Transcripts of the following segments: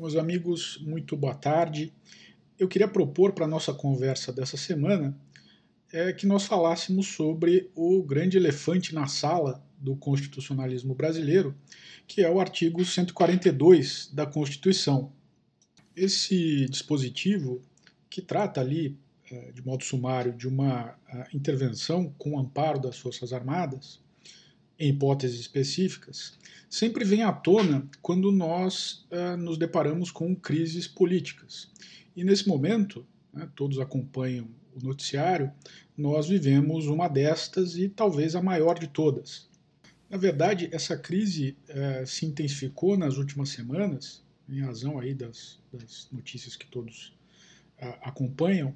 Meus amigos, muito boa tarde. Eu queria propor para a nossa conversa dessa semana é que nós falássemos sobre o grande elefante na sala do constitucionalismo brasileiro, que é o artigo 142 da Constituição. Esse dispositivo, que trata ali, é, de modo sumário, de uma intervenção com amparo das Forças Armadas, em hipóteses específicas, sempre vem à tona quando nós uh, nos deparamos com crises políticas. E nesse momento, né, todos acompanham o noticiário, nós vivemos uma destas e talvez a maior de todas. Na verdade, essa crise uh, se intensificou nas últimas semanas, em razão aí das, das notícias que todos acompanham,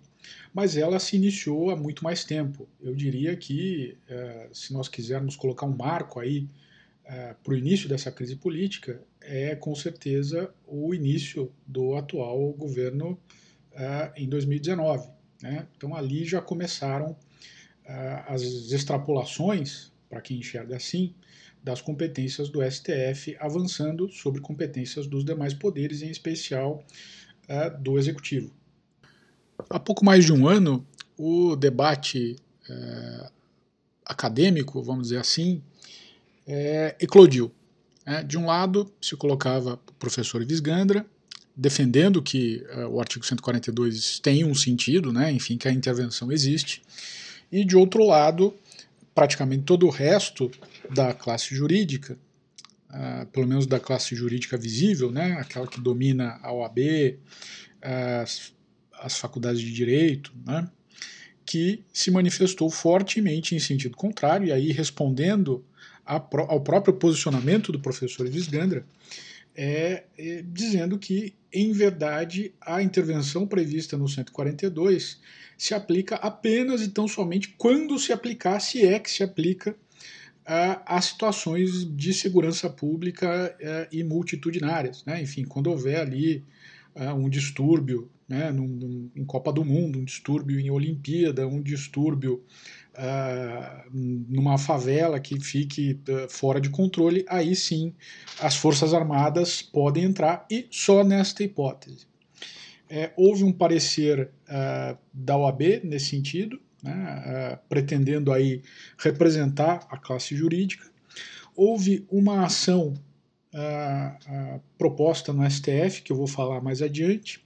mas ela se iniciou há muito mais tempo. Eu diria que, é, se nós quisermos colocar um marco aí é, para o início dessa crise política, é com certeza o início do atual governo é, em 2019. Né? Então ali já começaram as extrapolações, para quem enxerga assim, das competências do STF avançando sobre competências dos demais poderes, em especial do Executivo. Há pouco mais de um ano, o debate é, acadêmico, vamos dizer assim, é, eclodiu. É, de um lado, se colocava o professor Ives Gandra, defendendo que é, o artigo 142 tem um sentido, né, enfim, que a intervenção existe, e de outro lado, praticamente todo o resto da classe jurídica, uh, pelo menos da classe jurídica visível, né, aquela que domina a OAB, uh, as faculdades de direito, né, que se manifestou fortemente em sentido contrário, e aí respondendo ao próprio posicionamento do professor Ives Gandra, é, é, dizendo que, em verdade, a intervenção prevista no 142 se aplica apenas e tão somente quando se aplicar, se é que se aplica, a, situações de segurança pública é, e multitudinárias. Né? Enfim, quando houver ali uh, um distúrbio né, num, num, em Copa do Mundo, um distúrbio em Olimpíada, um distúrbio uh, numa favela que fique uh, fora de controle, aí sim as Forças Armadas podem entrar e só nesta hipótese. É, houve um parecer uh, da OAB nesse sentido, né, pretendendo aí representar a classe jurídica. Houve uma ação proposta no STF, que eu vou falar mais adiante,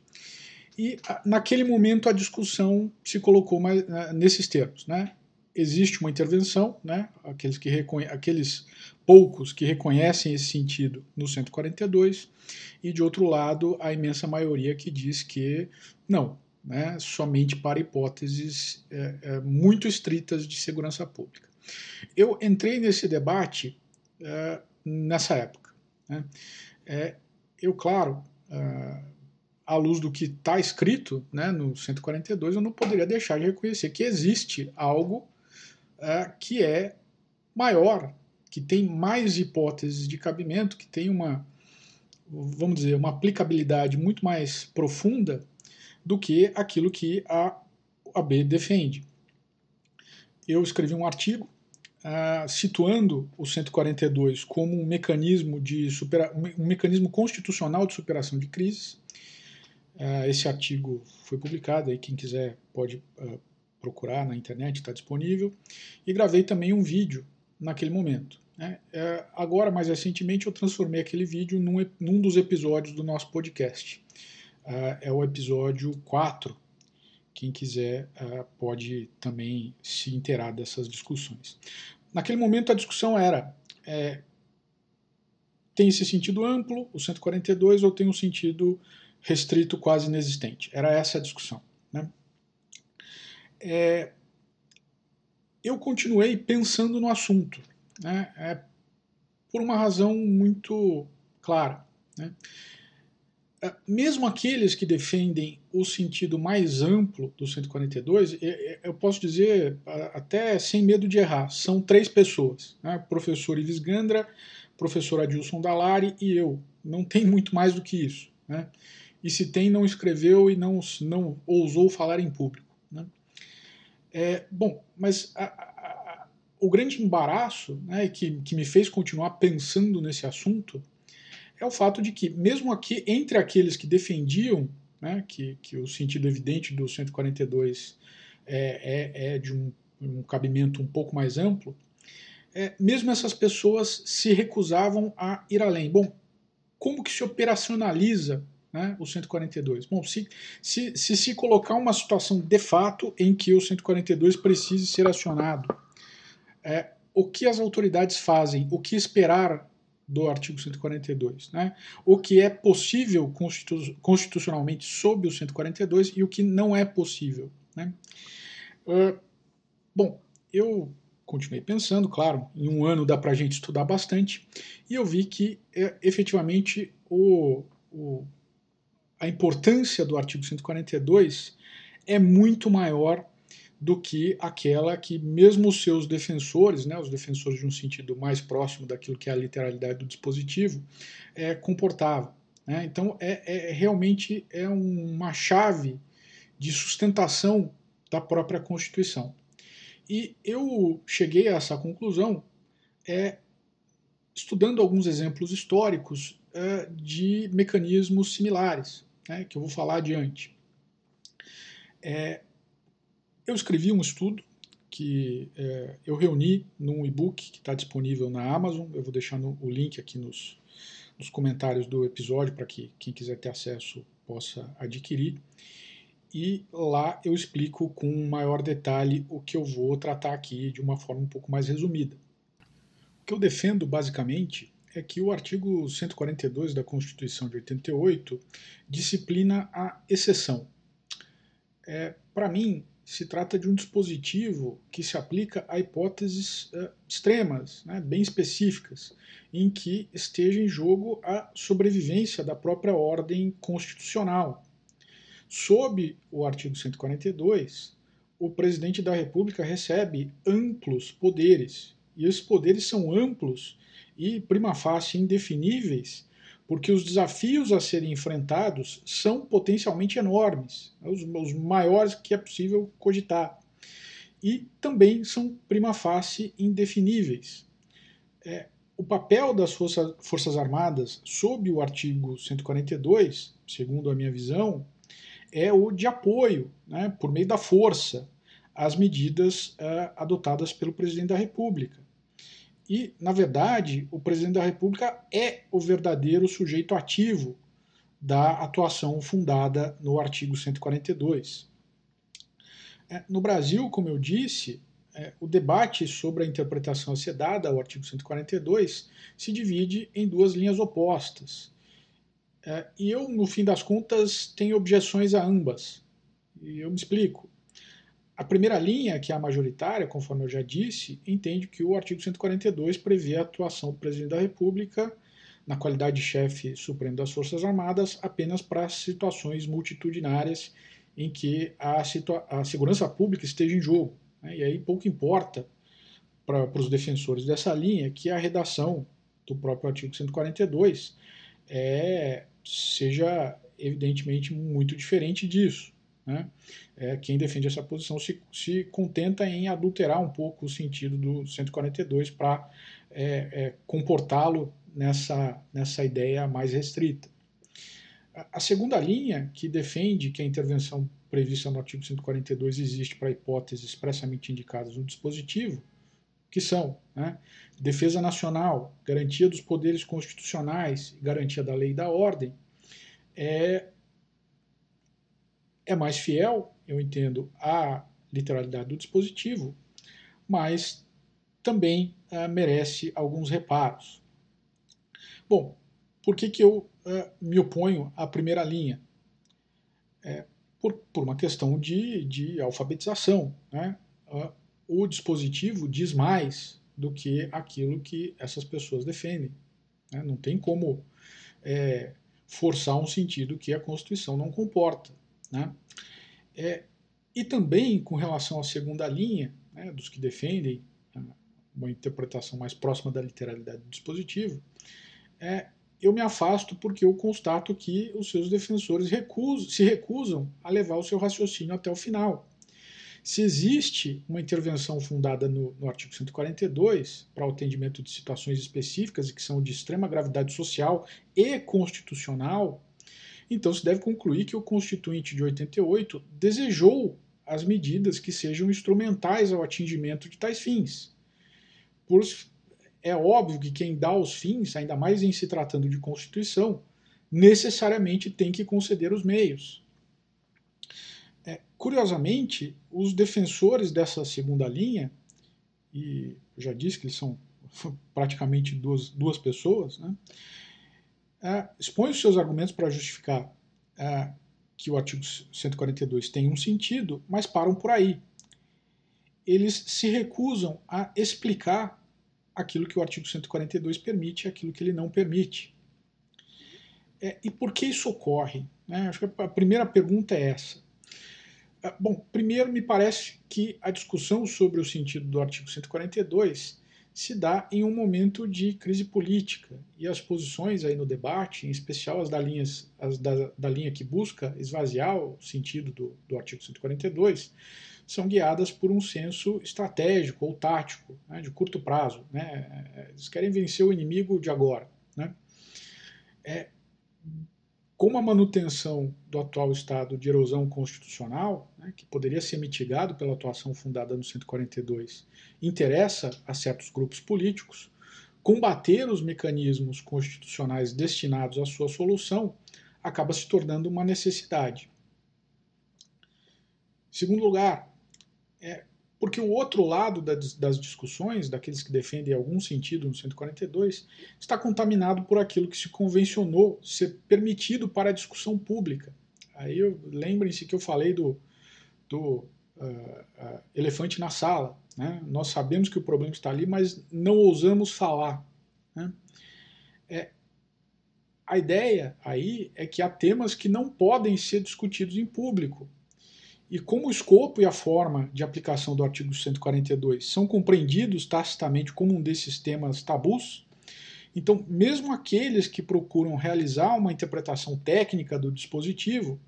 e naquele momento a discussão se colocou mais, né, nesses termos. Né? Existe uma intervenção, né? aqueles, que aqueles poucos que reconhecem esse sentido no 142, e de outro lado a imensa maioria que diz que não, né? somente para hipóteses é, é, muito estritas de segurança pública. Eu entrei nesse debate é, nessa época. Né? É, eu, claro, uh, à luz do que está escrito né, no 142, eu não poderia deixar de reconhecer que existe algo uh, que é maior, que tem mais hipóteses de cabimento, que tem uma, vamos dizer, uma aplicabilidade muito mais profunda do que aquilo que a AB defende. Eu escrevi um artigo uh, situando o 142 como um mecanismo de supera, um mecanismo constitucional de superação de crises esse artigo foi publicado, aí quem quiser pode uh, procurar na internet, está disponível. E gravei também um vídeo naquele momento. Né? Uh, agora, mais recentemente, eu transformei aquele vídeo num, num dos episódios do nosso podcast. é o episódio 4. Quem quiser pode também se inteirar dessas discussões. Naquele momento, a discussão era: é, tem esse sentido amplo, o 142, ou tem um sentido restrito quase inexistente. Era essa a discussão. Né? É, eu continuei pensando no assunto, né? é, por uma razão muito clara. Né? É, mesmo aqueles que defendem o sentido mais amplo do 142, é, é, eu posso dizer, até sem medo de errar, são três pessoas: né? professor Ives Gandra, professor Adilson Dalari e eu. Não tem muito mais do que isso. Né? E se tem, não escreveu e não, não ousou falar em público. Né? É, bom, mas a, a, o grande embaraço né, que, que me fez continuar pensando nesse assunto é o fato de que, mesmo aqui, entre aqueles que defendiam né, que, que o sentido evidente do 142 é, é, é de um, um, cabimento um pouco mais amplo, é, mesmo essas pessoas se recusavam a ir além. Bom, como que se operacionaliza né, o 142? Bom, se, se, se se colocar uma situação de fato em que o 142 precise ser acionado, é, o que as autoridades fazem, o que esperar do artigo 142, né? o que é possível constitu constitucionalmente sob o 142 e o que não é possível. Né? Uh, bom, eu continuei pensando, claro, em um ano dá para a gente estudar bastante, e eu vi que é, efetivamente o, o, a importância do artigo 142 é muito maior do que aquela que mesmo os seus defensores, né, os defensores de um sentido mais próximo daquilo que é a literalidade do dispositivo, é, comportava. Né? Então, é, é, realmente é uma chave de sustentação da própria Constituição. E eu cheguei a essa conclusão é, estudando alguns exemplos históricos é, de mecanismos similares, né, que eu vou falar adiante. É, eu escrevi um estudo que é, eu reuni num e-book que está disponível na Amazon. Eu vou deixar no, o link aqui nos, nos comentários do episódio para que quem quiser ter acesso possa adquirir. E lá eu explico com maior detalhe o que eu vou tratar aqui de uma forma um pouco mais resumida. O que eu defendo basicamente é que o artigo 142 da Constituição de 88 disciplina a exceção. É, Para mim, se trata de um dispositivo que se aplica a hipóteses uh, extremas, né, bem específicas, em que esteja em jogo a sobrevivência da própria ordem constitucional. Sob o artigo 142, o presidente da República recebe amplos poderes, e esses poderes são amplos e, prima facie, indefiníveis porque os desafios a serem enfrentados são potencialmente enormes, né, os, os maiores que é possível cogitar. E também são, prima facie, indefiníveis. É, o papel das força, Forças Armadas, sob o artigo 142, segundo a minha visão, é o de apoio, né, por meio da força, às medidas uh, adotadas pelo presidente da República. E, na verdade, o presidente da República é o verdadeiro sujeito ativo da atuação fundada no artigo 142. É, no Brasil, como eu disse, é, o debate sobre a interpretação a ser dada ao artigo 142 se divide em duas linhas opostas. É, e eu, no fim das contas, tenho objeções a ambas. E eu me explico. A primeira linha, que é a majoritária, conforme eu já disse, entende que o artigo 142 prevê a atuação do presidente da República na qualidade de chefe supremo das Forças Armadas apenas para situações multitudinárias em que a, a segurança pública esteja em jogo. Né? E aí pouco importa para os defensores dessa linha que a redação do próprio artigo 142 é, seja evidentemente muito diferente disso. Né? É, quem defende essa posição se, se contenta em adulterar um pouco o sentido do 142 para é, é, comportá-lo nessa, nessa ideia mais restrita. A, segunda linha, que defende que a intervenção prevista no artigo 142 existe para hipóteses expressamente indicadas no dispositivo, que são né, defesa nacional, garantia dos poderes constitucionais, garantia da lei e da ordem, é é mais fiel, eu entendo, à literalidade do dispositivo, mas também uh, merece alguns reparos. Bom, por que, que eu uh, me oponho à primeira linha? É, por, por uma questão de, de alfabetização. Né? Uh, o dispositivo diz mais do que aquilo que essas pessoas defendem. Né? Não tem como é, forçar um sentido que a Constituição não comporta. Né? É, e também com relação à segunda linha, né, dos que defendem uma interpretação mais próxima da literalidade do dispositivo, é, eu me afasto porque eu constato que os seus defensores recusam, se recusam a levar o seu raciocínio até o final. se existe uma intervenção fundada no, no artigo 142 para o atendimento de situações específicas e que são de extrema gravidade social e constitucional, então se deve concluir que o Constituinte de 88 desejou as medidas que sejam instrumentais ao atingimento de tais fins. Por, é óbvio que quem dá os fins, ainda mais em se tratando de Constituição, necessariamente tem que conceder os meios. É, curiosamente, os defensores dessa segunda linha, e eu já disse que eles são praticamente duas, duas pessoas, né, é, expõem os seus argumentos para justificar é, que o artigo 142 tem um sentido, mas param por aí. Eles se recusam a explicar aquilo que o artigo 142 permite e aquilo que ele não permite. É, e por que isso ocorre? Né? Acho que a primeira pergunta é essa. É, bom, primeiro me parece que a discussão sobre o sentido do artigo 142 se dá em um momento de crise política e as posições aí no debate, em especial as da, linhas, as da, da linha que busca esvaziar o sentido do, do artigo 142, são guiadas por um senso estratégico ou tático, né, de curto prazo. Né? Eles querem vencer o inimigo de agora. Né? É, com a manutenção do atual estado de erosão constitucional, né, que poderia ser mitigado pela atuação fundada no 142, interessa a certos grupos políticos, combater os mecanismos constitucionais destinados à sua solução acaba se tornando uma necessidade. Segundo lugar, é, porque o outro lado das discussões, daqueles que defendem algum sentido no 142, está contaminado por aquilo que se convencionou ser permitido para a discussão pública. Aí lembrem-se que eu falei do, do uh, uh, elefante na sala. Né? Nós sabemos que o problema está ali, mas não ousamos falar. Né? É, a ideia aí é que há temas que não podem ser discutidos em público e como o escopo e a forma de aplicação do artigo 142 são compreendidos tacitamente como um desses temas tabus, então, mesmo aqueles que procuram realizar uma interpretação técnica do dispositivo,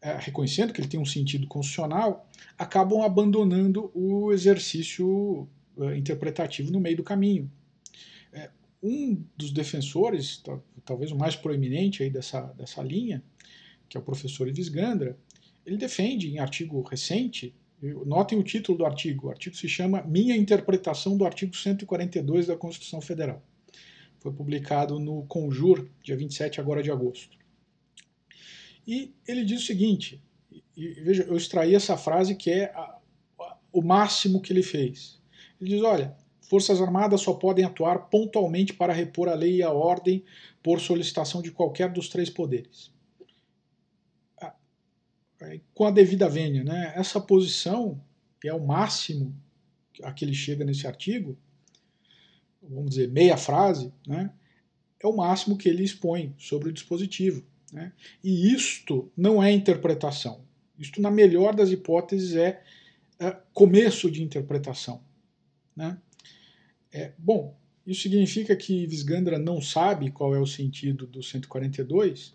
é, reconhecendo que ele tem um sentido constitucional, acabam abandonando o exercício é, interpretativo no meio do caminho. É, um dos defensores, talvez o mais proeminente aí dessa, dessa linha, que é o professor Ives Gandra, ele defende em artigo recente, notem o título do artigo, o artigo se chama Minha Interpretação do Artigo 142 da Constituição Federal. Foi publicado no Conjur, dia 27 agora de agosto. E ele diz o seguinte, e, veja, eu extraí essa frase que é a, a, o máximo que ele fez. Ele diz, olha, Forças Armadas só podem atuar pontualmente para repor a lei e a ordem por solicitação de qualquer dos três poderes com a devida vênia. Né? Essa posição, que é o máximo a que ele chega nesse artigo, vamos dizer, meia frase, né? é o máximo que ele expõe sobre o dispositivo. Né? E isto não é interpretação. Isto, na melhor das hipóteses, é, é começo de interpretação. Né? É, bom, isso significa que Visgandra não sabe qual é o sentido do 142?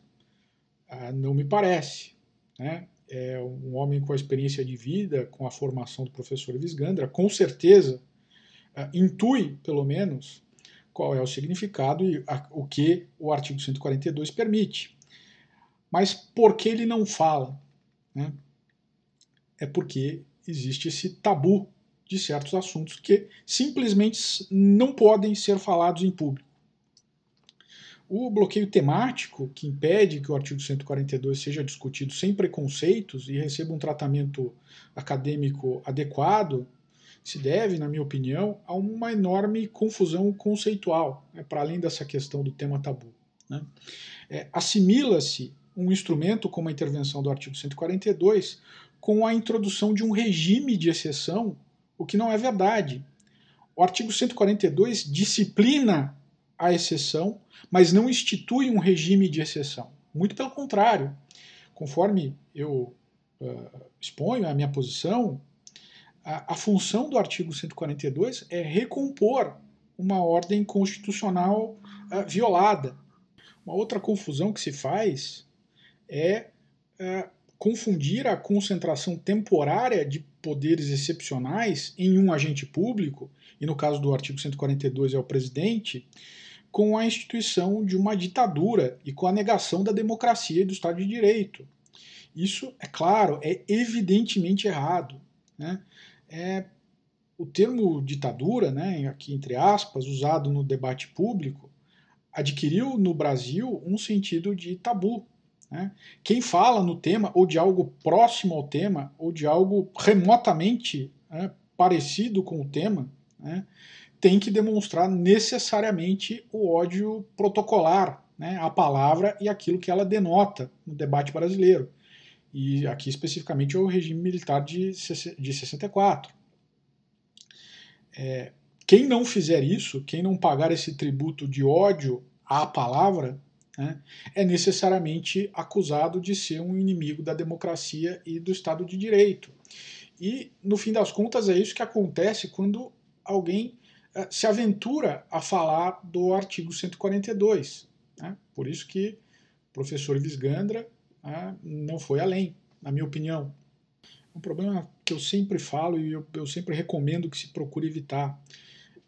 Ah, não me parece. Né? É um homem com a experiência de vida, com a formação do professor Visgandra, com certeza uh, intui, pelo menos, qual é o significado e a, o que o artigo 142 permite. Mas por que ele não fala? Né? É porque existe esse tabu de certos assuntos que simplesmente não podem ser falados em público. O bloqueio temático, que impede que o artigo 142 seja discutido sem preconceitos e receba um tratamento acadêmico adequado, se deve, na minha opinião, a uma enorme confusão conceitual, né, para além dessa questão do tema tabu. Né? É, Assimila-se um instrumento como a intervenção do artigo 142 com a introdução de um regime de exceção, o que não é verdade. O artigo 142 disciplina a exceção, mas não institui um regime de exceção. Muito pelo contrário. Conforme eu uh, exponho a minha posição, a, a função do artigo 142 é recompor uma ordem constitucional uh, violada. Uma outra confusão que se faz é uh, confundir a concentração temporária de poderes excepcionais em um agente público, e no caso do artigo 142 é o presidente, com a instituição de uma ditadura e com a negação da democracia e do Estado de Direito. Isso, é claro, é evidentemente errado. Né? É, o termo ditadura, né, aqui entre aspas, usado no debate público, adquiriu no Brasil um sentido de tabu. Né? Quem fala no tema, ou de algo próximo ao tema, ou de algo remotamente né, parecido com o tema, né, tem que demonstrar necessariamente o ódio protocolar né, à palavra e aquilo que ela denota no debate brasileiro. E aqui especificamente o regime militar de, de 64. É, quem não fizer isso, quem não pagar esse tributo de ódio à palavra, né, é necessariamente acusado de ser um inimigo da democracia e do Estado de Direito. E, no fim das contas, é isso que acontece quando alguém se aventura a falar do artigo 142. Né? Por isso que o professor Visgandra uh, não foi além, na minha opinião. Um problema que eu sempre falo e eu, eu sempre recomendo que se procure evitar,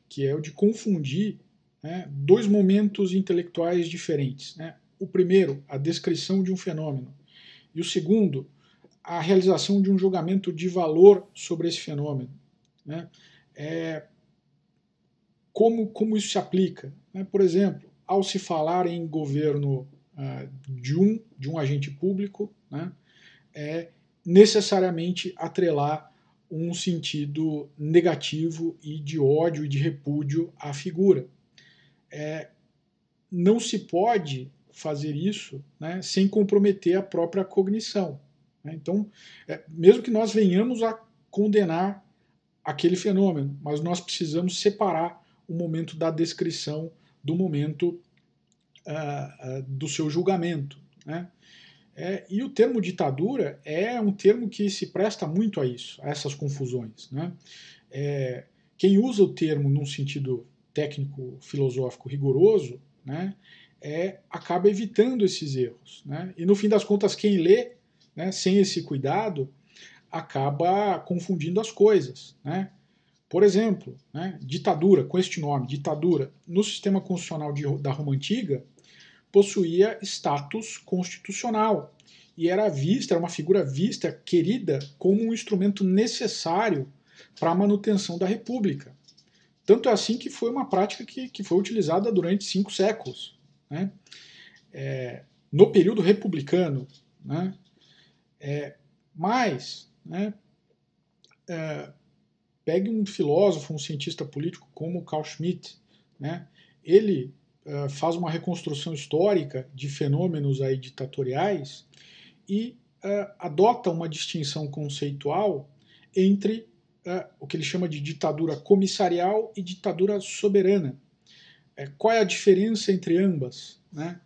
que é o de confundir né, dois momentos intelectuais diferentes. Né? O primeiro, a descrição de um fenômeno, e o segundo, a realização de um julgamento de valor sobre esse fenômeno. Né? É, como, como isso se aplica? Né? Por exemplo, ao se falar em governo uh, de, um, de um agente público, né, é necessariamente atrelar um sentido negativo e de ódio e de repúdio à figura é, não se pode fazer isso né, sem comprometer a própria cognição. Né? Então, é, mesmo que nós venhamos a condenar aquele fenômeno, mas nós precisamos separar o momento da descrição do momento uh, uh, do seu julgamento. Né? É, e o termo ditadura é um termo que se presta muito a isso, a essas confusões. Né? É, quem usa o termo num sentido técnico filosófico rigoroso, né, é, acaba evitando esses erros. Né? E no fim das contas, quem lê né, sem esse cuidado acaba confundindo as coisas. Né? Por exemplo, né, ditadura, com este nome, ditadura, no sistema constitucional de, da Roma Antiga, possuía status constitucional e era vista, era uma figura vista, querida, como um instrumento necessário para a manutenção da República. Tanto é assim que foi uma prática que, que foi utilizada durante cinco séculos. Né? É, no período republicano. Né? É, mas, né, é, pegue um filósofo, um cientista político como Carl Schmitt, né? ele é, faz uma reconstrução histórica de fenômenos aí ditatoriais e é, adota uma distinção conceitual entre é, o que ele chama de ditadura comissarial e ditadura soberana. Qual é a diferença entre ambas? Né?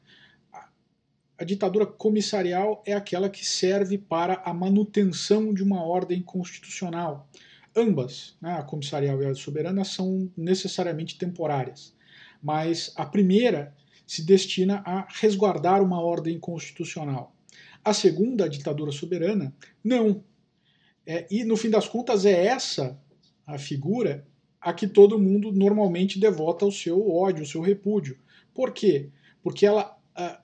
A ditadura comissarial é aquela que serve para a manutenção de uma ordem constitucional. Ambas, né, a comissarial e a soberana, são necessariamente temporárias. Mas a primeira se destina a resguardar uma ordem constitucional. A segunda, a ditadura soberana, não. É, e no fim das contas é essa a figura a que todo mundo normalmente devota o seu ódio, o seu repúdio. Por quê? Porque ela,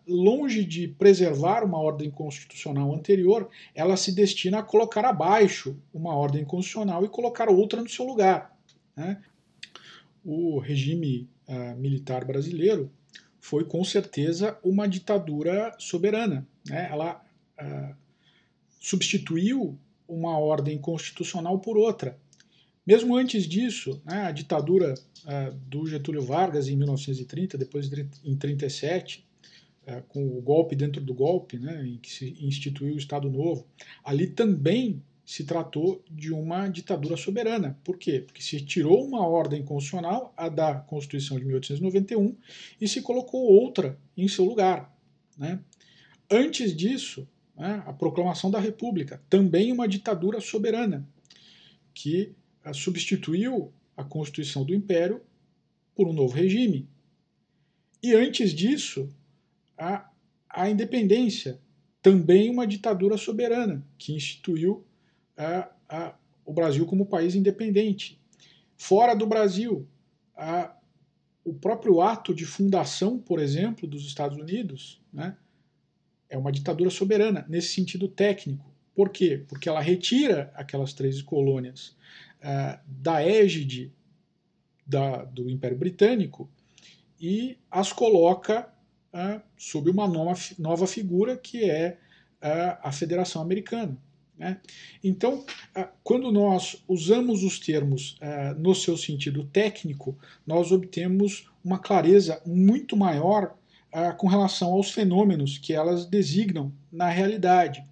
longe de preservar uma ordem constitucional anterior, ela se destina a colocar abaixo uma ordem constitucional e colocar outra no seu lugar. Né? O regime uh, militar brasileiro foi com certeza uma ditadura soberana. Né? Ela uh, substituiu uma ordem constitucional por outra. Mesmo antes disso, né, a ditadura uh, do Getúlio Vargas em 1930, depois em 1937, uh, com o golpe dentro do golpe, né, em que se instituiu o Estado Novo, ali também se tratou de uma ditadura soberana. Por quê? Porque se tirou uma ordem constitucional, a da Constituição de 1891, e se colocou outra em seu lugar. Né? Antes disso, né, a proclamação da República, também uma ditadura soberana, que uh, substituiu a Constituição do Império por um novo regime. E antes disso, a, a independência, também uma ditadura soberana, que instituiu a, a, o Brasil como país independente. Fora do Brasil, a, o próprio ato de fundação, por exemplo, dos Estados Unidos, né, é uma ditadura soberana, nesse sentido técnico. Por quê? Porque ela retira aquelas três colônias uh, da égide da, do Império Britânico e as coloca sob uma nova, nova figura que é a Federação Americana. Né? Então, quando nós usamos os termos no seu sentido técnico, nós obtemos uma clareza muito maior com relação aos fenômenos que elas designam na realidade.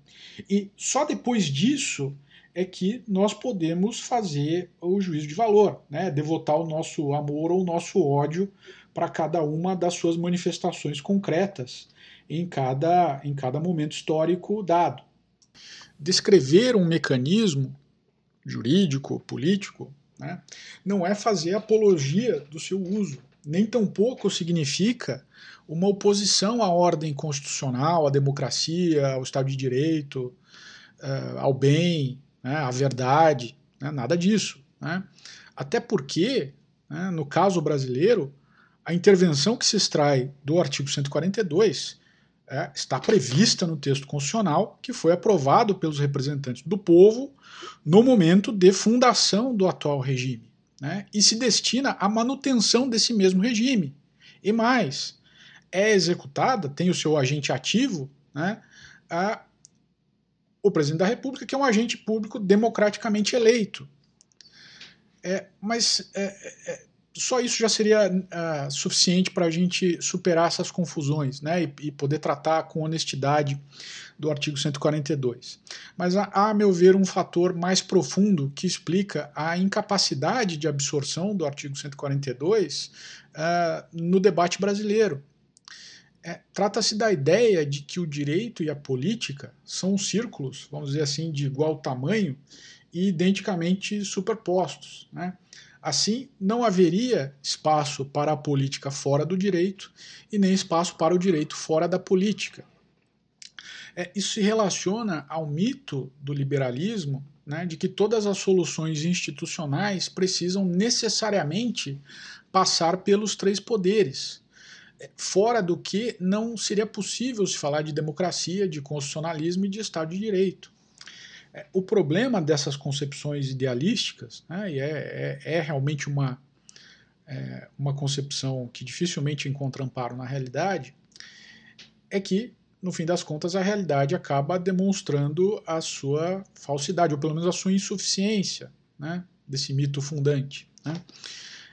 E só depois disso é que nós podemos fazer o juízo de valor, né? devotar o nosso amor ou o nosso ódio para cada uma das suas manifestações concretas em cada, em cada momento histórico dado. Descrever um mecanismo jurídico, político, né, não é fazer apologia do seu uso, nem tampouco significa uma oposição à ordem constitucional, à democracia, ao Estado de Direito, uh, ao bem, né, à verdade, né, nada disso. Né? Até porque, no caso brasileiro, a intervenção que se extrai do artigo 142 é, está prevista no texto constitucional que foi aprovado pelos representantes do povo no momento de fundação do atual regime. Né, e se destina à manutenção desse mesmo regime. E mais, é executada, tem o seu agente ativo, né, a, o presidente da República, que é um agente público democraticamente eleito. É, mas é, é, só isso já seria uh, suficiente para a gente superar essas confusões né, e, e, poder tratar com honestidade do artigo 142. Mas há, a meu ver, um fator mais profundo que explica a incapacidade de absorção do artigo 142 uh, no debate brasileiro. É, Trata-se da ideia de que o direito e a política são círculos, vamos dizer assim, de igual tamanho e identicamente superpostos. Né? Assim, não haveria espaço para a política fora do direito e nem espaço para o direito fora da política. É, isso se relaciona ao mito do liberalismo, né, de que todas as soluções institucionais precisam necessariamente passar pelos três poderes. É, fora do que não seria possível se falar de democracia, de constitucionalismo e de Estado de Direito. O problema dessas concepções idealísticas, né, e é, é, é realmente uma, é, uma concepção que dificilmente encontra amparo na realidade, é que, no fim das contas, a realidade acaba demonstrando a sua falsidade, ou pelo menos a sua insuficiência né, desse mito fundante. Né.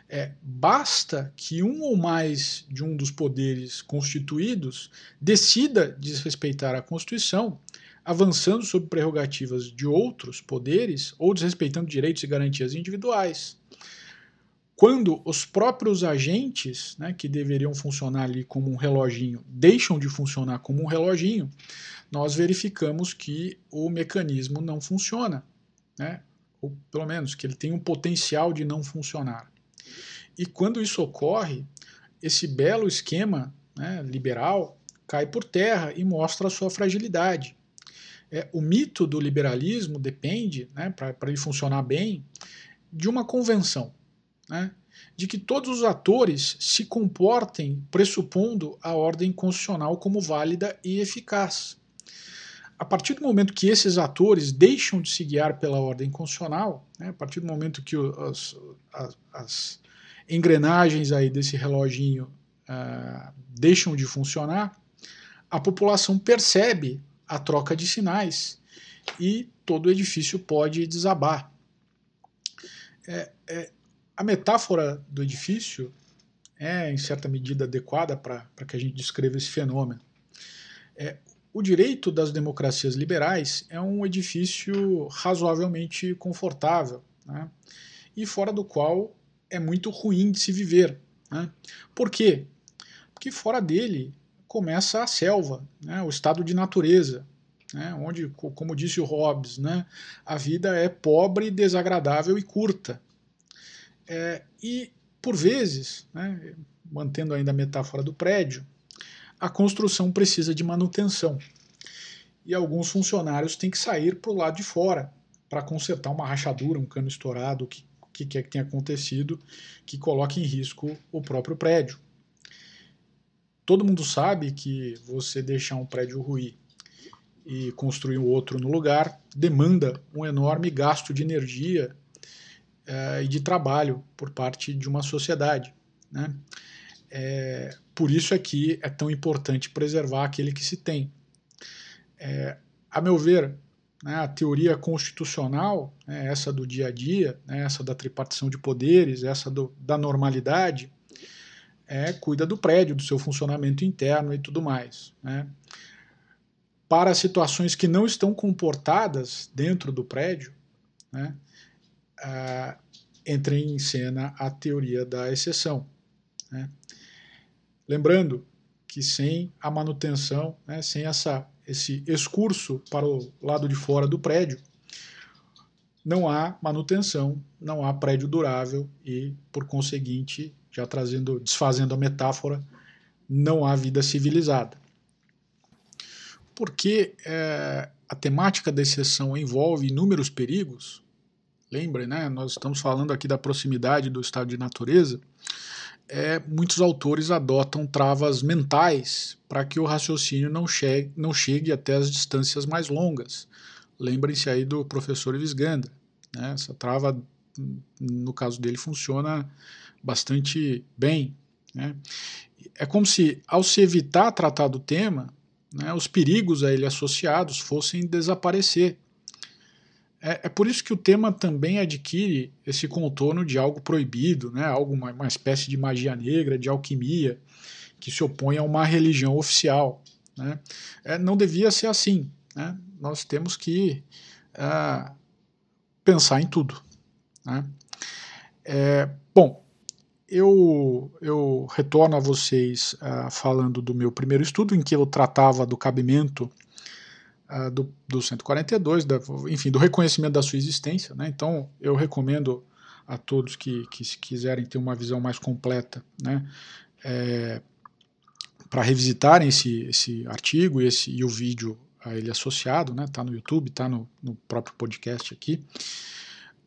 É, basta que um ou mais de um dos poderes constituídos decida desrespeitar a Constituição avançando sobre prerrogativas de outros poderes ou desrespeitando direitos e garantias individuais. Quando os próprios agentes, né, que deveriam funcionar ali como um reloginho, deixam de funcionar como um reloginho, nós verificamos que o mecanismo não funciona, né, ou pelo menos que ele tem um potencial de não funcionar. E quando isso ocorre, esse belo esquema né, liberal cai por terra e mostra a sua fragilidade é, o mito do liberalismo depende, né, para ele funcionar bem, de uma convenção, né, de que todos os atores se comportem pressupondo a ordem constitucional como válida e eficaz. A partir do momento que esses atores deixam de se guiar pela ordem constitucional, né, a partir do momento que as, as, as engrenagens aí desse reloginho uh, deixam de funcionar, a população percebe a troca de sinais e todo o edifício pode desabar. É, é, a metáfora do edifício é, em certa medida, adequada para que a gente descreva esse fenômeno. É, o direito das democracias liberais é um edifício razoavelmente confortável né, e fora do qual é muito ruim de se viver. Né? Por quê? Porque fora dele começa a selva, né, o estado de natureza, né, onde, como disse o Hobbes, né, a vida é pobre, desagradável e curta. É, e, por vezes, né, mantendo ainda a metáfora do prédio, a construção precisa de manutenção. e alguns funcionários têm que sair para o lado de fora para consertar uma rachadura, um cano estourado, o que, que quer que tenha acontecido que coloque em risco o próprio prédio. Todo mundo sabe que você deixar um prédio ruir e construir um outro no lugar demanda um enorme gasto de energia uh, e de trabalho por parte de uma sociedade. Né? É, por isso é que é tão importante preservar aquele que se tem. É, a meu ver, né, a teoria constitucional, né, essa do dia a dia, né, essa da tripartição de poderes, essa do, da normalidade, é, cuida do prédio, do seu funcionamento interno e tudo mais. Né. Para situações que não estão comportadas dentro do prédio, né, entra em cena a teoria da exceção. Né. Lembrando que sem a manutenção, né, sem essa, esse excurso para o lado de fora do prédio, não há manutenção, não há prédio durável e, por conseguinte, já trazendo, desfazendo a metáfora, não há vida civilizada. Porque é, a temática da exceção envolve inúmeros perigos, lembrem, né, nós estamos falando aqui da proximidade do estado de natureza, é, muitos autores adotam travas mentais para que o raciocínio não chegue, não chegue até as distâncias mais longas. Lembrem-se aí do professor Visganda. Né? Essa trava, no caso dele, funciona bastante bem. Né? É como se, ao se evitar tratar do tema, né, os perigos a ele associados fossem desaparecer. É, é, por isso que o tema também adquire esse contorno de algo proibido, né? algo uma, uma espécie de magia negra, de alquimia, que se opõe a uma religião oficial. Né? É, não devia ser assim. Né? Nós temos que é, pensar em tudo. Né? É, bom, eu, eu retorno a vocês uh, falando do meu primeiro estudo, em que eu tratava do cabimento uh, do, do 142, da, enfim, do reconhecimento da sua existência. Né? Então, eu recomendo a todos que, que se quiserem ter uma visão mais completa, né, é, para revisitarem esse, esse artigo e, esse, e o vídeo a ele associado, né, tá no YouTube, tá no, no próprio podcast aqui,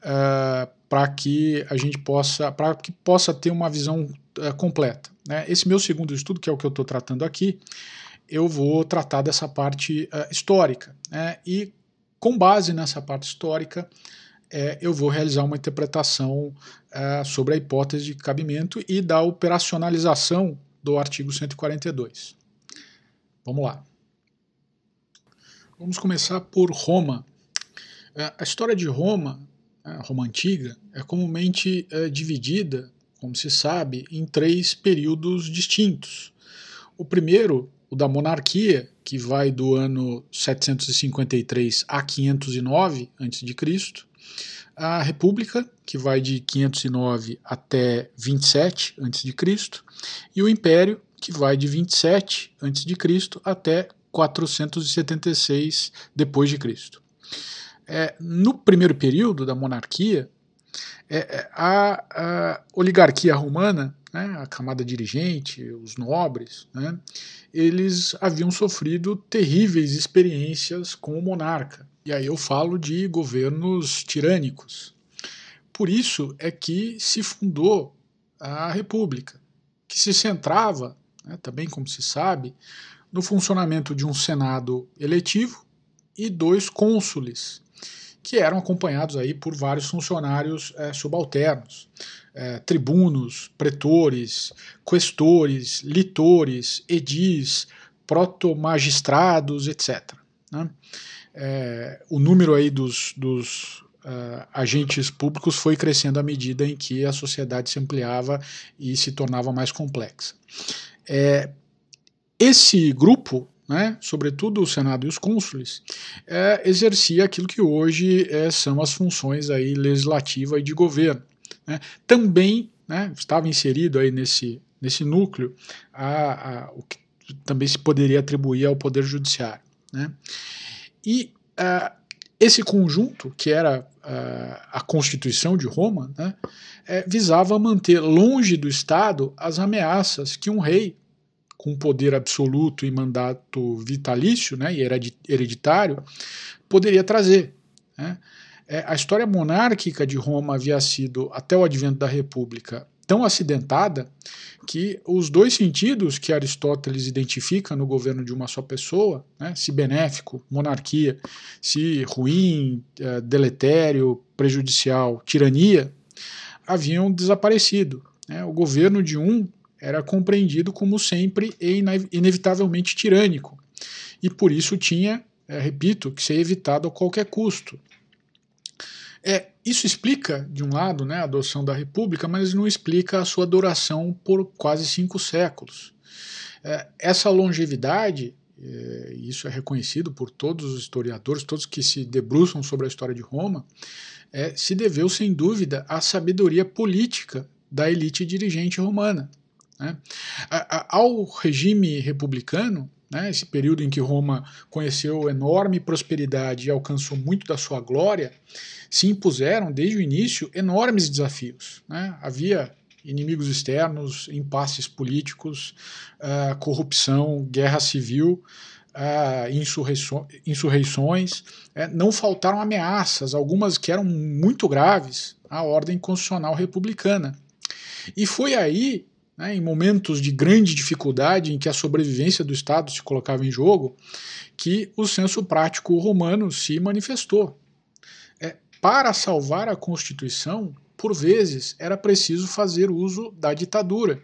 uh, para que a gente possa, para que possa ter uma visão uh, completa. Né. Esse meu segundo estudo, que é o que eu estou tratando aqui, eu vou tratar dessa parte uh, histórica. Né? E com base nessa parte histórica, é, eu vou realizar uma interpretação sobre a hipótese de cabimento e da operacionalização do artigo 142. Vamos lá. Vamos começar por Roma. A história de Roma, Roma antiga, é comumente dividida, como se sabe, em três períodos distintos. O primeiro o da monarquia, que vai do ano 753 a 509 a.C., a república, que vai de 509 até 27 a.C., e o império, que vai de 27 a.C. até 476 depois de Cristo. É, no primeiro período da monarquia, é, é a, a oligarquia romana né, a camada dirigente, os nobres, né, eles haviam sofrido terríveis experiências com o monarca. E aí eu falo de governos tirânicos. Por isso é que se fundou a República, que se centrava, né, também como se sabe, no funcionamento de um Senado eletivo e dois cônsules, que eram acompanhados aí por vários funcionários é, subalternos é, tribunos, pretores, questores, litores, edis, protomagistrados, etc. Né? É, o número aí dos, dos uh, agentes públicos foi crescendo à medida em que a sociedade se ampliava e se tornava mais complexa. É, esse grupo né, sobretudo o Senado e os cônsules, é, exercia aquilo que hoje é, são as funções aí legislativa e de governo. Né? Também né, estava inserido aí nesse, nesse núcleo a, a, o que também se poderia atribuir ao Poder Judiciário. Né? E uh, esse conjunto, que era a Constituição de Roma, né, é, visava manter longe do Estado as ameaças que um rei com poder absoluto e mandato vitalício né, e hereditário, poderia trazer. Né? É, a história monárquica de Roma havia sido, até o advento da República, tão acidentada que os dois sentidos que Aristóteles identifica no governo de uma só pessoa, né, se benéfico, monarquia, se ruim, é, deletério, prejudicial, tirania, haviam desaparecido. Né? O governo de um era compreendido como sempre e inevitavelmente tirânico, e por isso tinha, é, repito, que ser evitado a qualquer custo. É, isso explica, de um lado, né, a adoção da República, mas não explica a sua duração por quase cinco séculos. É, essa longevidade, é, isso é reconhecido por todos os historiadores, todos que se debruçam sobre a história de Roma, é, se deveu, sem dúvida, à sabedoria política da elite dirigente romana. Né? Ao regime republicano, né, esse período em que Roma conheceu enorme prosperidade e alcançou muito da sua glória, se impuseram desde o início enormes desafios. Né? Havia inimigos externos, impasses políticos, uh, corrupção, guerra civil, uh, insurreições. Uh, não faltaram ameaças, algumas que eram muito graves à ordem constitucional republicana. E foi aí né, em momentos de grande dificuldade em que a sobrevivência do Estado se colocava em jogo, que o senso prático romano se manifestou. É, para salvar a Constituição, por vezes era preciso fazer uso da ditadura.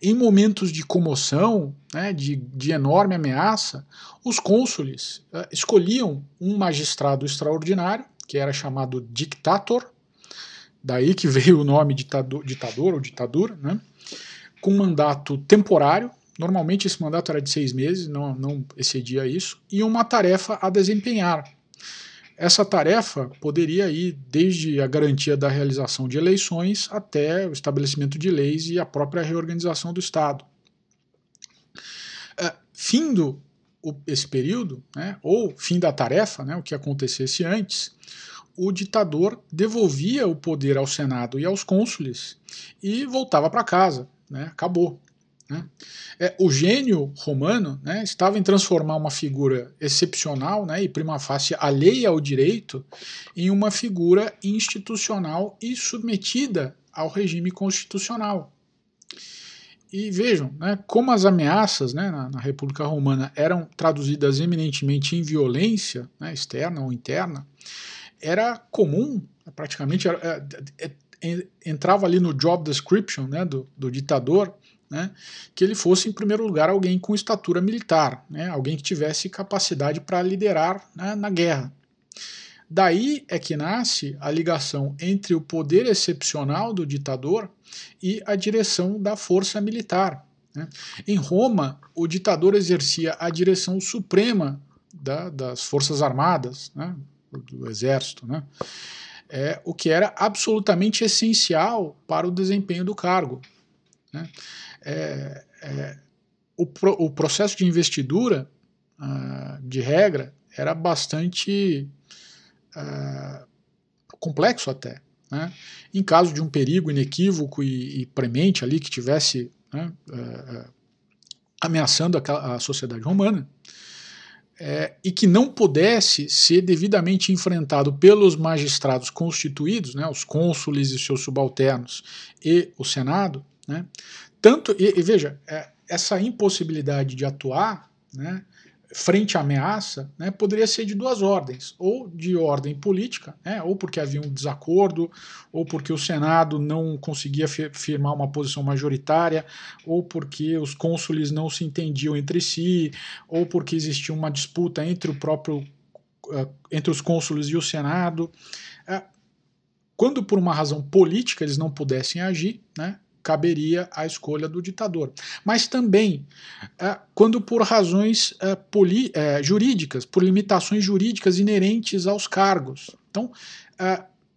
Em momentos de comoção, né, de, de, enorme ameaça, os cônsules uh, escolhiam um magistrado extraordinário, que era chamado dictator, daí que veio o nome ditador, ditador ou ditadura, né, com mandato temporário, normalmente esse mandato era de seis meses, não, não excedia isso, e uma tarefa a desempenhar. Essa tarefa poderia ir desde a garantia da realização de eleições até o estabelecimento de leis e a própria reorganização do Estado. É, findo esse período, né, ou fim da tarefa, né, o que acontecesse antes, o ditador devolvia o poder ao Senado e aos cônsules e voltava para casa né, acabou. Né? É, o gênio romano né, estava em transformar uma figura excepcional né, e prima facie alheia ao direito em uma figura institucional e submetida ao regime constitucional. E vejam, né, como as ameaças né, na, na, República Romana eram traduzidas eminentemente em violência né, externa ou interna, era comum, praticamente era, é, é, entrava ali no job description né, do, do ditador, né, que ele fosse, em primeiro lugar, alguém com estatura militar, né, alguém que tivesse capacidade para liderar né, na guerra. Daí é que nasce a ligação entre o poder excepcional do ditador e a direção da força militar. Né. Em Roma, o ditador exercia a direção suprema da, das forças armadas, né, do exército. É, o que era absolutamente essencial para o desempenho do cargo. Né? É, é, o, pro, o, processo de investidura, uh, de regra, era bastante uh, complexo até. Né? Em caso de um perigo inequívoco e, e premente ali que tivesse né, uh, ameaçando a, a sociedade romana, é, e que não pudesse ser devidamente enfrentado pelos magistrados constituídos, né, os cônsules e seus subalternos e o Senado, né, tanto e, e veja é, essa impossibilidade de atuar, né, frente à ameaça, né, poderia ser de duas ordens, ou de ordem política, né, ou porque havia um desacordo, ou porque o Senado não conseguia firmar uma posição majoritária, ou porque os cônsules não se entendiam entre si, ou porque existia uma disputa entre o próprio uh, entre os cônsules e o Senado. Uh, quando por uma razão política eles não pudessem agir, né, caberia a escolha do ditador. Mas também é, quando por razões é, é, jurídicas, por limitações jurídicas inerentes aos cargos. Então,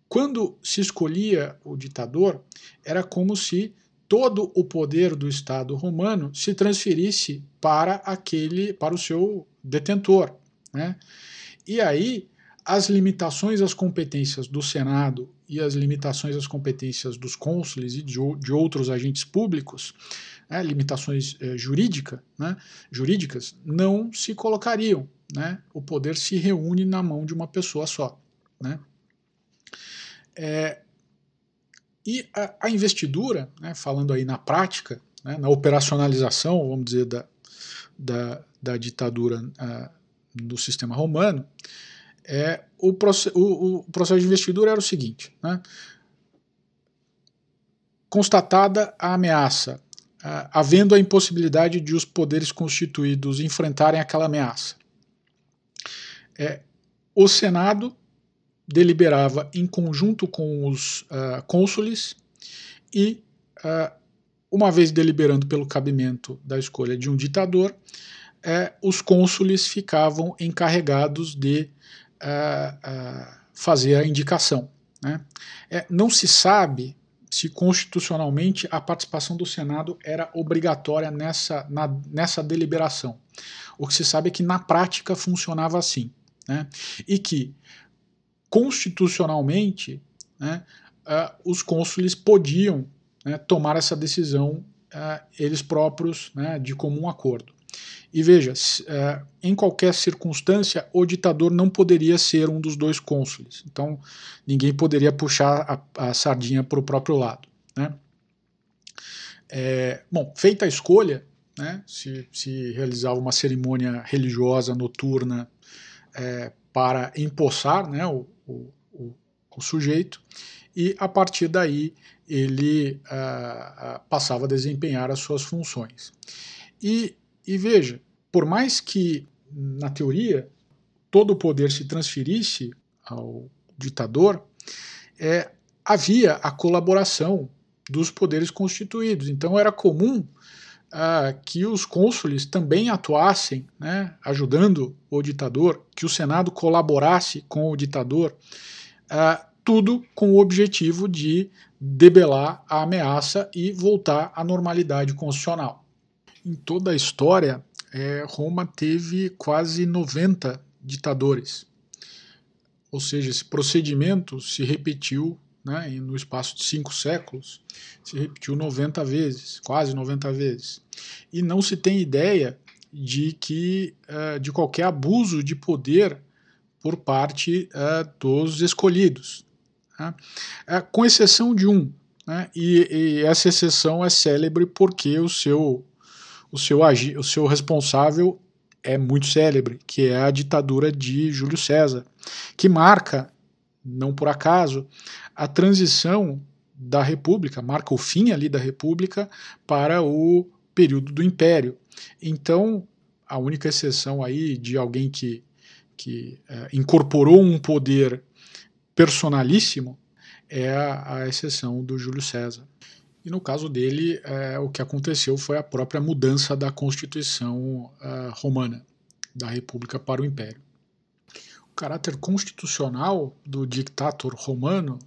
quando se escolhia o ditador, era como se todo o poder do Estado romano se transferisse para aquele, para o seu detentor, né? E aí as limitações às competências do Senado e as limitações às competências dos cônsules e de, de outros agentes públicos, né, limitações eh, jurídica, né, jurídicas, não se colocariam. Né, o poder se reúne na mão de uma pessoa só. Né. É, e a, a investidura, né, falando aí na prática, né, na operacionalização, vamos dizer, da, da, da ditadura uh, do sistema romano, é, o, o, o, processo de investidura era o seguinte: né, constatada a ameaça, havendo a impossibilidade de os poderes constituídos enfrentarem aquela ameaça. É, o Senado deliberava em conjunto com os uh, cônsules e, uh, uma vez deliberando pelo cabimento da escolha de um ditador, uh, os cônsules ficavam encarregados de fazer a indicação. Né? É, não se sabe se constitucionalmente a participação do Senado era obrigatória nessa, na, nessa deliberação. O que se sabe é que na prática funcionava assim. Né? E que constitucionalmente, né, uh, os cônsules podiam né, tomar essa decisão uh, eles próprios né, de comum acordo. E veja, uh, em qualquer circunstância, o ditador não poderia ser um dos dois cônsules. Então, ninguém poderia puxar a, a sardinha para o próprio lado. Né? É, bom, feita a escolha, né, se, se realizava uma cerimônia religiosa noturna é, para empossar né, o, o, o, sujeito, e a partir daí ele uh, uh, passava a desempenhar as suas funções. E, e veja, por mais que na teoria todo o poder se transferisse ao ditador, é, havia a colaboração dos poderes constituídos. Então era comum uh, que os cônsules também atuassem, né, ajudando o ditador, que o Senado colaborasse com o ditador, uh, tudo com o objetivo de debelar a ameaça e voltar à normalidade constitucional. Em toda a história, é, Roma teve quase 90 ditadores. Ou seja, esse procedimento se repetiu né, no espaço de cinco séculos, se repetiu 90 vezes, quase 90 vezes. E não se tem ideia de que uh, de qualquer abuso de poder por parte uh, dos escolhidos, né? uh, com exceção de um. Né, e, essa exceção é célebre porque o seu, o seu, o seu responsável é muito célebre, que é a ditadura de Júlio César, que marca não por acaso, a transição da República, marca o fim ali da República para o período do Império. Então, a única exceção aí de alguém que, que é, incorporou um poder personalíssimo é a, a, exceção do Júlio César. E no caso dele, é, o que aconteceu foi a própria mudança da Constituição é, romana, da República para o Império caráter constitucional do dictator romano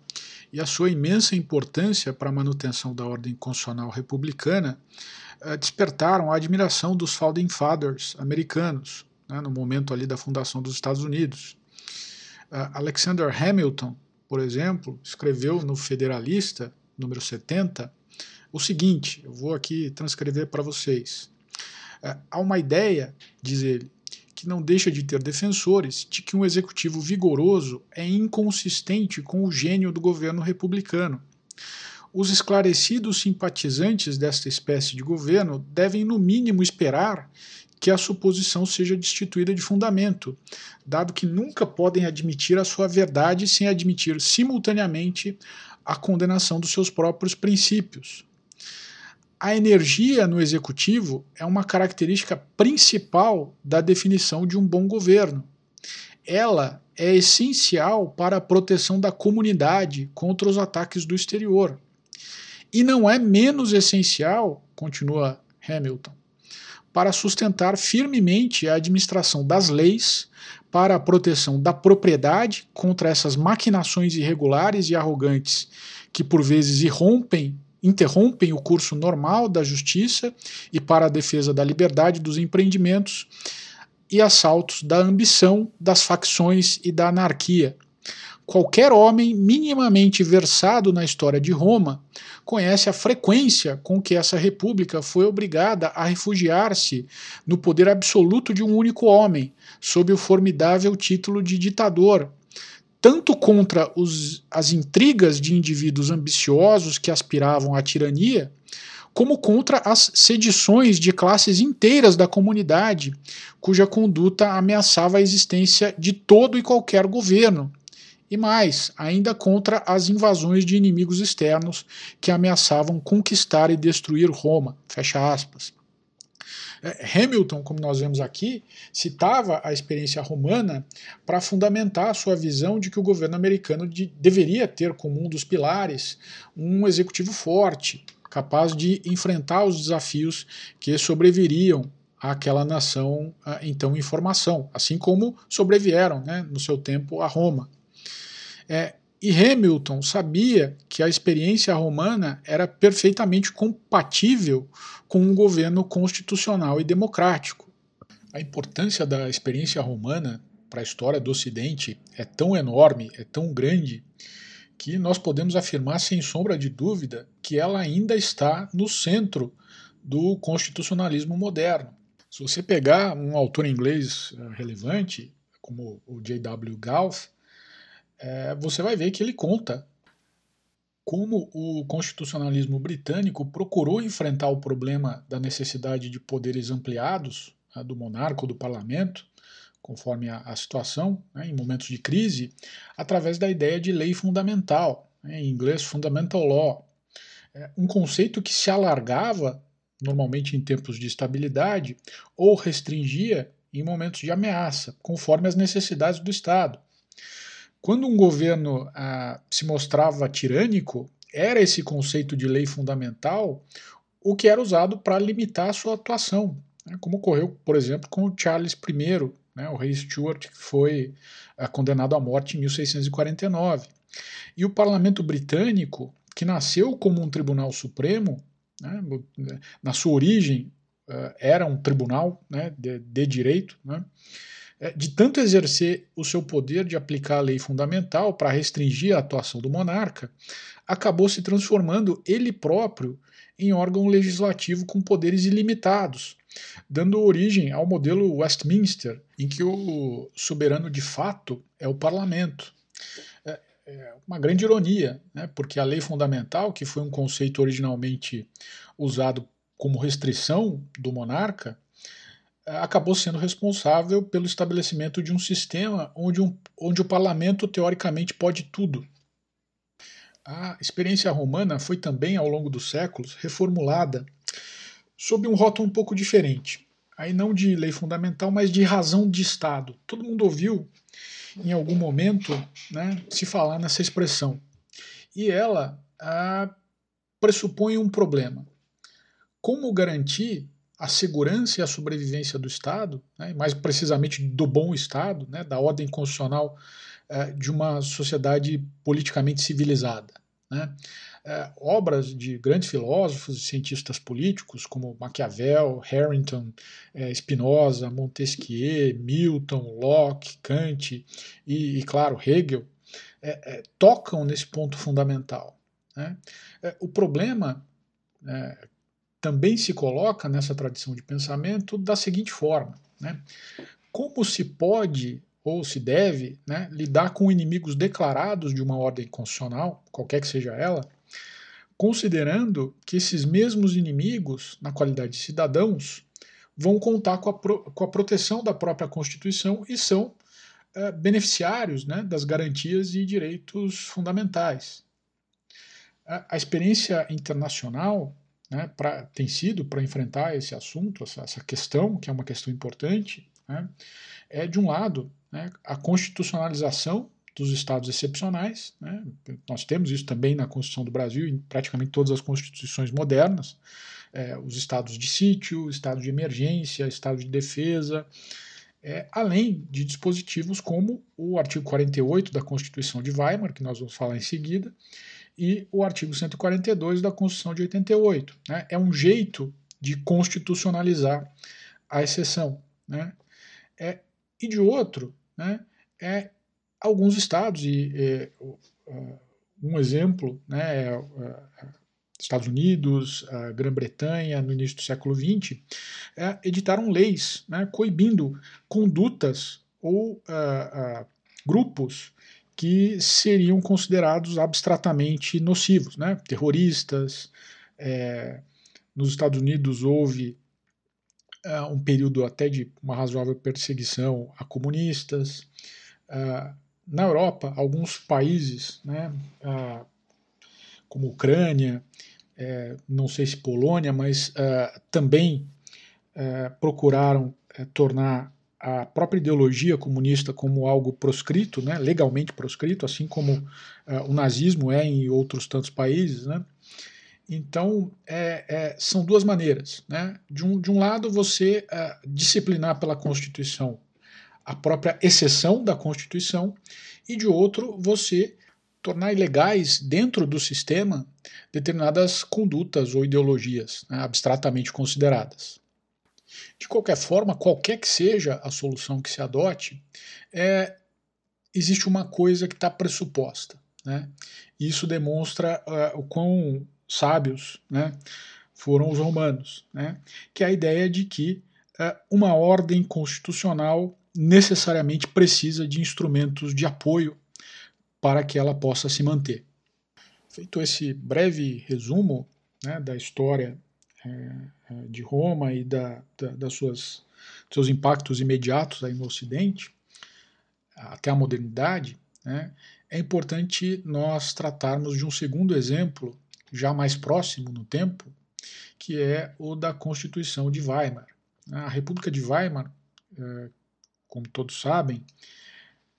e a sua imensa importância para a manutenção da ordem constitucional republicana eh, despertaram a admiração dos Founding Fathers americanos, né, no momento ali da fundação dos Estados Unidos. Uh, Alexander Hamilton, por exemplo, escreveu no Federalista, número 70, o seguinte: eu vou aqui transcrever para vocês. Uh, há uma ideia, diz ele, que não deixa de ter defensores de que um executivo vigoroso é inconsistente com o gênio do governo republicano. Os esclarecidos simpatizantes desta espécie de governo devem, no mínimo, esperar que a suposição seja destituída de fundamento, dado que nunca podem admitir a sua verdade sem admitir simultaneamente a condenação dos seus próprios princípios a energia no executivo é uma característica principal da definição de um bom governo. Ela é essencial para a proteção da comunidade contra os ataques do exterior. E não é menos essencial, continua Hamilton, para sustentar firmemente a administração das leis, para a proteção da propriedade contra essas maquinações irregulares e arrogantes que por vezes irrompem interrompem o curso normal da justiça e para a defesa da liberdade dos empreendimentos e assaltos da ambição, das facções e da anarquia, Qualquer homem minimamente versado na história de Roma conhece a frequência com que essa república foi obrigada a refugiar-se no poder absoluto de um único homem, sob o formidável título de ditador, tanto contra os, as intrigas de indivíduos ambiciosos que aspiravam à tirania, como contra as sedições de classes inteiras da comunidade, cuja conduta ameaçava a existência de todo e qualquer governo, e mais, ainda contra as invasões de inimigos externos que ameaçavam conquistar e destruir Roma. Fecha aspas. É, Hamilton, como nós vemos aqui, citava a experiência romana para fundamentar a sua visão de que o governo americano de, deveria ter como um dos pilares um executivo forte, capaz de enfrentar os desafios que sobreviriam àquela nação então em formação, assim como sobrevieram né, no seu tempo a Roma. É, e Hamilton sabia que a experiência romana era perfeitamente compatível com um governo constitucional e democrático. A importância da experiência romana para a história do Ocidente é tão enorme, é tão grande, que nós podemos afirmar sem sombra de dúvida que ela ainda está no centro do constitucionalismo moderno. Se você pegar um autor inglês eh, relevante, como o J.W. Gauss, é, você vai ver que ele conta como o constitucionalismo britânico procurou enfrentar o problema da necessidade de poderes ampliados né, do monarca ou do parlamento, conforme a, a situação, né, em momentos de crise, através da ideia de lei fundamental, né, em inglês fundamental law, é, um conceito que se alargava normalmente em tempos de estabilidade ou restringia em momentos de ameaça, conforme as necessidades do Estado. Quando um governo ah, se mostrava tirânico, era esse conceito de lei fundamental o que era usado para limitar a sua atuação, né, como ocorreu, por exemplo, com o Charles I, né, o rei Stuart, que foi ah, condenado à morte em 1649. E o parlamento britânico, que nasceu como um tribunal supremo, né, na sua origem uh, era um tribunal né, de, de direito, né, de tanto exercer o seu poder de aplicar a lei fundamental para restringir a atuação do monarca, acabou se transformando ele próprio em órgão legislativo com poderes ilimitados, dando origem ao modelo Westminster, em que o soberano de fato é o parlamento. É, é uma grande ironia, né, porque a lei fundamental, que foi um conceito originalmente usado como restrição do monarca, acabou sendo responsável pelo estabelecimento de um sistema onde, um, onde o parlamento teoricamente pode tudo. A experiência romana foi também, ao longo dos séculos, reformulada sob um rótulo um pouco diferente. Aí não de lei fundamental, mas de razão de Estado. Todo mundo ouviu, em algum momento, né, se falar nessa expressão. E ela a, pressupõe um problema. Como garantir a segurança e a sobrevivência do Estado, né, mais precisamente do bom Estado, né, da ordem constitucional eh, de uma sociedade politicamente civilizada. Né. Eh, obras de grandes filósofos e cientistas políticos como Maquiavel, Harrington, eh, Spinoza, Montesquieu, Milton, Locke, Kant e, e claro, Hegel, tocam nesse ponto fundamental. Né. o problema também se coloca nessa tradição de pensamento da seguinte forma: né? como se pode ou se deve né, lidar com inimigos declarados de uma ordem constitucional, qualquer que seja ela, considerando que esses mesmos inimigos, na qualidade de cidadãos, vão contar com a, pro, com a proteção da própria Constituição e são é, beneficiários né, das garantias e direitos fundamentais. A, a experiência internacional né, pra, tem sido para enfrentar esse assunto, essa, essa, questão, que é uma questão importante, né, é, de um lado, né, a constitucionalização dos estados excepcionais. Né, nós temos isso também na Constituição do Brasil, em praticamente todas as constituições modernas. É, os estados de sítio, estado de emergência, estado de defesa, é, além de dispositivos como o artigo 48 da Constituição de Weimar, que nós vamos falar em seguida, e o artigo 142 da Constituição de 88. Né? É um jeito de constitucionalizar a exceção. Né? É, e de outro, né, é alguns estados, e, e um exemplo né, é, Estados Unidos, Grã-Bretanha, no início do século XX, é, editaram leis né, coibindo condutas ou uh, uh, grupos que seriam considerados abstratamente nocivos, né? terroristas. É, nos Estados Unidos houve uh, um período até de uma razoável perseguição a comunistas. Uh, na Europa, alguns países, né, uh, como Ucrânia, é, não sei se Polônia, mas também procuraram tornar a própria ideologia comunista como algo proscrito, né, legalmente proscrito, assim como uh, o nazismo é em outros tantos países. Né? Então, é, é, são duas maneiras. Né? De, um, de um lado, você uh, disciplinar pela Constituição a própria exceção da Constituição, e de outro, você tornar ilegais dentro do sistema determinadas condutas ou ideologias né, abstratamente consideradas. De qualquer forma, qualquer que seja a solução que se adote, é, existe uma coisa que está pressuposta. Né? Isso demonstra uh, o quão sábios né, foram os romanos, né? que é a ideia de que uh, uma ordem constitucional necessariamente precisa de instrumentos de apoio para que ela possa se manter. Feito esse breve resumo né, da história é, de Roma e da, da, das suas, seus impactos imediatos aí no Ocidente, até a modernidade, né, é importante nós tratarmos de um segundo exemplo, já mais próximo no tempo, que é o da Constituição de Weimar. A República de Weimar, é, como todos sabem,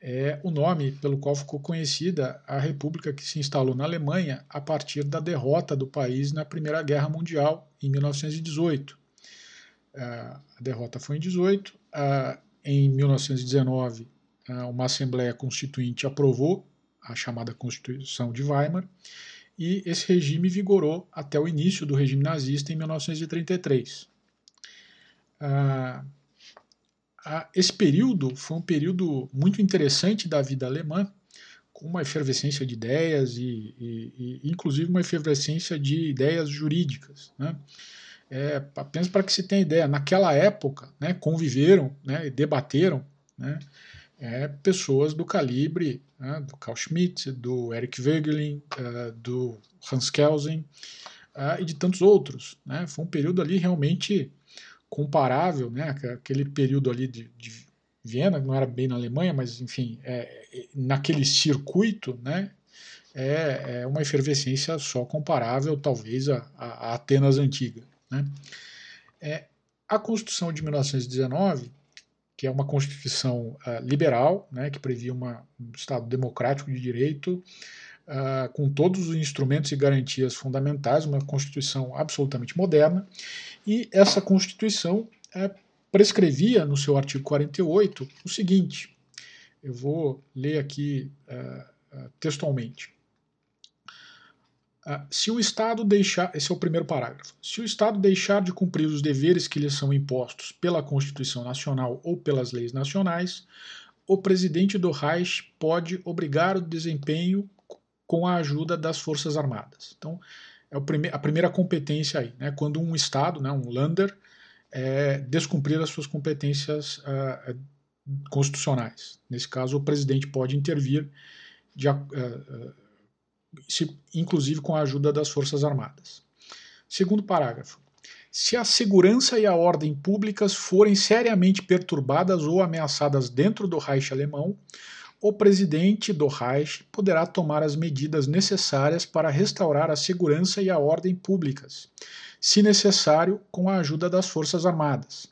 é o nome pelo qual ficou conhecida a república que se instalou na Alemanha a partir da derrota do país na Primeira Guerra Mundial, em 1918. A derrota foi em 18. Em 1919, uma Assembleia Constituinte aprovou a chamada Constituição de Weimar e esse regime vigorou até o início do regime nazista em 1933 esse período foi um período muito interessante da vida alemã, com uma efervescência de ideias e, e, e inclusive uma efervescência de ideias jurídicas. Né? É, apenas para que se tenha ideia, naquela época né, conviveram né, e debateram né, é, pessoas do calibre né, do Carl Schmitt, do Eric Wegelin, uh, do Hans Kelsen uh, e de tantos outros. Né? Foi um período ali realmente comparável, né, aquele período ali de, de Viena, não era bem na Alemanha, mas enfim, é, é, naquele circuito, né, é, é, uma efervescência só comparável, talvez, a, a Atenas antiga. Né. É, a Constituição de 1919, que é uma Constituição uh, liberal, né, que previa uma, um Estado democrático de direito, uh, com todos os instrumentos e garantias fundamentais, uma Constituição absolutamente moderna, e essa Constituição uh, prescrevia no seu artigo 48 o seguinte: eu vou ler aqui uh, textualmente. se o Estado deixar, esse é o primeiro parágrafo, se o Estado deixar de cumprir os deveres que lhe são impostos pela Constituição Nacional ou pelas leis nacionais, o presidente do Reich pode obrigar o desempenho com a ajuda das Forças Armadas. Então, é a primeira competência aí, né? quando um Estado, né, um Lander, é, descumprir as suas competências uh, constitucionais. Nesse caso, o presidente pode intervir, de, uh, uh, se, inclusive com a ajuda das Forças Armadas. Segundo parágrafo. Se a segurança e a ordem públicas forem seriamente perturbadas ou ameaçadas dentro do Reich alemão, o presidente do Reich poderá tomar as medidas necessárias para restaurar a segurança e a ordem públicas, se necessário, com a ajuda das Forças Armadas.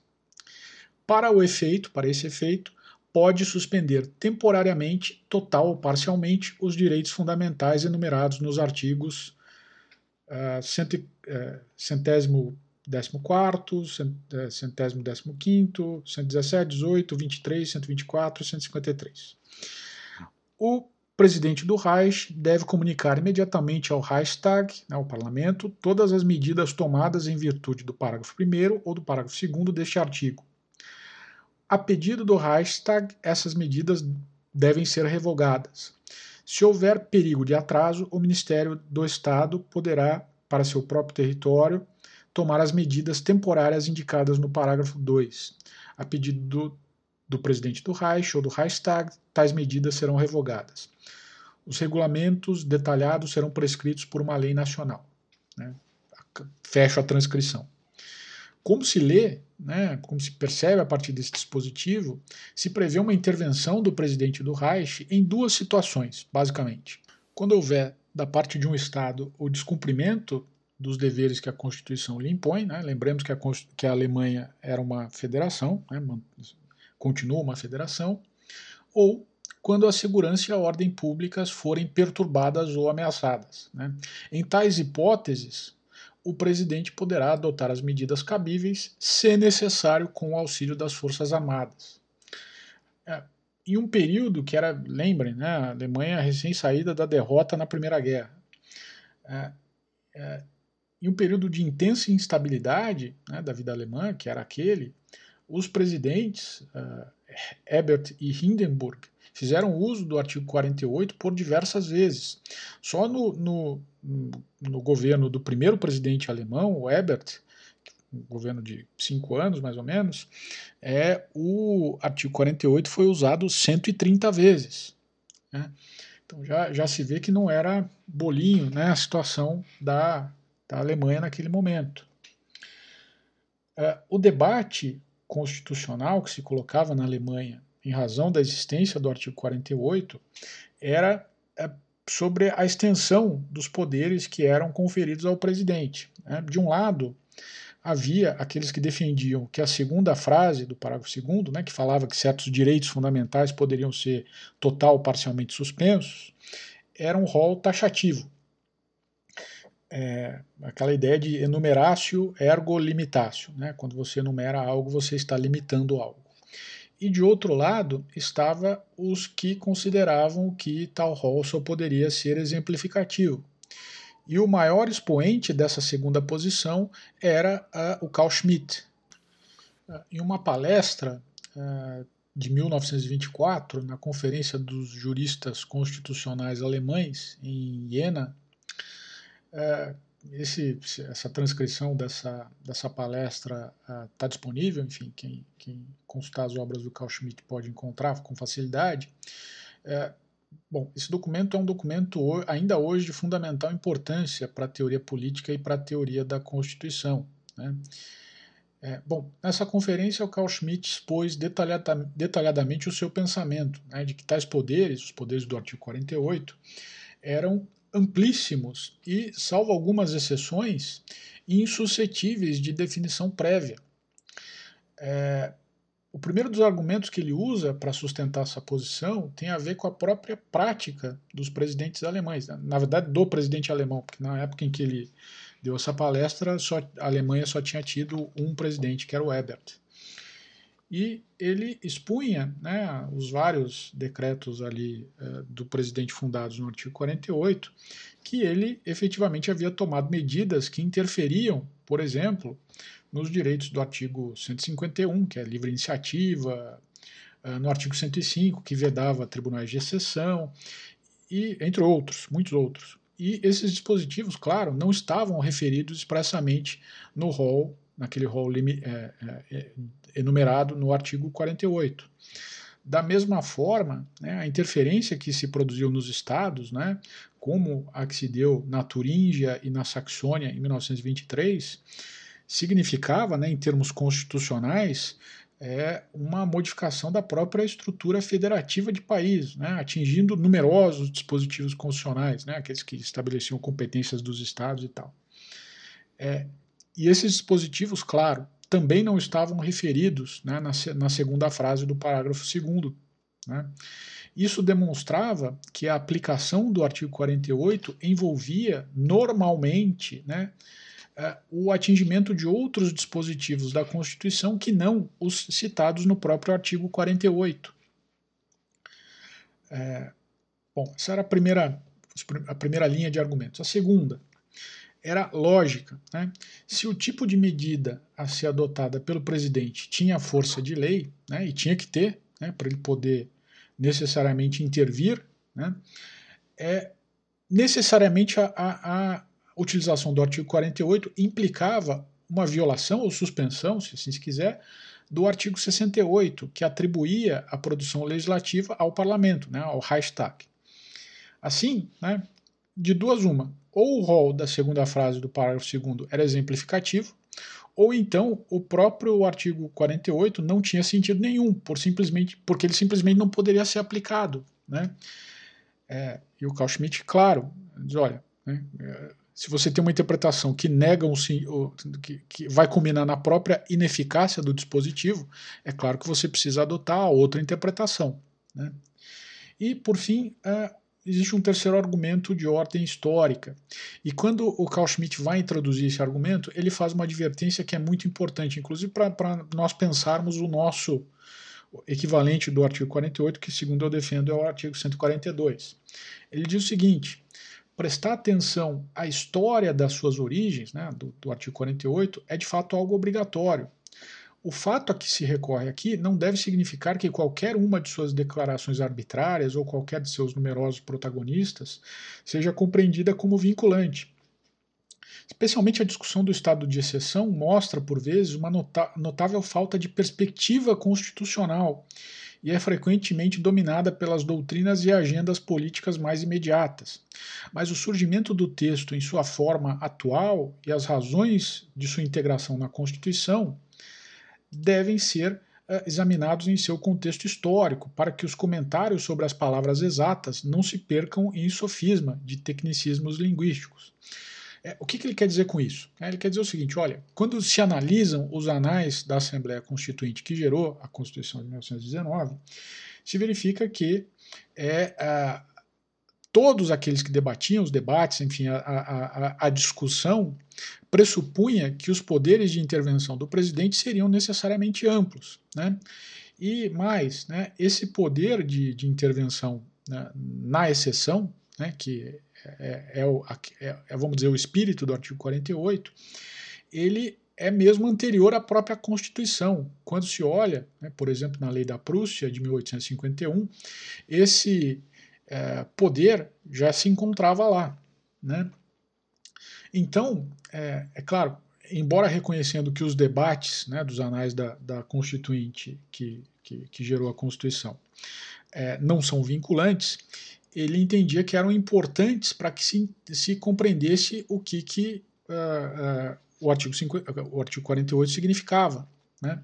Para o efeito, para esse efeito, pode suspender temporariamente, total ou parcialmente, os direitos fundamentais enumerados nos artigos uh, cento, uh, centésimo décimo quarto, eh, centésimo décimo quinto, 117, 18, 23, 124 e 153. O presidente do Reich deve comunicar imediatamente ao Reichstag, né, ao parlamento, todas as medidas tomadas em virtude do parágrafo 1 ou do parágrafo 2 deste artigo. A pedido do Reichstag, essas medidas devem ser revogadas. Se houver perigo de atraso, o Ministério do Estado poderá, para seu próprio território, tomar as medidas temporárias indicadas no parágrafo 2. A pedido do, do presidente do Reich ou do Reichstag, tais medidas serão revogadas. Os regulamentos detalhados serão prescritos por uma lei nacional. Né? Fecho a transcrição. Como se lê, né, como se percebe a partir desse dispositivo, se prevê uma intervenção do presidente do Reich em duas situações, basicamente. Quando houver, da parte de um Estado, o descumprimento dos deveres que a Constituição lhe impõe, né, lembremos que a, que a Alemanha era uma federação, né, continua uma federação, ou quando a segurança e a ordem públicas forem perturbadas ou ameaçadas. Né. Em tais hipóteses, o presidente poderá adotar as medidas cabíveis, se necessário, com o auxílio das Forças Armadas. É, em um período que era, lembrem, né, a Alemanha recém-saída da derrota na Primeira Guerra. É, é, em um período de intensa instabilidade né, da vida alemã, que era aquele, os presidentes uh, Ebert e Hindenburg fizeram uso do artigo 48 por diversas vezes. Só no, no, no governo do primeiro presidente alemão, o Ebert, um governo de cinco anos mais ou menos, é, o artigo 48 foi usado 130 vezes. Né? Então já, já se vê que não era bolinho né, a situação da, da Alemanha naquele momento. É, o debate constitucional que se colocava na Alemanha em razão da existência do artigo 48, era é, sobre a extensão dos poderes que eram conferidos ao presidente. Né? De um lado, havia aqueles que defendiam que a segunda frase do parágrafo 2, né, que falava que certos direitos fundamentais poderiam ser total ou parcialmente suspensos, era um rol taxativo. É, aquela ideia de enumeratio ergo limitatio. Né? Quando você enumera algo, você está limitando algo e de outro lado estava os que consideravam que tal rol só poderia ser exemplificativo. E o maior expoente dessa segunda posição era uh, o Carl Schmitt. Uh, em uma palestra uh, de 1924, na Conferência dos Juristas Constitucionais Alemães, em Jena, esse, essa transcrição dessa, dessa palestra está uh, disponível, enfim, quem, quem, consultar as obras do Carl Schmitt pode encontrar com facilidade. É, bom, esse documento é um documento ainda hoje de fundamental importância para a teoria política e para a teoria da Constituição. Né? É, bom, nessa conferência o Carl Schmitt expôs detalhada, detalhadamente o seu pensamento né, de que tais poderes, os poderes do artigo 48, eram amplíssimos e, salvo algumas exceções, insuscetíveis de definição prévia. É, o primeiro dos argumentos que ele usa para sustentar essa posição tem a ver com a própria prática dos presidentes alemães, né? na verdade do presidente alemão, porque na época em que ele deu essa palestra, só, a Alemanha só tinha tido um presidente, que era o Ebert e ele expunha né, os vários decretos ali uh, do presidente fundados no artigo 48, que ele efetivamente havia tomado medidas que interferiam, por exemplo, nos direitos do artigo 151, que é livre iniciativa, uh, no artigo 105, que vedava tribunais de exceção, e entre outros, muitos outros. E esses dispositivos, claro, não estavam referidos expressamente no rol naquele rol é, é, é, enumerado no artigo 48. Da mesma forma, né, a interferência que se produziu nos estados, né, como a que se deu na Turíngia e na Saxônia em 1923, significava, né, em termos constitucionais, é uma modificação da própria estrutura federativa de país, né, atingindo numerosos dispositivos constitucionais, né, aqueles que estabeleciam competências dos estados e tal. É, e esses dispositivos, claro, também não estavam referidos né, na, na, segunda frase do parágrafo 2. Né? Isso demonstrava que a aplicação do artigo 48 envolvia normalmente né, uh, o atingimento de outros dispositivos da Constituição que não os citados no próprio artigo 48. É, bom, essa era a primeira, a primeira linha de argumentos. A segunda, era lógica. Né? Se o tipo de medida a ser adotada pelo presidente tinha força de lei, né, e tinha que ter, né, para ele poder necessariamente intervir, né, é, necessariamente a, a, a utilização do artigo 48 implicava uma violação ou suspensão, se assim se quiser, do artigo 68, que atribuía a produção legislativa ao parlamento, né, ao Reichstag. Assim, né, de duas uma, ou o rol da segunda frase do parágrafo 2 era exemplificativo, ou então o próprio artigo 48 não tinha sentido nenhum, por simplesmente, porque ele simplesmente não poderia ser aplicado. Né? É, e o Carl Schmitt, claro, diz, olha, né, é, se você tem uma interpretação que nega um que, que vai culminar na própria ineficácia do dispositivo, é claro que você precisa adotar outra interpretação. Né? E, por fim, é, existe um terceiro argumento de ordem histórica. E quando o Carl Schmitt vai introduzir esse argumento, ele faz uma advertência que é muito importante, inclusive para nós pensarmos o nosso equivalente do artigo 48, que, segundo eu defendo, é o artigo 142. Ele diz o seguinte: prestar atenção à história das suas origens, né, do, do artigo 48, é de fato algo obrigatório. O fato a que se recorre aqui não deve significar que qualquer uma de suas declarações arbitrárias ou qualquer de seus numerosos protagonistas seja compreendida como vinculante. Especialmente a discussão do estado de exceção mostra, por vezes, uma notável falta de perspectiva constitucional e é frequentemente dominada pelas doutrinas e agendas políticas mais imediatas. Mas o surgimento do texto em sua forma atual e as razões de sua integração na Constituição devem ser uh, examinados em seu contexto histórico, para que os comentários sobre as palavras exatas não se percam em sofisma de tecnicismos linguísticos. É, o que, ele quer dizer com isso? É, ele quer dizer o seguinte: olha, quando se analisam os anais da Assembleia Constituinte que gerou a Constituição de 1919, se verifica que é, todos aqueles que debatiam os debates, enfim, a, a, a, discussão, pressupunha que os poderes de intervenção do presidente seriam necessariamente amplos. Né? E mais, né, esse poder de, de intervenção né, na exceção, né, que é, é, o, é, é, vamos dizer, o espírito do artigo 48, ele é mesmo anterior à própria Constituição. Quando se olha, né, por exemplo, na Lei da Prússia de 1851, esse é, poder já se encontrava lá. Né? Então, é, é, claro, embora reconhecendo que os debates né, dos anais da, da Constituinte que, que, que, gerou a Constituição é, não são vinculantes, ele entendia que eram importantes para que se, se compreendesse o que, que uh, uh, o, artigo 50, o artigo 48 significava. Né?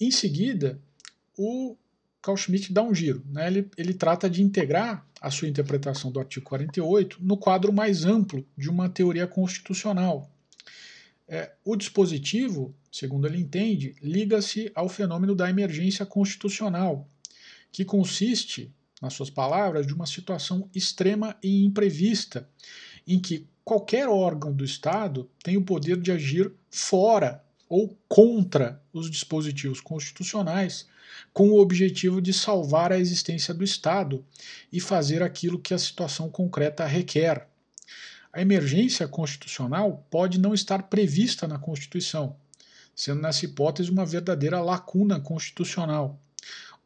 Em seguida, o Carl Schmitt dá um giro. Né? Ele, ele trata de integrar a sua interpretação do artigo 48 no quadro mais amplo de uma teoria constitucional. É, o dispositivo, segundo ele entende, liga-se ao fenômeno da emergência constitucional, que consiste, nas suas palavras, de uma situação extrema e imprevista, em que qualquer órgão do Estado tem o poder de agir fora ou contra os dispositivos constitucionais com o objetivo de salvar a existência do Estado e fazer aquilo que a situação concreta requer. A emergência constitucional pode não estar prevista na Constituição, sendo nessa hipótese uma verdadeira lacuna constitucional,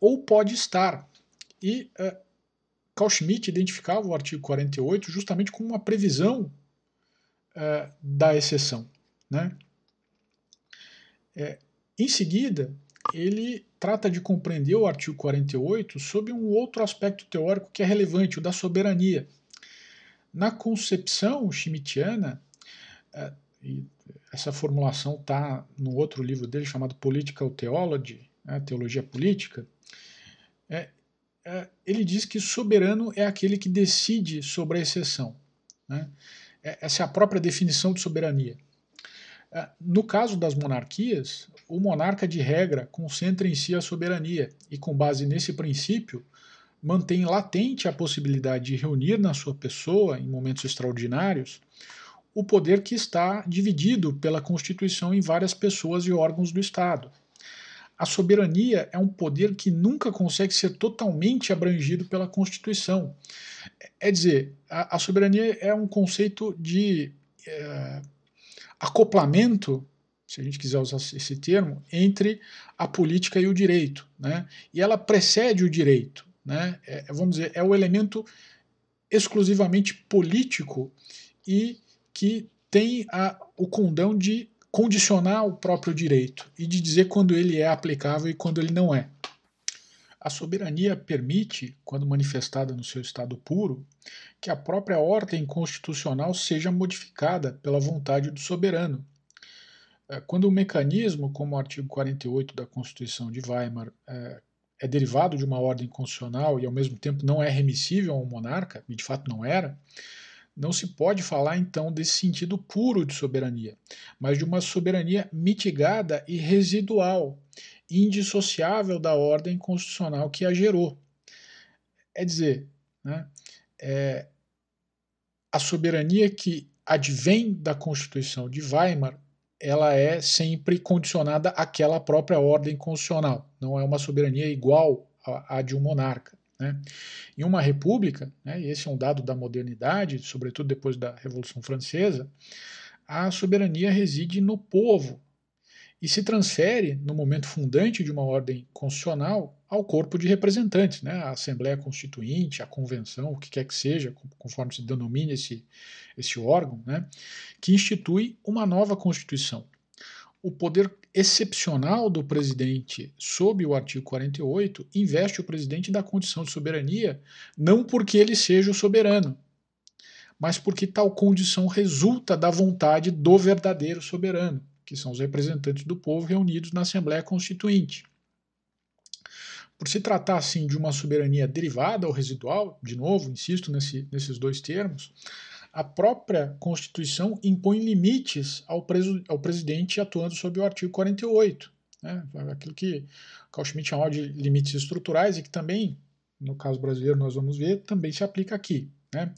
ou pode estar. E uh, Carl Schmitt identificava o artigo 48 justamente como uma previsão uh, da exceção. Né? É, em seguida, ele trata de compreender o artigo 48 sob um outro aspecto teórico que é relevante, o da soberania. Na concepção schmittiana, é, essa formulação está no outro livro dele chamado Political Theology, né, Teologia Política, é, é, ele diz que soberano é aquele que decide sobre a exceção. Né? É, essa é a própria definição de soberania. É, no caso das monarquias, o monarca, de regra, concentra em si a soberania e, com base nesse princípio, mantém latente a possibilidade de reunir na sua pessoa, em momentos extraordinários, o poder que está dividido pela Constituição em várias pessoas e órgãos do Estado. A soberania é um poder que nunca consegue ser totalmente abrangido pela Constituição. É dizer, a, a soberania é um conceito de é, acoplamento se a gente quiser usar esse termo, entre a política e o direito. Né? E ela precede o direito. Né? É, vamos dizer, é o elemento exclusivamente político e que tem a, o condão de condicionar o próprio direito e de dizer quando ele é aplicável e quando ele não é. A soberania permite, quando manifestada no seu estado puro, que a própria ordem constitucional seja modificada pela vontade do soberano. É, quando um mecanismo, como o artigo 48 da Constituição de Weimar, é, é derivado de uma ordem constitucional e ao mesmo tempo não é remissível ao monarca, e de fato não era, não se pode falar então desse sentido puro de soberania, mas de uma soberania mitigada e residual, indissociável da ordem constitucional que a gerou. É dizer, né, é, a soberania que advém da Constituição de Weimar ela é sempre condicionada àquela própria ordem constitucional, não é uma soberania igual à de um monarca. Né? Em uma república, né, e esse é um dado da modernidade, sobretudo depois da Revolução Francesa, a soberania reside no povo e se transfere, no momento fundante de uma ordem constitucional, ao corpo de representantes, né, a Assembleia Constituinte, a Convenção, o que quer que seja, conforme se denomine esse, esse órgão, né, que institui uma nova Constituição. O poder excepcional do presidente, sob o artigo 48, investe o presidente da condição de soberania, não porque ele seja o soberano, mas porque tal condição resulta da vontade do verdadeiro soberano, que são os representantes do povo reunidos na Assembleia Constituinte. Por se tratar, assim, de uma soberania derivada ou residual, de novo, insisto nesse, nesses dois termos, a própria Constituição impõe limites ao, preso, ao presidente atuando sob o artigo 48. Né? Aquilo que Carl Schmitt chama de limites estruturais e que também, no caso brasileiro, nós vamos ver, também se aplica aqui. Né?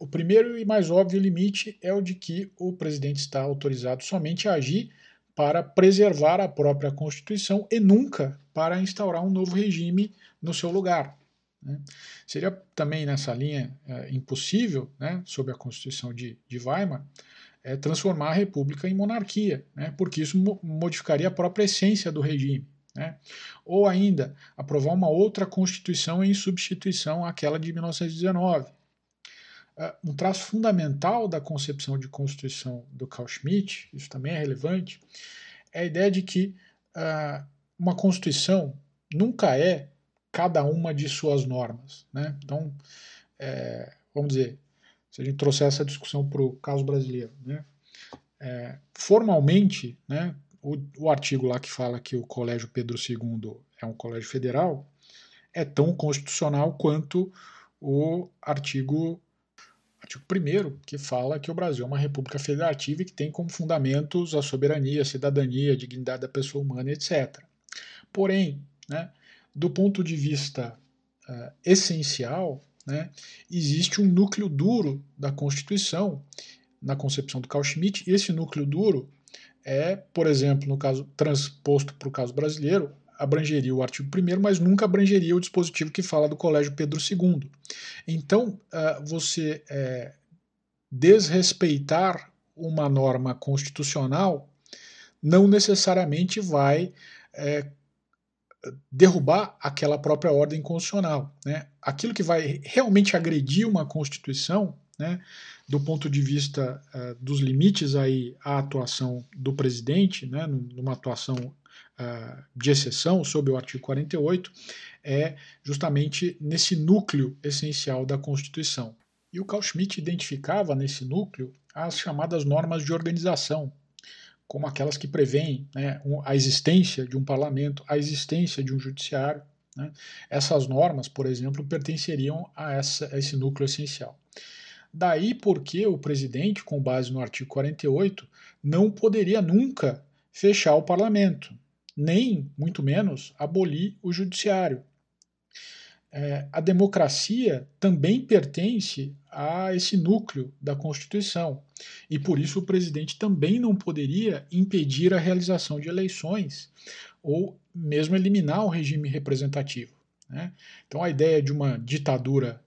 O primeiro e mais óbvio limite é o de que o presidente está autorizado somente a agir para preservar a própria Constituição e nunca para instaurar um novo regime no seu lugar. Né? Seria também nessa linha é, impossível, né, sob a Constituição de, de Weimar, é, transformar a República em monarquia, né, porque isso mo modificaria a própria essência do regime. Né? Ou ainda, aprovar uma outra Constituição em substituição àquela de 1919. Uh, um traço fundamental da concepção de Constituição do Carl Schmitt, isso também é relevante, é a ideia de que uh, uma Constituição nunca é cada uma de suas normas. Né? Então, é, vamos dizer, se a gente trouxer essa discussão para o caso brasileiro, né? É, formalmente, né, o, o, artigo lá que fala que o Colégio Pedro II é um colégio federal é tão constitucional quanto o artigo artigo 1 que fala que o Brasil é uma república federativa e que tem como fundamentos a soberania, a cidadania, a dignidade da pessoa humana, etc. Porém, né, do ponto de vista uh, essencial, né, existe um núcleo duro da Constituição, na concepção do Carl Schmitt, e esse núcleo duro é, por exemplo, no caso transposto para o caso brasileiro, abrangeria o artigo 1, mas nunca abrangeria o dispositivo que fala do Colégio Pedro II. Então, uh, você é, desrespeitar uma norma constitucional não necessariamente vai é, derrubar aquela própria ordem constitucional. Né? Aquilo que vai realmente agredir uma Constituição, né, do ponto de vista uh, dos limites aí à atuação do presidente, né, numa atuação de exceção sob o artigo 48, é justamente nesse núcleo essencial da Constituição. E o Carl Schmitt identificava nesse núcleo as chamadas normas de organização, como aquelas que prevêem né, a existência de um parlamento, a existência de um judiciário. Né? Essas normas, por exemplo, pertenceriam a, essa, a esse núcleo essencial. Daí porque o presidente, com base no artigo 48, não poderia nunca fechar o parlamento, nem, muito menos, abolir o judiciário é, a democracia também pertence a esse núcleo da Constituição. E por isso o presidente também não poderia impedir a realização de eleições ou mesmo eliminar o regime representativo. Né? Então a ideia de uma ditadura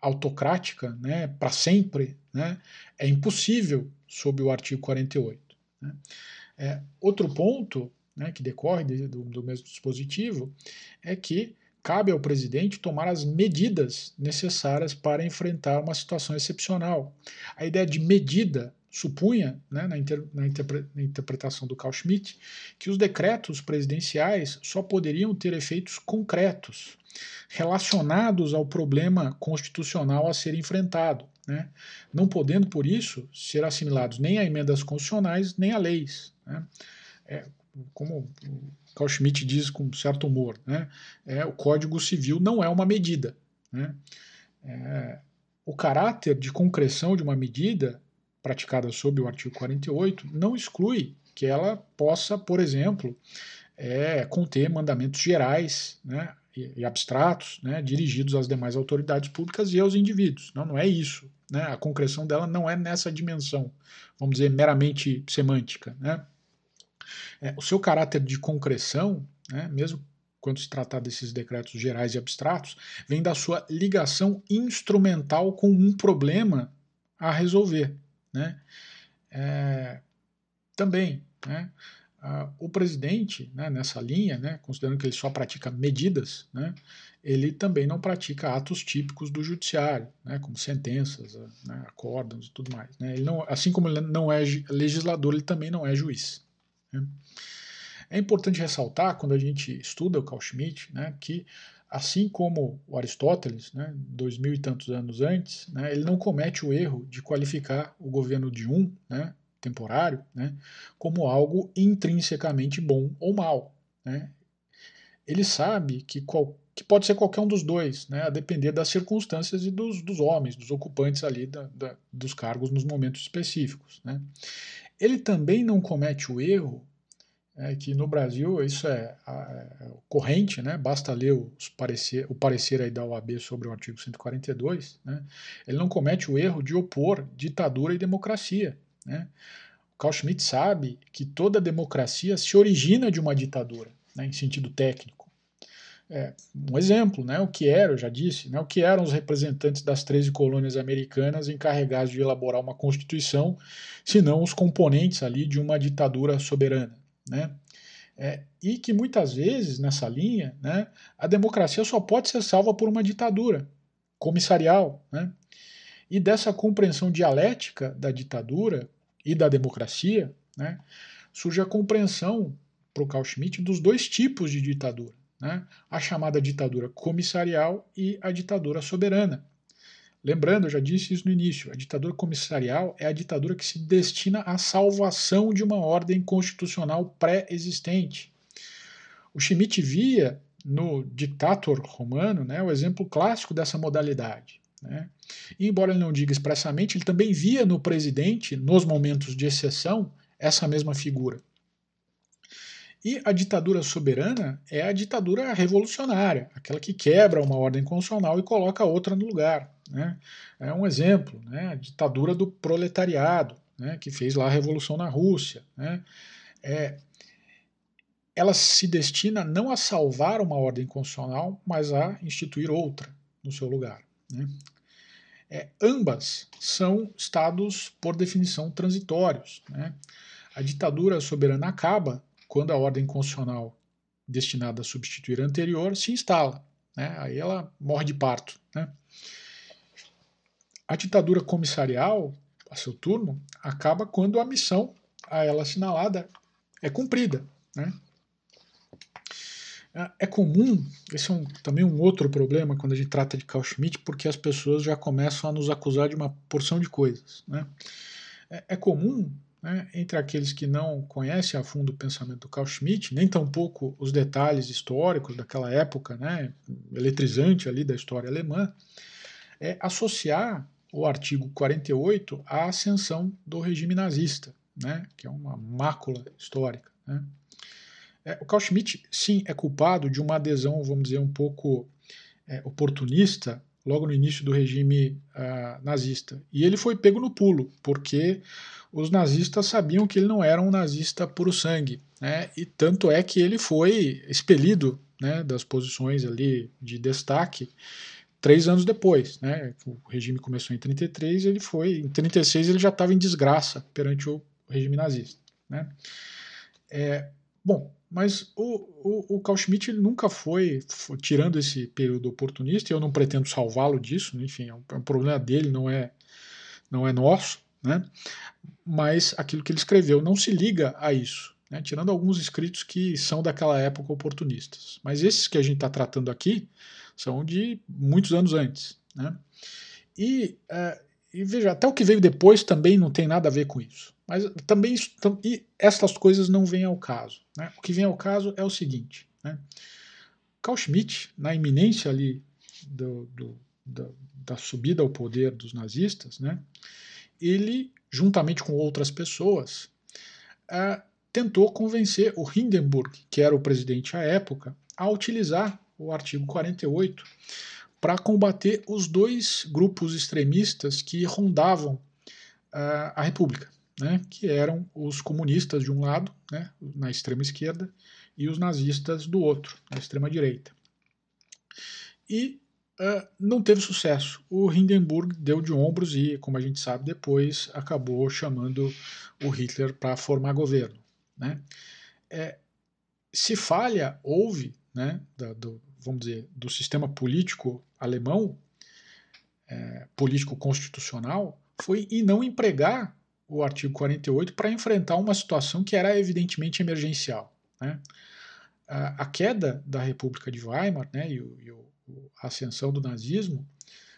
autocrática né, para sempre né, é impossível sob o artigo 48. Né? É, outro ponto né, que decorre do, do mesmo dispositivo é que cabe ao presidente tomar as medidas necessárias para enfrentar uma situação excepcional. A ideia de medida supunha, né, na, inter, na, interpre, na, interpretação do Carl Schmitt, que os decretos presidenciais só poderiam ter efeitos concretos, relacionados ao problema constitucional a ser enfrentado, né, não podendo, por isso, ser assimilados nem a emendas constitucionais nem a leis. Né. É, como Carl Schmitt diz com certo humor, né, é, o Código Civil não é uma medida. Né, é, o caráter de concreção de uma medida praticada sob o artigo 48 não exclui que ela possa, por exemplo, é, conter mandamentos gerais né, e, e abstratos né, dirigidos às demais autoridades públicas e aos indivíduos. Não, não é isso. Né, a concreção dela não é nessa dimensão, vamos dizer, meramente semântica. Né. É, o seu caráter de concreção, né, mesmo quando se tratar desses decretos gerais e abstratos, vem da sua ligação instrumental com um problema a resolver. Né? É, também, né, o presidente, né, nessa linha, né, considerando que ele só pratica medidas, né, ele também não pratica atos típicos do judiciário, né, como sentenças, né, e tudo mais. Né. Ele não, assim como ele não é legislador, ele também não é juiz. Né. É importante ressaltar, quando a gente estuda o Carl Schmitt, né, que assim como o Aristóteles, né, dois mil e tantos anos antes, né, ele não comete o erro de qualificar o governo de um, né, temporário, né, como algo intrinsecamente bom ou mal. Né. Ele sabe que, qual, que pode ser qualquer um dos dois, né, a depender das circunstâncias e dos, dos homens, dos ocupantes ali da, da, dos cargos nos momentos específicos. Né. Ele também não comete o erro é que no Brasil isso é, é corrente, né? basta ler os parecer, o parecer aí da OAB sobre o artigo 142, né? ele não comete o erro de opor ditadura e democracia. Né? O Carl Schmitt sabe que toda democracia se origina de uma ditadura, né? em sentido técnico. É, um exemplo, né, o que era, eu já disse, né, o que eram os representantes das 13 colônias americanas encarregados de elaborar uma constituição, se não os componentes ali de uma ditadura soberana né? É, e que muitas vezes, nessa linha, né, a democracia só pode ser salva por uma ditadura comissarial. Né? E dessa compreensão dialética da ditadura e da democracia, né, surge a compreensão, para o Carl Schmitt, dos dois tipos de ditadura. Né? A chamada ditadura comissarial e a ditadura soberana. Lembrando, eu já disse isso no início, a ditadura comissarial é a ditadura que se destina à salvação de uma ordem constitucional pré-existente. O Schmitt via no dictator romano né, o exemplo clássico dessa modalidade. Né? E, embora ele não diga expressamente, ele também via no presidente, nos momentos de exceção, essa mesma figura. E a ditadura soberana é a ditadura revolucionária, aquela que quebra uma ordem constitucional e coloca outra no lugar. Né? É um exemplo, né? a ditadura do proletariado, né? que fez lá a revolução na Rússia. Né? É, ela se destina não a salvar uma ordem constitucional, mas a instituir outra no seu lugar. Né? É, ambas são estados, por definição, transitórios. Né? A ditadura soberana acaba quando a ordem constitucional destinada a substituir a anterior se instala. Né? Aí ela morre de parto. Né? A ditadura comissarial, a seu turno, acaba quando a missão a ela assinalada é cumprida. Né? É comum, esse é um, também um outro problema quando a gente trata de Carl Schmitt, porque as pessoas já começam a nos acusar de uma porção de coisas. Né? É, é comum né, entre aqueles que não conhecem a fundo o pensamento do Carl Schmitt, nem tampouco os detalhes históricos daquela época né, eletrizante ali da história alemã, é associar o artigo 48 à ascensão do regime nazista, né, que é uma mácula histórica. Né. É, o Carl Schmitt, sim, é culpado de uma adesão, vamos dizer, um pouco é, oportunista logo no início do regime uh, nazista. E ele foi pego no pulo, porque os nazistas sabiam que ele não era um nazista puro sangue, né? E tanto é que ele foi expelido, né, das posições ali de destaque três anos depois, né? O regime começou em 33, ele foi em 36 ele já estava em desgraça perante o regime nazista, né? É, bom, mas o, o, o Carl Schmitt nunca foi, foi, tirando esse período oportunista, e eu não pretendo salvá-lo disso, enfim, é um, é um, problema dele, não é, não é nosso, né? mas aquilo que ele escreveu não se liga a isso, né? tirando alguns escritos que são daquela época oportunistas. Mas esses que a gente está tratando aqui são de muitos anos antes. Né? E, uh, e veja, até o que veio depois também não tem nada a ver com isso. Mas também isso, e essas coisas não vêm ao caso. Né? O que vem ao caso é o seguinte: né? Carl Schmitt, na iminência ali do, do, da, da, subida ao poder dos nazistas, né, ele, juntamente com outras pessoas, uh, tentou convencer o Hindenburg, que era o presidente à época, a utilizar o artigo 48 para combater os dois grupos extremistas que rondavam uh, a República né, que eram os comunistas de um lado, né, na extrema esquerda, e os nazistas do outro, na extrema direita. E uh, não teve sucesso. O Hindenburg deu de ombros e, como a gente sabe depois, acabou chamando o Hitler para formar governo. Né. É, se falha houve, né, da, do, vamos dizer, do sistema político alemão, é, político constitucional, foi em não empregar o artigo 48 para enfrentar uma situação que era evidentemente emergencial. Né? A, a, queda da República de Weimar né, e, e a ascensão do nazismo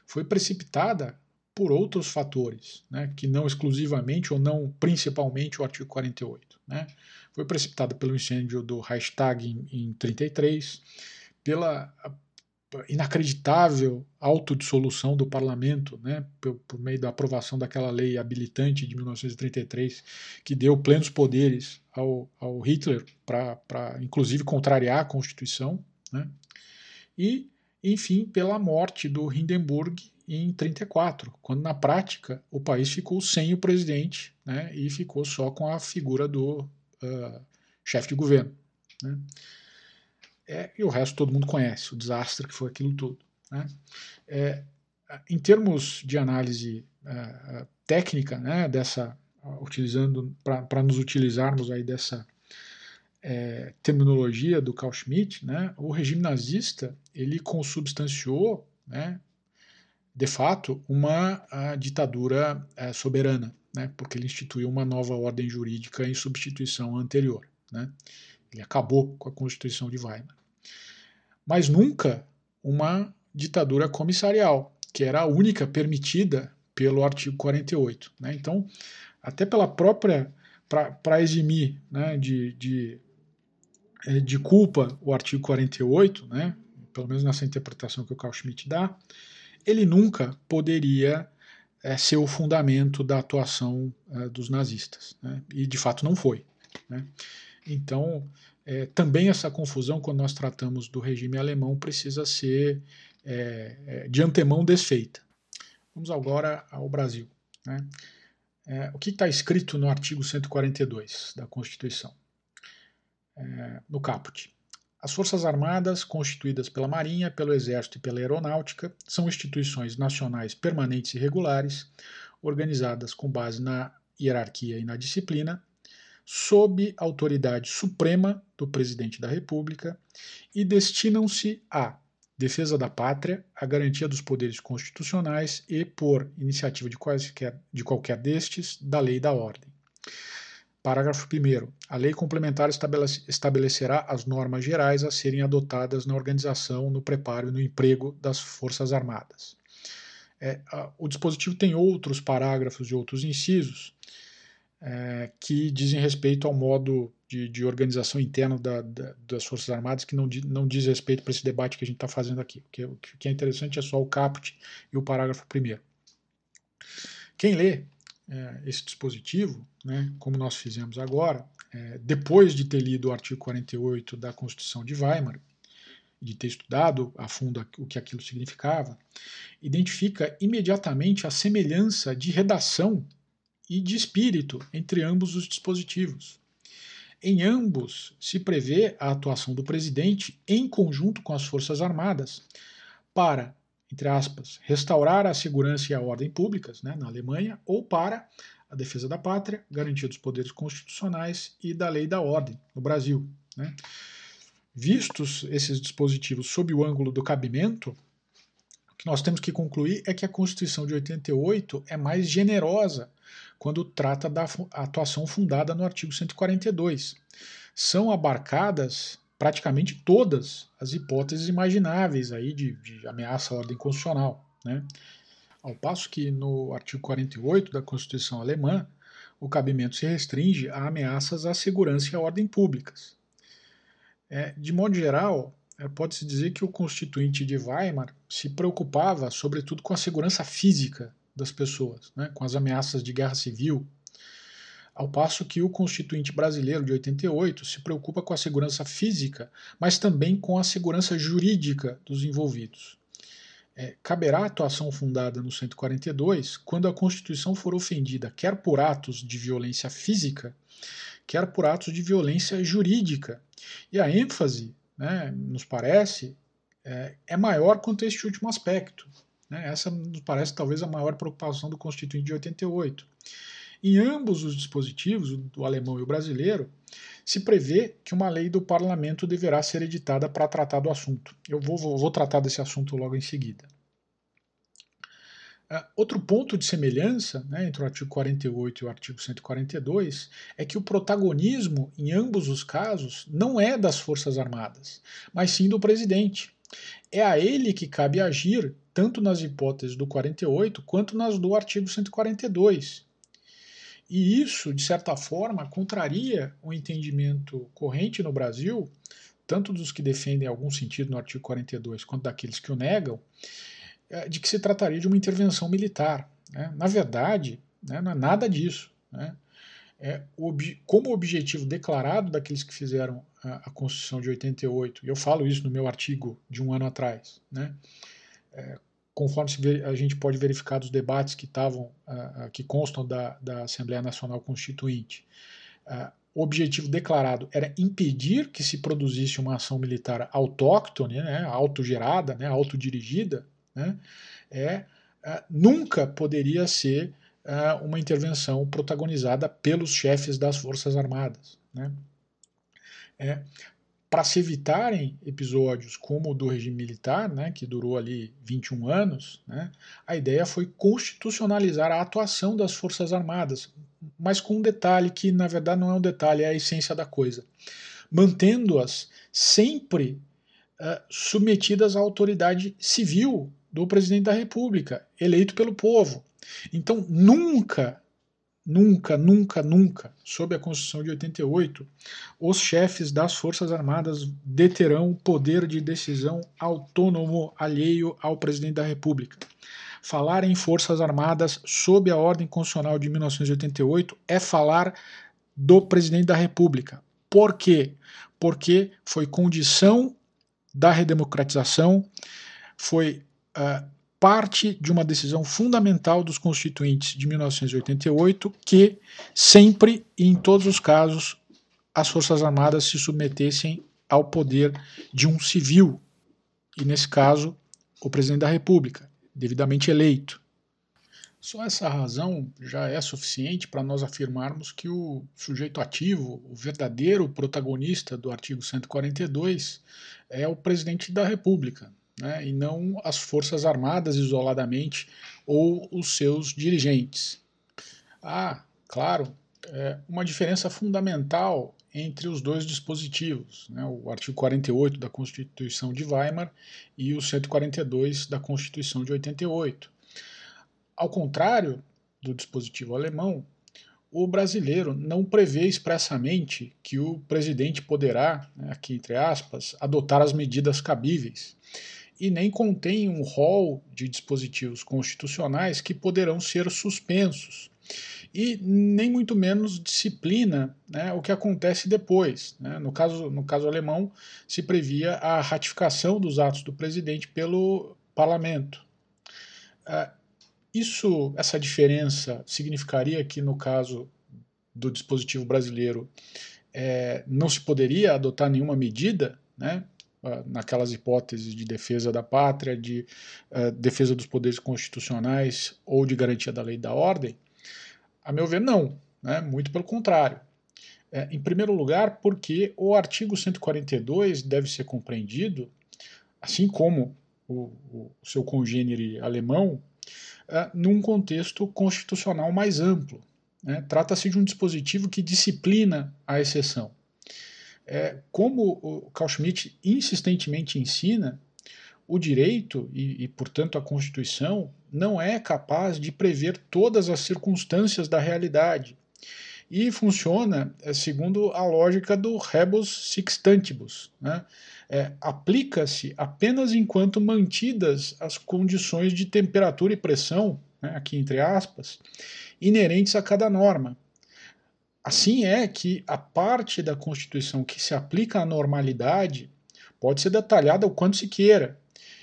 foi precipitada por outros fatores, né, que não exclusivamente ou não principalmente o artigo 48. Né? Foi precipitada pelo incêndio do Reichstag em, em 33, pela inacreditável autodissolução do parlamento, né, por, por, meio da aprovação daquela lei habilitante de 1933, que deu plenos poderes ao, ao Hitler para, inclusive, contrariar a Constituição, né, e, enfim, pela morte do Hindenburg em 34, quando, na prática, o país ficou sem o presidente né, e ficou só com a figura do uh, chefe de governo. Né. É, e o resto todo mundo conhece, o desastre que foi aquilo tudo. Né? É, em termos de análise é técnica, né, dessa, utilizando para nos utilizarmos aí dessa é, terminologia do Carl Schmitt, né, o regime nazista ele consubstanciou, né, de fato, uma ditadura é, soberana, né, porque ele instituiu uma nova ordem jurídica em substituição à anterior. Né. Ele acabou com a Constituição de Weimar mas nunca uma ditadura comissarial, que era a única permitida pelo artigo 48. Né? Então, até pela própria, para eximir né, de, de, de culpa o artigo 48, né, pelo menos nessa interpretação que o Carl Schmitt dá, ele nunca poderia é, ser o fundamento da atuação é, dos nazistas. Né? E de fato não foi. Né? Então, é, também essa confusão, quando nós tratamos do regime alemão, precisa ser é, é, de antemão desfeita. Vamos agora ao Brasil. Né? É, o que está escrito no artigo 142 da Constituição? No caput. As Forças Armadas, constituídas pela Marinha, pelo Exército e pela Aeronáutica, são instituições nacionais permanentes e regulares, organizadas com base na hierarquia e na disciplina, sob autoridade suprema do Presidente da República e destinam-se à defesa da pátria, à garantia dos poderes constitucionais e, por iniciativa de, quaisquer, de qualquer destes, da lei e da ordem. Parágrafo 1. A lei complementar estabelecerá as normas gerais a serem adotadas na organização, no preparo e no emprego das Forças Armadas. É, a, o dispositivo tem outros parágrafos e outros incisos, é, que dizem respeito ao modo de, de organização interna da, da, das Forças Armadas, que não, não diz respeito para esse debate que a gente está fazendo aqui. Porque o que é interessante é só o caput e o parágrafo primeiro. Quem lê é, esse dispositivo, né, como nós fizemos agora, é, depois de ter lido o artigo 48 da Constituição de Weimar, de ter estudado a fundo o que aquilo significava, identifica imediatamente a semelhança de redação e de espírito entre ambos os dispositivos. Em ambos se prevê a atuação do presidente em conjunto com as Forças Armadas para, entre aspas, restaurar a segurança e a ordem públicas né, na Alemanha ou para a defesa da pátria, garantia dos poderes constitucionais e da lei da ordem no Brasil. Né? Vistos esses dispositivos sob o ângulo do cabimento, o que nós temos que concluir é que a Constituição de 88 é mais generosa quando trata da atuação fundada no artigo 142. São abarcadas praticamente todas as hipóteses imagináveis aí de, de ameaça à ordem constitucional. Né? Ao passo que no artigo 48 da Constituição alemã, o cabimento se restringe a ameaças à segurança e à ordem públicas. É, de modo geral, é, pode-se dizer que o constituinte de Weimar se preocupava, sobretudo, com a segurança física das pessoas, né, com as ameaças de guerra civil, ao passo que o constituinte brasileiro de 88 se preocupa com a segurança física, mas também com a segurança jurídica dos envolvidos é, caberá atuação fundada no 142 quando a Constituição for ofendida quer por atos de violência física, quer por atos de violência jurídica. E a ênfase, né, nos parece, é, é maior quanto este último aspecto. Né? Essa nos parece talvez a maior preocupação do Constituinte de 88. Em ambos os dispositivos, o alemão e o brasileiro, se prevê que uma lei do parlamento deverá ser editada para tratar do assunto. Eu vou, vou, vou tratar desse assunto logo em seguida. Uh, outro ponto de semelhança né, entre o artigo 48 e o artigo 142 é que o protagonismo, em ambos os casos, não é das Forças Armadas, mas sim do presidente. É a ele que cabe agir, tanto nas hipóteses do 48 quanto nas do artigo 142. E isso, de certa forma, contraria o entendimento corrente no Brasil, tanto dos que defendem algum sentido no artigo 42 quanto daqueles que o negam, é, de que se trataria de uma intervenção militar. Né? Na verdade, né, não é nada disso. Né? É, ob como objetivo declarado daqueles que fizeram a, a, Constituição de 88, e eu falo isso no meu artigo de um ano atrás, né? É, conforme a gente pode verificar dos debates que estavam, que constam da, da, Assembleia Nacional Constituinte, o objetivo declarado era impedir que se produzisse uma ação militar autóctone, né, autogerada, né, autodirigida, né, é, nunca poderia ser uma intervenção protagonizada pelos chefes das Forças Armadas. Né. É, para se evitarem episódios como o do regime militar, né, que durou ali 21 anos, né, a ideia foi constitucionalizar a atuação das Forças Armadas, mas com um detalhe que na verdade não é um detalhe, é a essência da coisa, mantendo-as sempre uh, submetidas à autoridade civil do presidente da República, eleito pelo povo. Então nunca Nunca, nunca, nunca, sob a Constituição de 88, os chefes das Forças Armadas deterão poder de decisão autônomo alheio ao presidente da República. Falar em Forças Armadas sob a ordem constitucional de 1988 é falar do presidente da República. Por quê? Porque foi condição da redemocratização, foi uh, parte de uma decisão fundamental dos constituintes de 1988 que sempre e em todos os casos as Forças Armadas se submetessem ao poder de um civil, e nesse caso, o presidente da República, devidamente eleito. Só essa razão já é suficiente para nós afirmarmos que o sujeito ativo, o verdadeiro protagonista do artigo 142, é o presidente da República, né, e não as Forças Armadas isoladamente ou os seus dirigentes. Ah, claro, é uma diferença fundamental entre os dois dispositivos, né, o artigo 48 da Constituição de Weimar e o 142 da Constituição de 88. Ao contrário do dispositivo alemão, o brasileiro não prevê expressamente que o presidente poderá, né, aqui entre aspas, adotar as medidas cabíveis e nem contém um rol de dispositivos constitucionais que poderão ser suspensos. E nem muito menos disciplina né, o que acontece depois. Né? No, caso, no caso alemão, se previa a ratificação dos atos do presidente pelo parlamento. Uh, isso, essa diferença significaria que, no caso do dispositivo brasileiro, é, não se poderia adotar nenhuma medida, né? Ah, naquelas hipóteses de defesa da pátria, de uh, defesa dos poderes constitucionais ou de garantia da lei e da ordem, A meu ver, não. Né? Muito pelo contrário. É, em primeiro lugar, porque o artigo 142 deve ser compreendido, assim como o, o seu congênere alemão, é, num contexto constitucional mais amplo. Né? Trata-se de um dispositivo que disciplina a exceção. É, como o Carl Schmitt insistentemente ensina, o direito e, e, portanto, a Constituição não é capaz de prever todas as circunstâncias da realidade e funciona é, segundo a lógica do rebus sixtantibus. Né? É, Aplica-se apenas enquanto mantidas as condições de temperatura e pressão, né, aqui entre aspas, inerentes a cada norma. Assim é que a parte da Constituição que se aplica à normalidade pode ser detalhada o quanto se queira,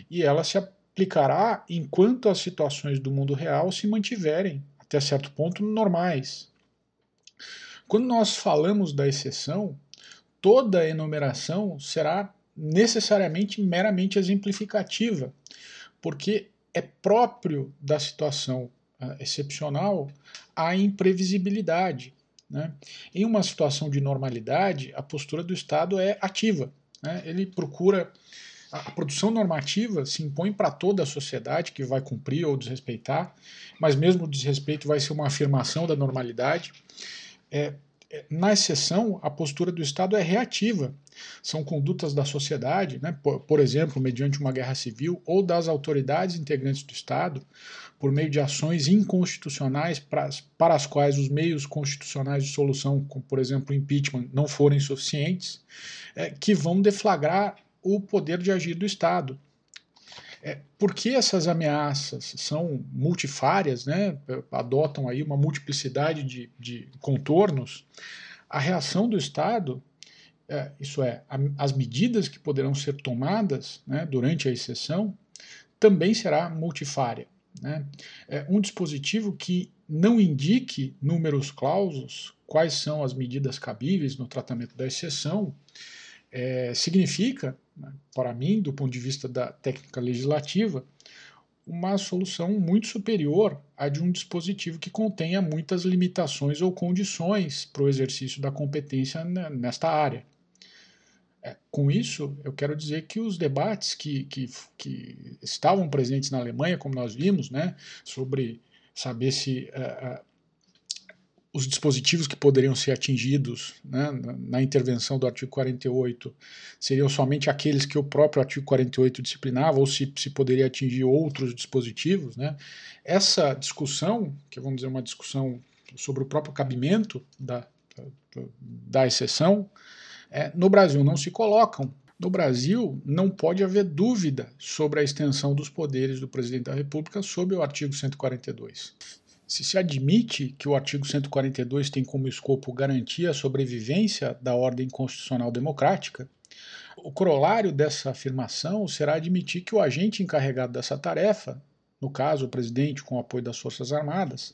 e ela se aplicará enquanto as situações do mundo real se mantiverem, até certo ponto, normais. Quando nós falamos da exceção, toda a enumeração será necessariamente meramente exemplificativa, porque é próprio da situação uh, excepcional a imprevisibilidade. Né? Em uma situação de normalidade, a postura do Estado é ativa. Né? Ele procura. A produção normativa se impõe para toda a sociedade que vai cumprir ou desrespeitar, mas mesmo o desrespeito vai ser uma afirmação da normalidade. É, é, na exceção, a postura do Estado é reativa. São condutas da sociedade, né, por, por, exemplo, mediante uma guerra civil, ou das autoridades integrantes do Estado, por meio de ações inconstitucionais para, para as quais os meios constitucionais de solução, como por exemplo o impeachment, não forem suficientes, é, que vão deflagrar o poder de agir do Estado. É, porque essas ameaças são multifárias, né, adotam aí uma multiplicidade de, de contornos, a reação do Estado, é, isso é, a, as medidas que poderão ser tomadas né, durante a exceção, também será multifária. Né? É um dispositivo que não indique números clausos, quais são as medidas cabíveis no tratamento da exceção, é, significa né, para mim, do ponto de vista da técnica legislativa, uma solução muito superior à de um dispositivo que contenha muitas limitações ou condições para o exercício da competência nesta área. É, com isso, eu quero dizer que os debates que, que, que, estavam presentes na Alemanha, como nós vimos, né, sobre saber se uh, os dispositivos que poderiam ser atingidos né, na intervenção do artigo 48 seriam somente aqueles que o próprio artigo 48 disciplinava, ou se, se poderia atingir outros dispositivos. Né. Essa discussão, que vamos dizer uma discussão sobre o próprio cabimento da, da, da exceção, é, no Brasil não se colocam. No Brasil, não pode haver dúvida sobre a extensão dos poderes do presidente da República sob o artigo 142. Se se admite que o artigo 142 tem como escopo garantir a sobrevivência da ordem constitucional democrática, o corolário dessa afirmação será admitir que o agente encarregado dessa tarefa, no caso o presidente com o apoio das Forças Armadas,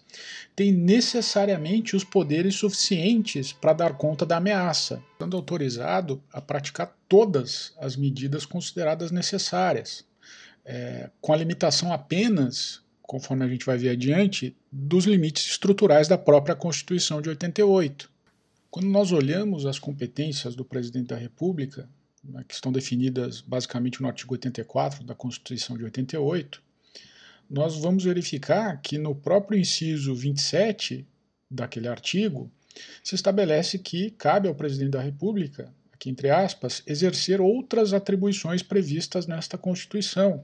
tem necessariamente os poderes suficientes para dar conta da ameaça, sendo autorizado a praticar todas as medidas consideradas necessárias, é, com a limitação apenas conforme a gente vai ver adiante, dos limites estruturais da própria Constituição de 88. Quando nós olhamos as competências do presidente da República, né, que estão definidas basicamente no artigo 84 da Constituição de 88, nós vamos verificar que no próprio inciso 27 daquele artigo se estabelece que cabe ao presidente da República, aqui entre aspas, exercer outras atribuições previstas nesta Constituição,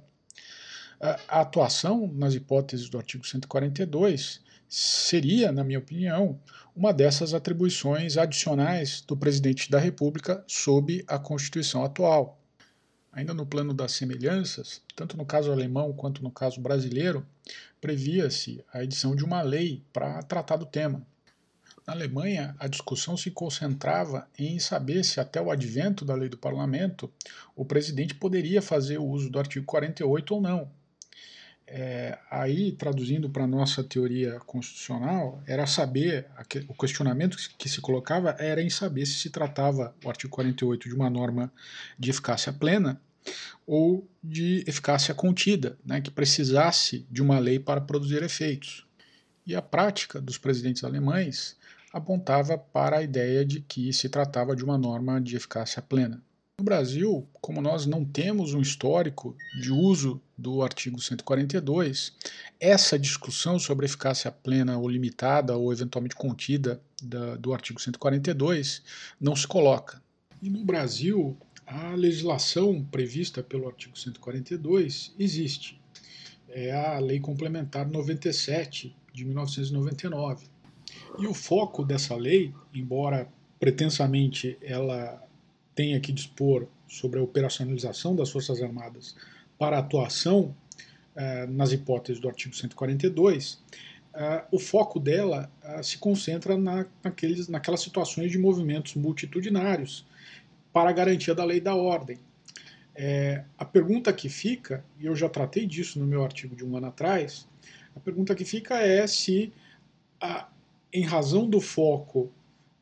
a atuação nas hipóteses do artigo 142 seria, na minha opinião, uma dessas atribuições adicionais do presidente da República sob a Constituição atual. Ainda no plano das semelhanças, tanto no caso alemão quanto no caso brasileiro, previa-se a edição de uma lei para tratar do tema. Na Alemanha, a discussão se concentrava em saber se, até o advento da lei do parlamento, o presidente poderia fazer o uso do artigo 48 ou não. É, aí, traduzindo para nossa teoria constitucional, era saber, o questionamento que se colocava era em saber se se tratava o artigo 48 de uma norma de eficácia plena ou de eficácia contida, né, que precisasse de uma lei para produzir efeitos. E a prática dos presidentes alemães apontava para a ideia de que se tratava de uma norma de eficácia plena. No Brasil, como nós não temos um histórico de uso do artigo 142, essa discussão sobre eficácia plena ou limitada ou eventualmente contida da, do artigo 142 não se coloca. E no Brasil, a legislação prevista pelo artigo 142 existe. É a Lei Complementar 97 de 1999. E o foco dessa lei, embora pretensamente ela tenha que dispor sobre a operacionalização das Forças Armadas para atuação eh, nas hipóteses do artigo 142, eh, o foco dela eh, se concentra na, naqueles, naquelas situações de movimentos multitudinários para a garantia da lei e da ordem. É, a pergunta que fica, e eu já tratei disso no meu artigo de um ano atrás, a pergunta que fica é se, a, em razão do foco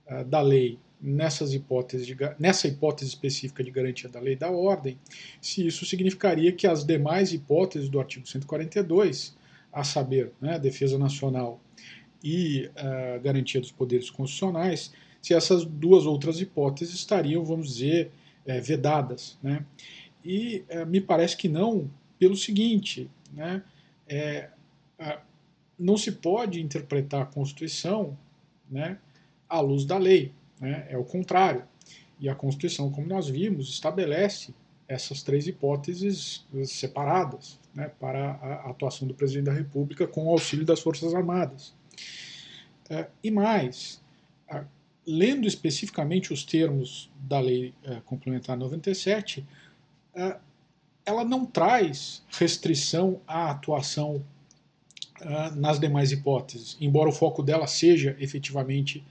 a, da lei nessas hipóteses de, nessa hipótese específica de garantia da lei e da ordem, se isso significaria que as demais hipóteses do artigo 142, a saber, né, defesa nacional e uh, garantia dos poderes constitucionais, se essas duas outras hipóteses estariam, vamos dizer, é, vedadas. Né? E é, me parece que não, pelo seguinte, né, é, não se pode interpretar a Constituição né, à luz da lei. Né? É o contrário. E a Constituição, como nós vimos, estabelece essas três hipóteses separadas né, para a atuação do presidente da República com o auxílio das Forças Armadas. É, e mais, lendo especificamente os termos da Lei é, Complementar 97, é, ela não traz restrição à atuação nas demais hipóteses, embora o foco dela seja efetivamente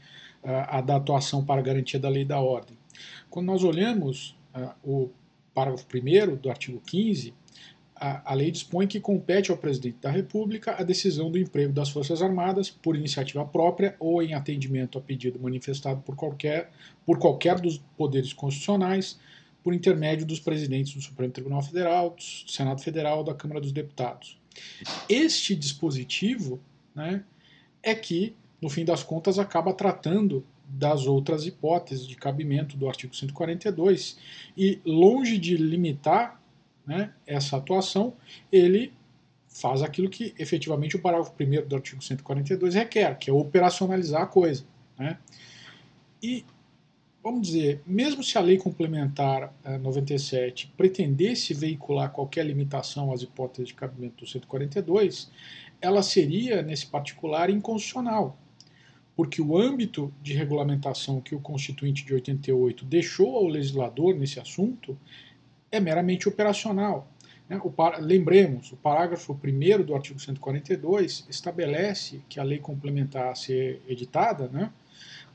a da atuação para garantia da lei e da ordem. Quando nós olhamos o parágrafo 1 do artigo 15, a, a, lei dispõe que compete ao presidente da República a decisão do emprego das Forças Armadas por iniciativa própria ou em atendimento a pedido manifestado por qualquer, por qualquer dos poderes constitucionais, por intermédio dos presidentes do Supremo Tribunal Federal, do Senado Federal, da Câmara dos Deputados. Este dispositivo né, é que no fim das contas, acaba tratando das outras hipóteses de cabimento do artigo 142 e, longe de limitar né, essa atuação, ele faz aquilo que efetivamente o parágrafo 1 do artigo 142 requer, que é operacionalizar a coisa. Né? E, vamos dizer, mesmo se a lei complementar eh, 97 pretendesse veicular qualquer limitação às hipóteses de cabimento do 142, ela seria, nesse particular, inconstitucional porque o âmbito de regulamentação que o Constituinte de 88 deixou ao legislador nesse assunto é meramente operacional. Né? O, lembremos, o parágrafo 1 do artigo 142 estabelece que a lei complementar a ser editada né,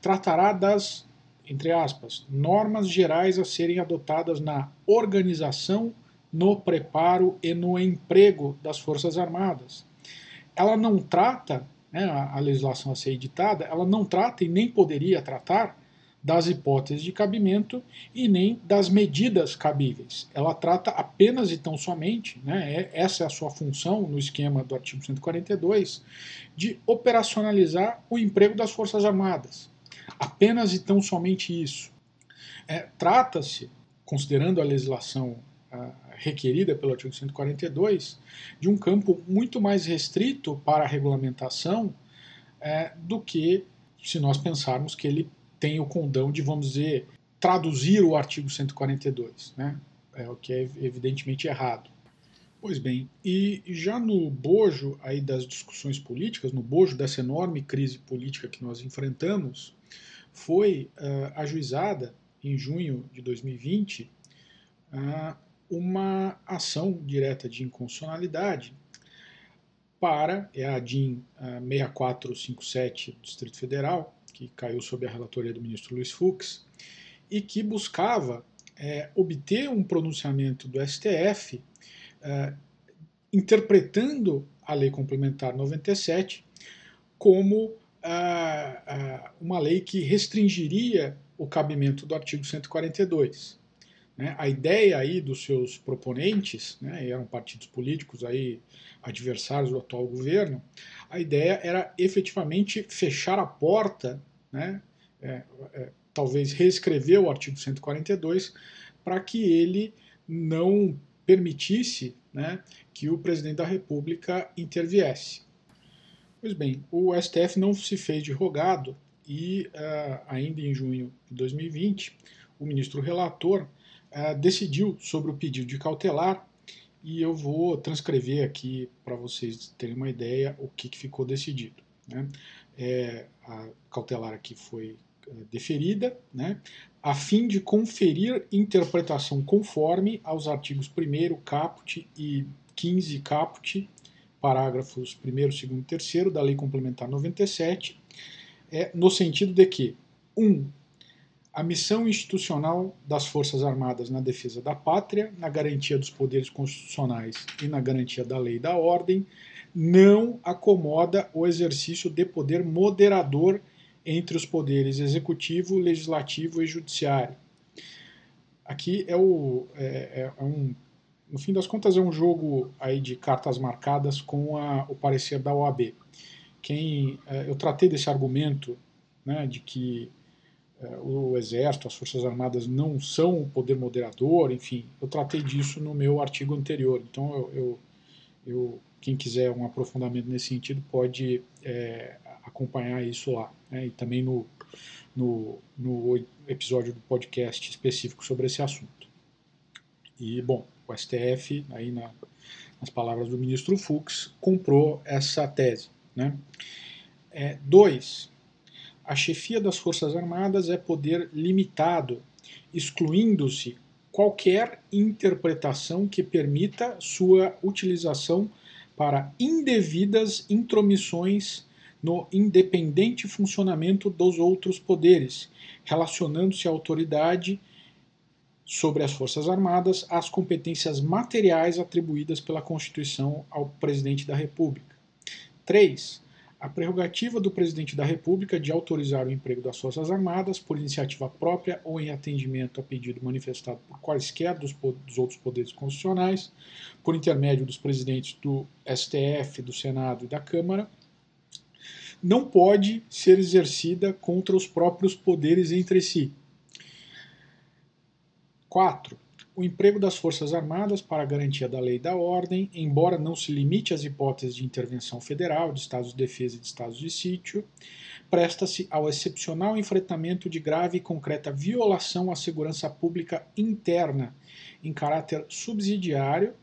tratará das, entre aspas, normas gerais a serem adotadas na organização, no preparo e no emprego das Forças Armadas. Ela não trata né, a, legislação a ser editada, ela não trata e nem poderia tratar das hipóteses de cabimento e nem das medidas cabíveis. Ela trata apenas e tão somente, né, é, essa é a sua função no esquema do artigo 142, de operacionalizar o emprego das Forças Armadas. Apenas e tão somente isso. É, Trata-se, considerando a legislação requerida pelo artigo 142, de um campo muito mais restrito para a regulamentação é, do que se nós pensarmos que ele tem o condão de, vamos dizer, traduzir o artigo 142, né? É o que é evidentemente errado. Pois bem, e já no bojo aí das discussões políticas, no bojo dessa enorme crise política que nós enfrentamos, foi uh, ajuizada em junho de 2020 uh, uma ação direta de inconstitucionalidade para, é a DIN 6457 do Distrito Federal, que caiu sob a relatoria do ministro Luiz Fux, e que buscava é, obter um pronunciamento do STF é, interpretando a Lei Complementar 97 como uma lei que restringiria o cabimento do artigo 142. Né? A ideia aí dos seus proponentes, né, eram partidos políticos aí adversários do atual governo, a ideia era efetivamente fechar a porta, né, é, é, talvez reescrever o artigo 142 para que ele não permitisse né, que o presidente da República interviesse. Pois bem, o STF não se fez de rogado e, uh, ainda em junho de 2020, o ministro relator uh, decidiu sobre o pedido de cautelar e eu vou transcrever aqui para vocês terem uma ideia o que, que ficou decidido. Né? É, a cautelar aqui foi é, deferida, né, a fim de conferir interpretação conforme aos artigos 1 caput e 15 caput, parágrafos 1, 2 e 3 da Lei Complementar 97, é, no sentido de que 1. Um, a missão institucional das Forças Armadas na defesa da pátria, na garantia dos poderes constitucionais e na garantia da lei e da ordem, não acomoda o exercício de poder moderador entre os poderes executivo, legislativo e judiciário. Aqui é, o, é, é um, no fim das contas, é um jogo aí de cartas marcadas com a, o parecer da OAB. Quem, é, eu tratei desse argumento né, de que é, o Exército, as Forças Armadas não são o poder moderador, enfim, eu tratei disso no meu artigo anterior. Então, eu, eu, eu quem quiser um aprofundamento nesse sentido pode é, acompanhar isso lá. Né, e também no, no, no episódio do podcast específico sobre esse assunto. E, bom, o STF, aí na, nas palavras do ministro Fux, comprou essa tese. Né? É, dois, a chefia das Forças Armadas é poder limitado, excluindo-se qualquer interpretação que permita sua utilização para indevidas intromissões no independente funcionamento dos outros poderes, relacionando-se a autoridade sobre as Forças Armadas às competências materiais atribuídas pela Constituição ao presidente da República. 3 a prerrogativa do presidente da República de autorizar o emprego das Forças Armadas por iniciativa própria ou em atendimento a pedido manifestado por quaisquer dos, dos, outros poderes constitucionais, por intermédio dos presidentes do STF, do Senado e da Câmara, não pode ser exercida contra os próprios poderes entre si. 4 o emprego das Forças Armadas para a garantia da lei e da ordem, embora não se limite às hipóteses de intervenção federal, de estados de defesa e de estados de sítio, presta-se ao excepcional enfrentamento de grave e concreta violação à segurança pública interna, em caráter subsidiário,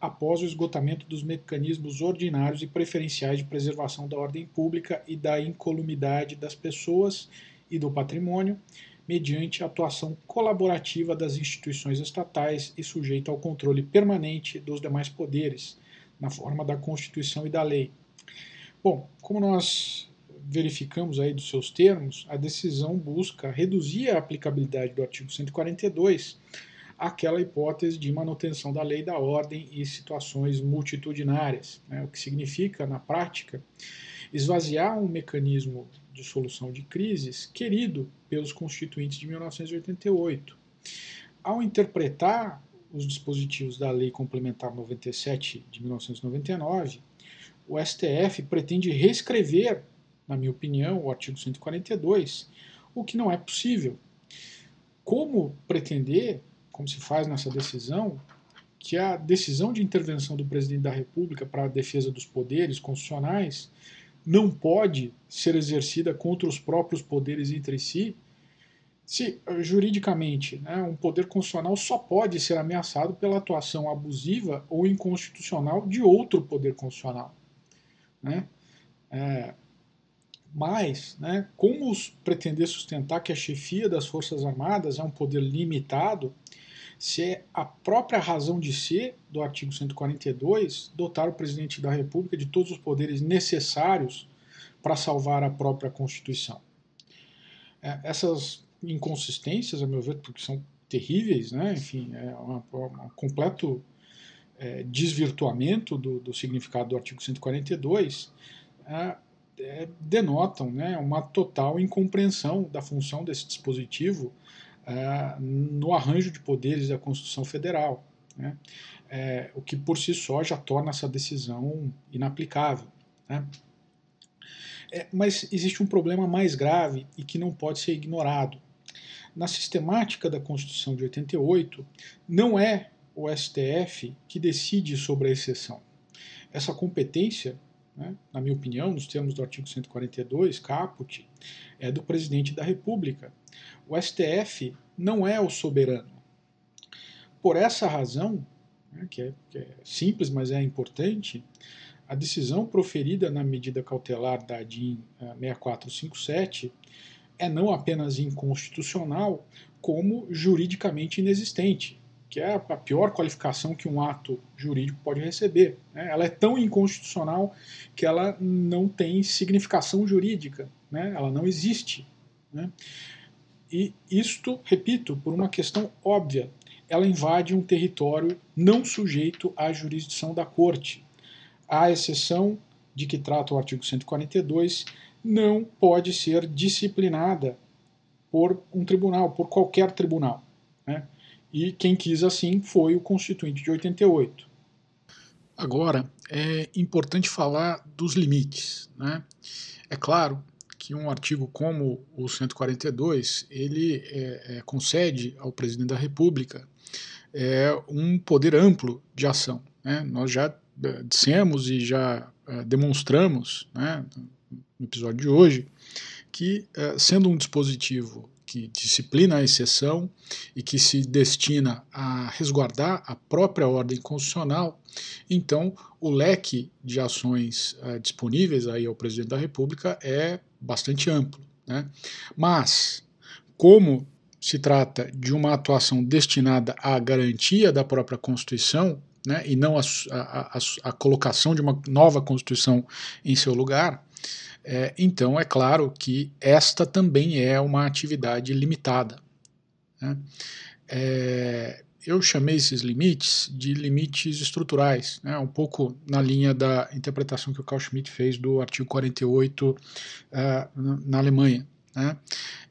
após o esgotamento dos mecanismos ordinários e preferenciais de preservação da ordem pública e da incolumidade das pessoas e do patrimônio, mediante a atuação colaborativa das instituições estatais e sujeito ao controle permanente dos demais poderes, na forma da Constituição e da lei. Bom, como nós verificamos aí dos seus termos, a decisão busca reduzir a aplicabilidade do artigo 142 àquela hipótese de manutenção da lei da ordem e situações multitudinárias, né, o que significa, na prática, esvaziar um mecanismo de solução de crises querido pelos constituintes de 1988. Ao interpretar os dispositivos da Lei Complementar 97 de 1999, o STF pretende reescrever, na minha opinião, o artigo 142, o que não é possível. Como pretender, como se faz nessa decisão, que a decisão de intervenção do presidente da República para a defesa dos poderes constitucionais não pode ser exercida contra os próprios poderes entre si, se juridicamente né, um poder constitucional só pode ser ameaçado pela atuação abusiva ou inconstitucional de outro poder constitucional. Né? É, mas, né, como pretender sustentar que a chefia das Forças Armadas é um poder limitado, se é a própria razão de ser do artigo 142 dotar o presidente da República de todos os poderes necessários para salvar a própria Constituição. É, essas inconsistências, a meu ver, porque são terríveis, né? enfim, é um completo é, desvirtuamento do, do, significado do artigo 142, é, é, denotam né, uma total incompreensão da função desse dispositivo uh, no arranjo de poderes da Constituição Federal, né? é, o que por si só já torna essa decisão inaplicável. Né? É, mas existe um problema mais grave e que não pode ser ignorado. Na sistemática da Constituição de 88, não é o STF que decide sobre a exceção. Essa competência, né, na minha opinião, nos termos do artigo 142, caput, é do presidente da República. O STF não é o soberano. Por essa razão, né, que, é, que é simples, mas é importante, a decisão proferida na medida cautelar da 6457 eh, é não apenas inconstitucional, como juridicamente inexistente, que é a pior qualificação que um ato jurídico pode receber. Né? Ela é tão inconstitucional que ela não tem significação jurídica, né? ela não existe. Né? E isto, repito, por uma questão óbvia, ela invade um território não sujeito à jurisdição da Corte, à exceção de que trata o artigo 142, não pode ser disciplinada por um tribunal, por qualquer tribunal. Né? E quem quis assim foi o Constituinte de 88. Agora, é importante falar dos limites. Né? É claro que um artigo como o 142 ele é, é, concede ao presidente da República é, um poder amplo de ação. Né? Nós já dissemos e já uh, demonstramos né, no episódio de hoje que, uh, sendo um dispositivo que disciplina a exceção e que se destina a resguardar a própria ordem constitucional, então o leque de ações uh, disponíveis aí ao presidente da República é bastante amplo. Né? Mas, como se trata de uma atuação destinada à garantia da própria Constituição, né, e não a, a, a, a, colocação de uma nova Constituição em seu lugar, é, então é claro que esta também é uma atividade limitada. Né. É, eu chamei esses limites de limites estruturais, né, um pouco na linha da interpretação que o Carl Schmitt fez do artigo 48 uh, é, na Alemanha. Né.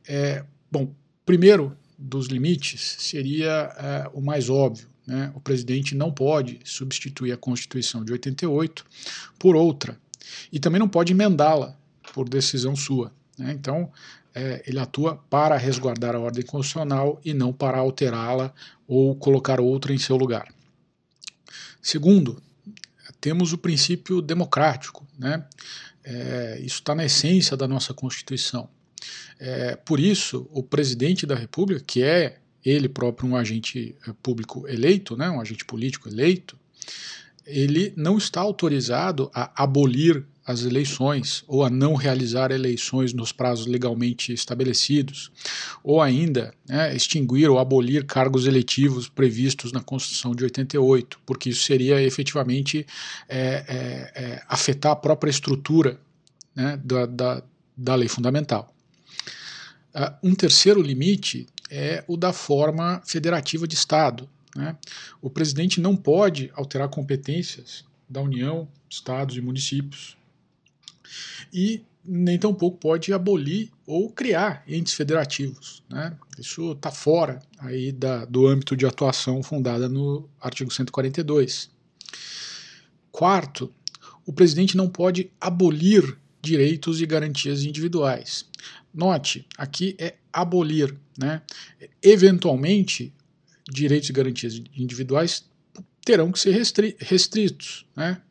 É, bom, primeiro dos limites seria uh, o mais óbvio, né, o presidente não pode substituir a Constituição de 88 por outra. E também não pode emendá-la por decisão sua. Né? Então, é, ele atua para resguardar a ordem constitucional e não para alterá-la ou colocar outra em seu lugar. Segundo, temos o princípio democrático. Né? É, isso está na essência da nossa Constituição. É, por isso, o presidente da República, que é ele próprio um agente eh, público eleito, né, um agente político eleito, ele não está autorizado a abolir as eleições ou a não realizar eleições nos prazos legalmente estabelecidos, ou ainda né, extinguir ou abolir cargos eletivos previstos na Constituição de 88, porque isso seria efetivamente é, é, é, afetar a própria estrutura né, da, da, da lei fundamental. Uh, um terceiro limite é o da forma federativa de Estado. Né? O presidente não pode alterar competências da União, Estados e municípios. E nem tampouco pode abolir ou criar entes federativos. Né? Isso está fora aí da, do âmbito de atuação fundada no artigo 142. Quarto, o presidente não pode abolir direitos e garantias individuais. Note, aqui é abolir. Né? Eventualmente, direitos e garantias individuais terão que ser restri restritos, né?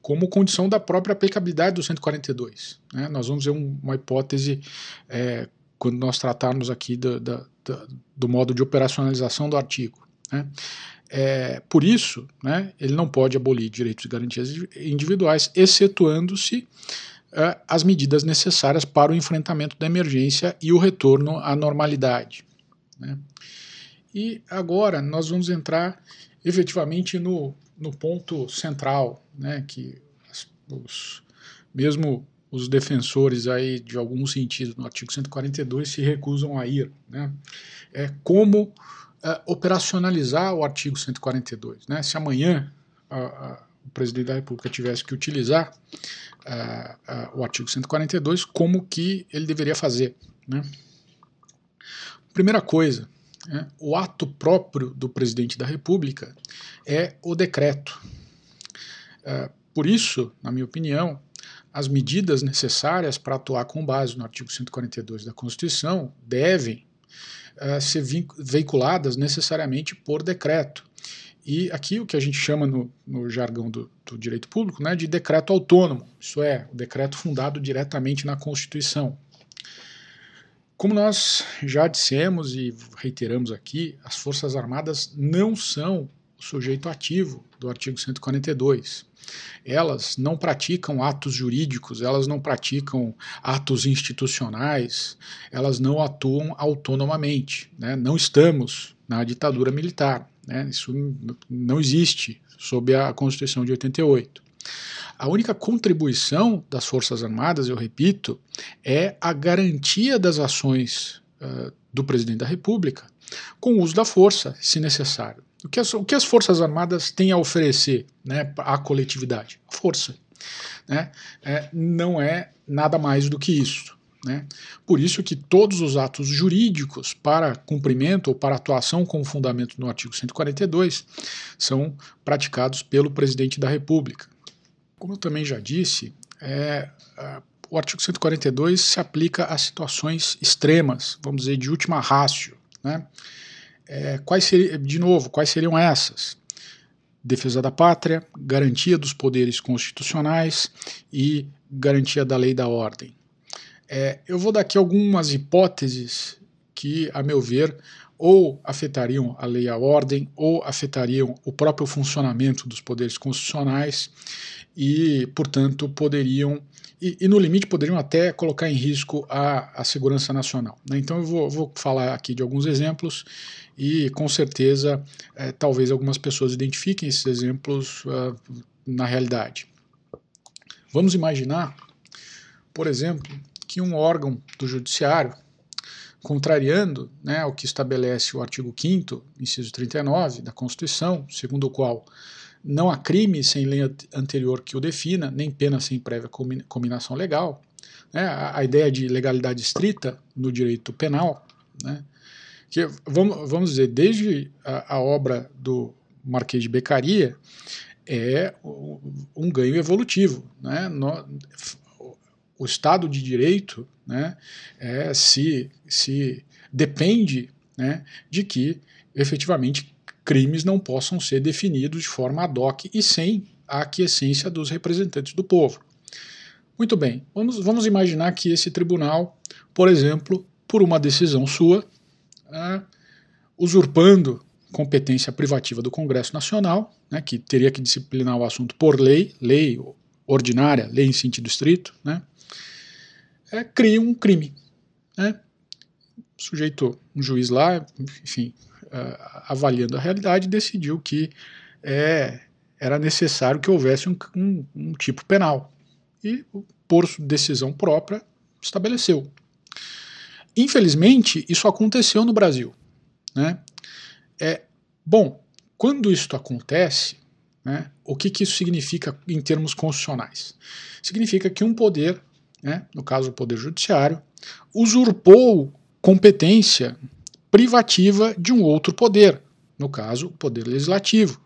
Como condição da própria aplicabilidade do 142. Né? Nós vamos ver um, uma hipótese é, quando nós tratarmos aqui do, do, do, modo de operacionalização do artigo. Né? É, por isso, né, ele não pode abolir direitos e garantias individuais, excetuando-se uh, as medidas necessárias para o enfrentamento da emergência e o retorno à normalidade. Né? E agora nós vamos entrar efetivamente no, no ponto central, né, que os, mesmo os defensores aí de algum sentido no artigo 142 se recusam a ir, né, é como uh, operacionalizar o artigo 142, né, se amanhã o presidente da República tivesse que utilizar uh, o artigo 142, como que ele deveria fazer. Né? Primeira coisa, o ato próprio do presidente da República é o decreto. É, por isso, na minha opinião, as medidas necessárias para atuar com base no artigo 142 da Constituição devem uh, ser veiculadas necessariamente por decreto. E aqui o que a gente chama no, no jargão do, do, direito público né, de decreto autônomo, isso é, o decreto fundado diretamente na Constituição. Como nós já dissemos e reiteramos aqui, as Forças Armadas não são o sujeito ativo do artigo 142. Elas não praticam atos jurídicos, elas não praticam atos institucionais, elas não atuam autonomamente. Né? Não estamos na ditadura militar. Né? Isso não existe sob a Constituição de 88. A única contribuição das Forças Armadas, eu repito, é a garantia das ações uh, do presidente da República com o uso da força, se necessário. O que as, o que as Forças Armadas têm a oferecer né, à coletividade? Força. Né? É, não é nada mais do que isso. Né? Por isso que todos os atos jurídicos para cumprimento ou para atuação com fundamento no artigo 142 são praticados pelo presidente da República. Como eu também já disse, é, o artigo 142 se aplica a situações extremas, vamos dizer, de última rácio. Né? É, quais de novo, quais seriam essas? Defesa da pátria, garantia dos poderes constitucionais e garantia da lei e da ordem. É, eu vou dar aqui algumas hipóteses que, a meu ver, ou afetariam a lei e a ordem, ou afetariam o próprio funcionamento dos poderes constitucionais e, portanto, poderiam, e, e no limite, poderiam até colocar em risco a, a segurança nacional. Né? Então, eu vou, vou, falar aqui de alguns exemplos e, com certeza, é, talvez algumas pessoas identifiquem esses exemplos uh, na realidade. Vamos imaginar, por exemplo, que um órgão do judiciário, contrariando né, o que estabelece o artigo 5 inciso 39 da Constituição, segundo o qual não há crime sem lei anterior que o defina, nem pena sem prévia combinação legal. Né, a, ideia de legalidade estrita no direito penal, né, que vamos, vamos dizer, desde a, a obra do Marquês de Beccaria, é um ganho evolutivo. Né? No, o Estado de Direito né, é, se, se depende né, de que efetivamente crimes não possam ser definidos de forma ad hoc e sem a aquiescência dos representantes do povo. Muito bem, vamos, vamos imaginar que esse tribunal, por exemplo, por uma decisão sua, é, usurpando competência privativa do Congresso Nacional, né, que teria que disciplinar o assunto por lei, lei ordinária, lei em sentido estrito, né, é, cria um crime. Né. Sujeito, um juiz lá, enfim, avaliando a realidade, decidiu que é, era necessário que houvesse um, um, um tipo penal. E, por decisão própria, estabeleceu. Infelizmente, isso aconteceu no Brasil. Né? É, bom, quando isso acontece, né, o que, que isso significa em termos constitucionais? Significa que um poder, né, no caso o Poder Judiciário, usurpou competência privativa de um outro poder, no caso, o poder legislativo.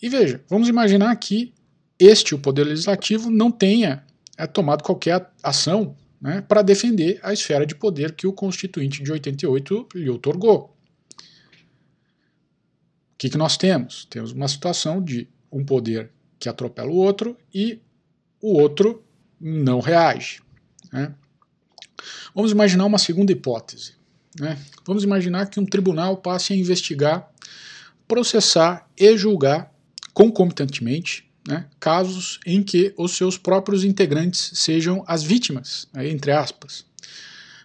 E veja, vamos imaginar que este, o poder legislativo, não tenha é, tomado qualquer ação né, para defender a esfera de poder que o Constituinte de 88 lhe otorgou. O que, que nós temos? Temos uma situação de um poder que atropela o outro e o outro não reage. Né? Vamos imaginar uma segunda hipótese. Né? Vamos imaginar que um tribunal passe a investigar, processar e julgar concomitantemente né, casos em que os seus próprios integrantes sejam as vítimas, entre aspas,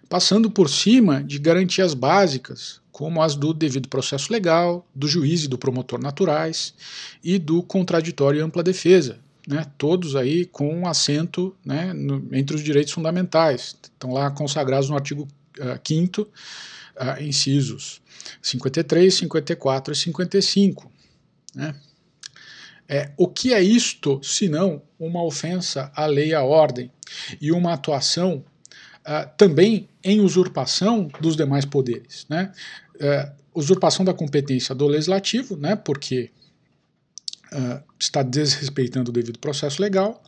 passando por cima de garantias básicas, como as do devido processo legal, do juiz e do promotor naturais e do contraditório e ampla defesa, né, todos aí com assento né, no, entre os direitos fundamentais, estão lá consagrados no artigo uh, 5 uh, incisos 53, 54 e 55. Né? É, o que é isto, senão uma ofensa à lei e à ordem e uma atuação uh, também em usurpação dos demais poderes. Né? Uh, usurpação da competência do legislativo, né, porque uh, está desrespeitando o devido processo legal,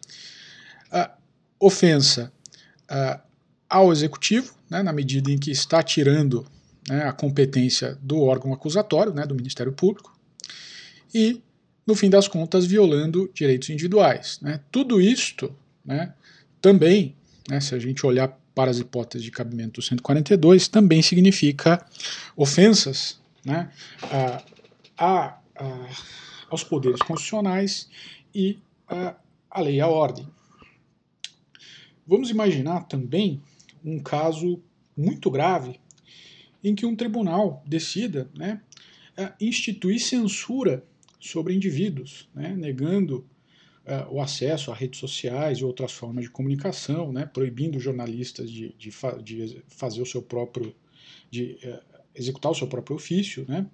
ofensa ao executivo, né, na medida em que está tirando né, a competência do órgão acusatório, né, do Ministério Público, e, no fim das contas, violando direitos individuais. Né. Tudo isto né, também, né, se a gente olhar para as hipóteses de cabimento do 142, também significa ofensas a, a, a, aos poderes constitucionais e à lei e à ordem. Vamos imaginar também um caso muito grave em que um tribunal decida né, instituir censura sobre indivíduos, né, negando uh, o acesso a redes sociais e outras formas de comunicação, né, proibindo jornalistas de, de, fa de, fazer o seu próprio, de uh, executar o seu próprio ofício, né,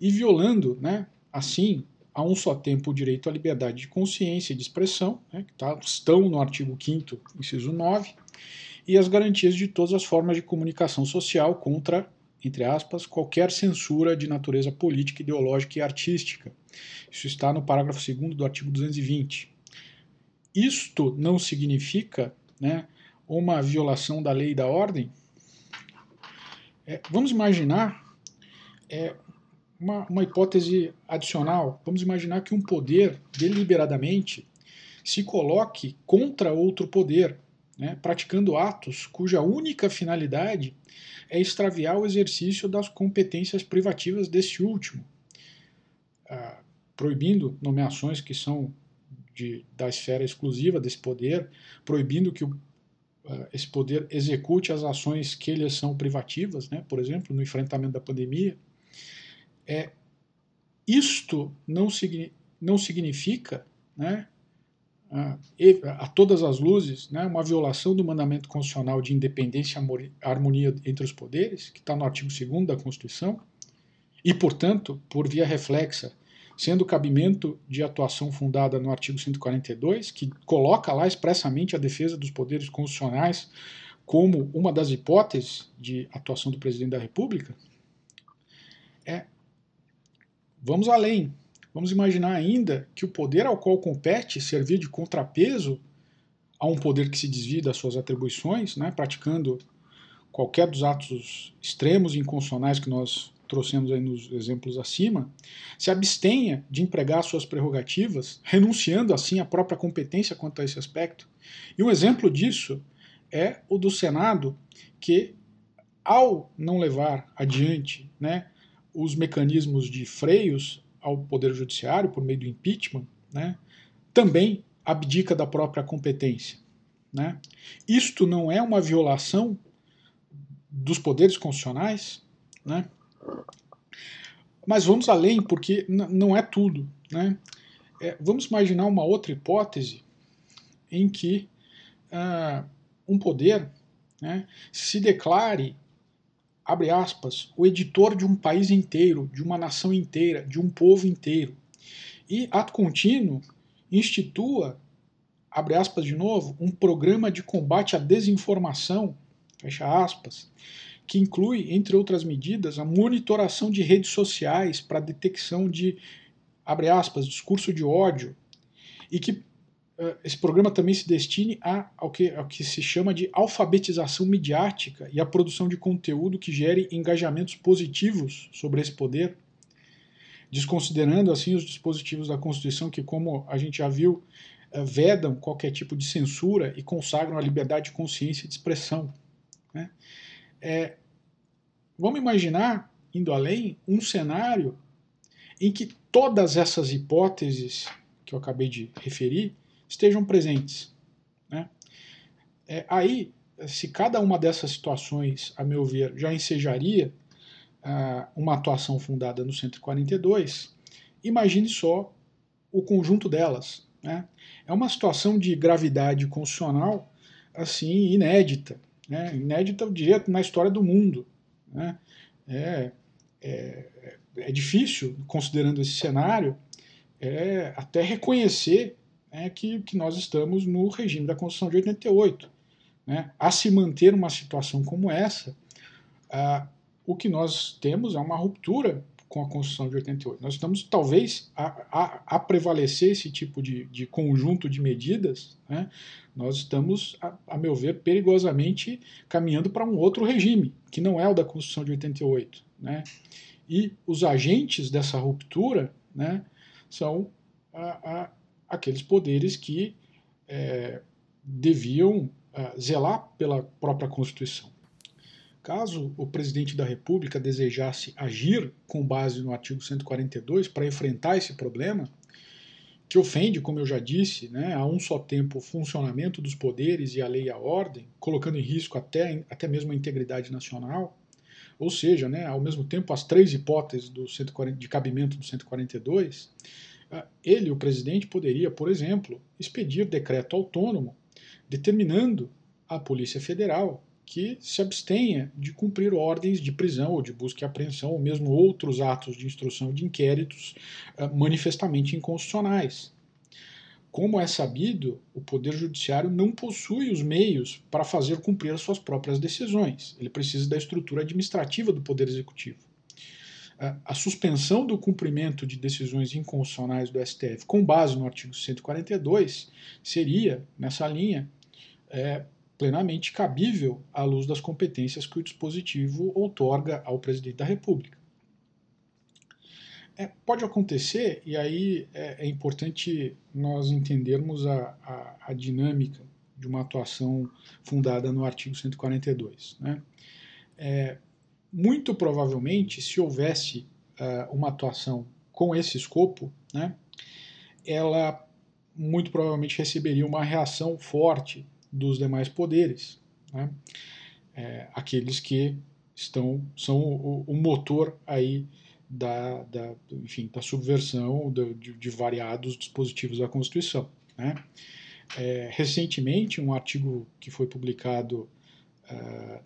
e violando, né, assim, a um só tempo o direito à liberdade de consciência e de expressão, né, que tá, estão no artigo 5 inciso 9, e as garantias de todas as formas de comunicação social contra, entre aspas, qualquer censura de natureza política, ideológica e artística. Isso está no parágrafo 2 do artigo 220. Isto não significa né, uma violação da lei e da ordem? É, vamos imaginar é, uma, uma hipótese adicional. Vamos imaginar que um poder deliberadamente se coloque contra outro poder né, praticando atos cuja única finalidade é extraviar o exercício das competências privativas desse último, ah, proibindo nomeações que são de, da esfera exclusiva desse poder, proibindo que o, ah, esse poder execute as ações que lhe são privativas, né, por exemplo, no enfrentamento da pandemia. É, isto não, não significa né, a, a todas as luzes, né, uma violação do mandamento constitucional de independência e harmonia entre os poderes, que está no artigo 2 da Constituição, e, portanto, por via reflexa, sendo cabimento de atuação fundada no artigo 142, que coloca lá expressamente a defesa dos poderes constitucionais como uma das hipóteses de atuação do presidente da República, é vamos além. Vamos imaginar ainda que o poder ao qual compete servir de contrapeso a um poder que se desvia das suas atribuições, né, praticando qualquer dos atos extremos e inconstitucionais que nós trouxemos aí nos exemplos acima, se abstenha de empregar suas prerrogativas, renunciando assim à própria competência quanto a esse aspecto. E um exemplo disso é o do Senado, que, ao não levar adiante né, os mecanismos de freios ao Poder Judiciário por meio do impeachment, né, também abdica da própria competência. Né? Isto não é uma violação dos poderes constitucionais, né? mas vamos além, porque não é tudo. Né? É, vamos imaginar uma outra hipótese em que uh, um poder né, se declare abre aspas, o editor de um país inteiro, de uma nação inteira, de um povo inteiro. E, ato contínuo, institua, abre aspas de novo, um programa de combate à desinformação, fecha aspas, que inclui, entre outras medidas, a monitoração de redes sociais para detecção de, abre aspas, discurso de ódio, e que esse programa também se destine a, ao, que, ao que se chama de alfabetização midiática e a produção de conteúdo que gere engajamentos positivos sobre esse poder, desconsiderando assim os dispositivos da Constituição que, como a gente já viu, eh, vedam qualquer tipo de censura e consagram a liberdade de consciência e de expressão. Né? É, vamos imaginar, indo além, um cenário em que todas essas hipóteses que eu acabei de referir estejam presentes. Né? É, aí, se cada uma dessas situações, a meu ver, já ensejaria ah, uma atuação fundada no 142, imagine só o conjunto delas. Né? É uma situação de gravidade constitucional assim inédita, né? inédita eu diria na história do mundo. Né? É, é, é difícil, considerando esse cenário, é, até reconhecer é que, que nós estamos no regime da Constituição de 88. né, a se manter uma situação como essa, ah, o que nós temos é uma ruptura com a Constituição de 88. Nós estamos, talvez, a, a, a prevalecer esse tipo de, de, conjunto de medidas, né, nós estamos, a, a, meu ver, perigosamente caminhando para um outro regime, que não é o da Constituição de 88. Né, e os agentes dessa ruptura né, são aqueles poderes que é, deviam é, zelar pela própria Constituição. Caso o presidente da República desejasse agir com base no artigo 142 para enfrentar esse problema, que ofende, como eu já disse, né, a um só tempo o funcionamento dos poderes e a lei e a ordem, colocando em risco até, até mesmo a integridade nacional, ou seja, né, ao mesmo tempo as três hipóteses do 140, de cabimento do 142, ah, ele, o presidente, poderia, por exemplo, expedir decreto autônomo determinando à Polícia Federal que se abstenha de cumprir ordens de prisão ou de busca e apreensão, ou mesmo outros atos de instrução de inquéritos uh, manifestamente inconstitucionais. Como é sabido, o Poder Judiciário não possui os meios para fazer cumprir as suas próprias decisões. Ele precisa da estrutura administrativa do Poder Executivo. A suspensão do cumprimento de decisões inconstitucionais do STF com base no artigo 142 seria, nessa linha, é, plenamente cabível à luz das competências que o dispositivo outorga ao presidente da República. É, pode acontecer, e aí é, é importante nós entendermos a, a, a, dinâmica de uma atuação fundada no artigo 142. Né? Muito provavelmente, se houvesse uh, uma atuação com esse escopo, né, ela muito provavelmente receberia uma reação forte dos demais poderes, né? é, aqueles que estão são o, o motor aí da, da, enfim, da subversão de, de, variados dispositivos da Constituição. Né? É, recentemente, um artigo que foi publicado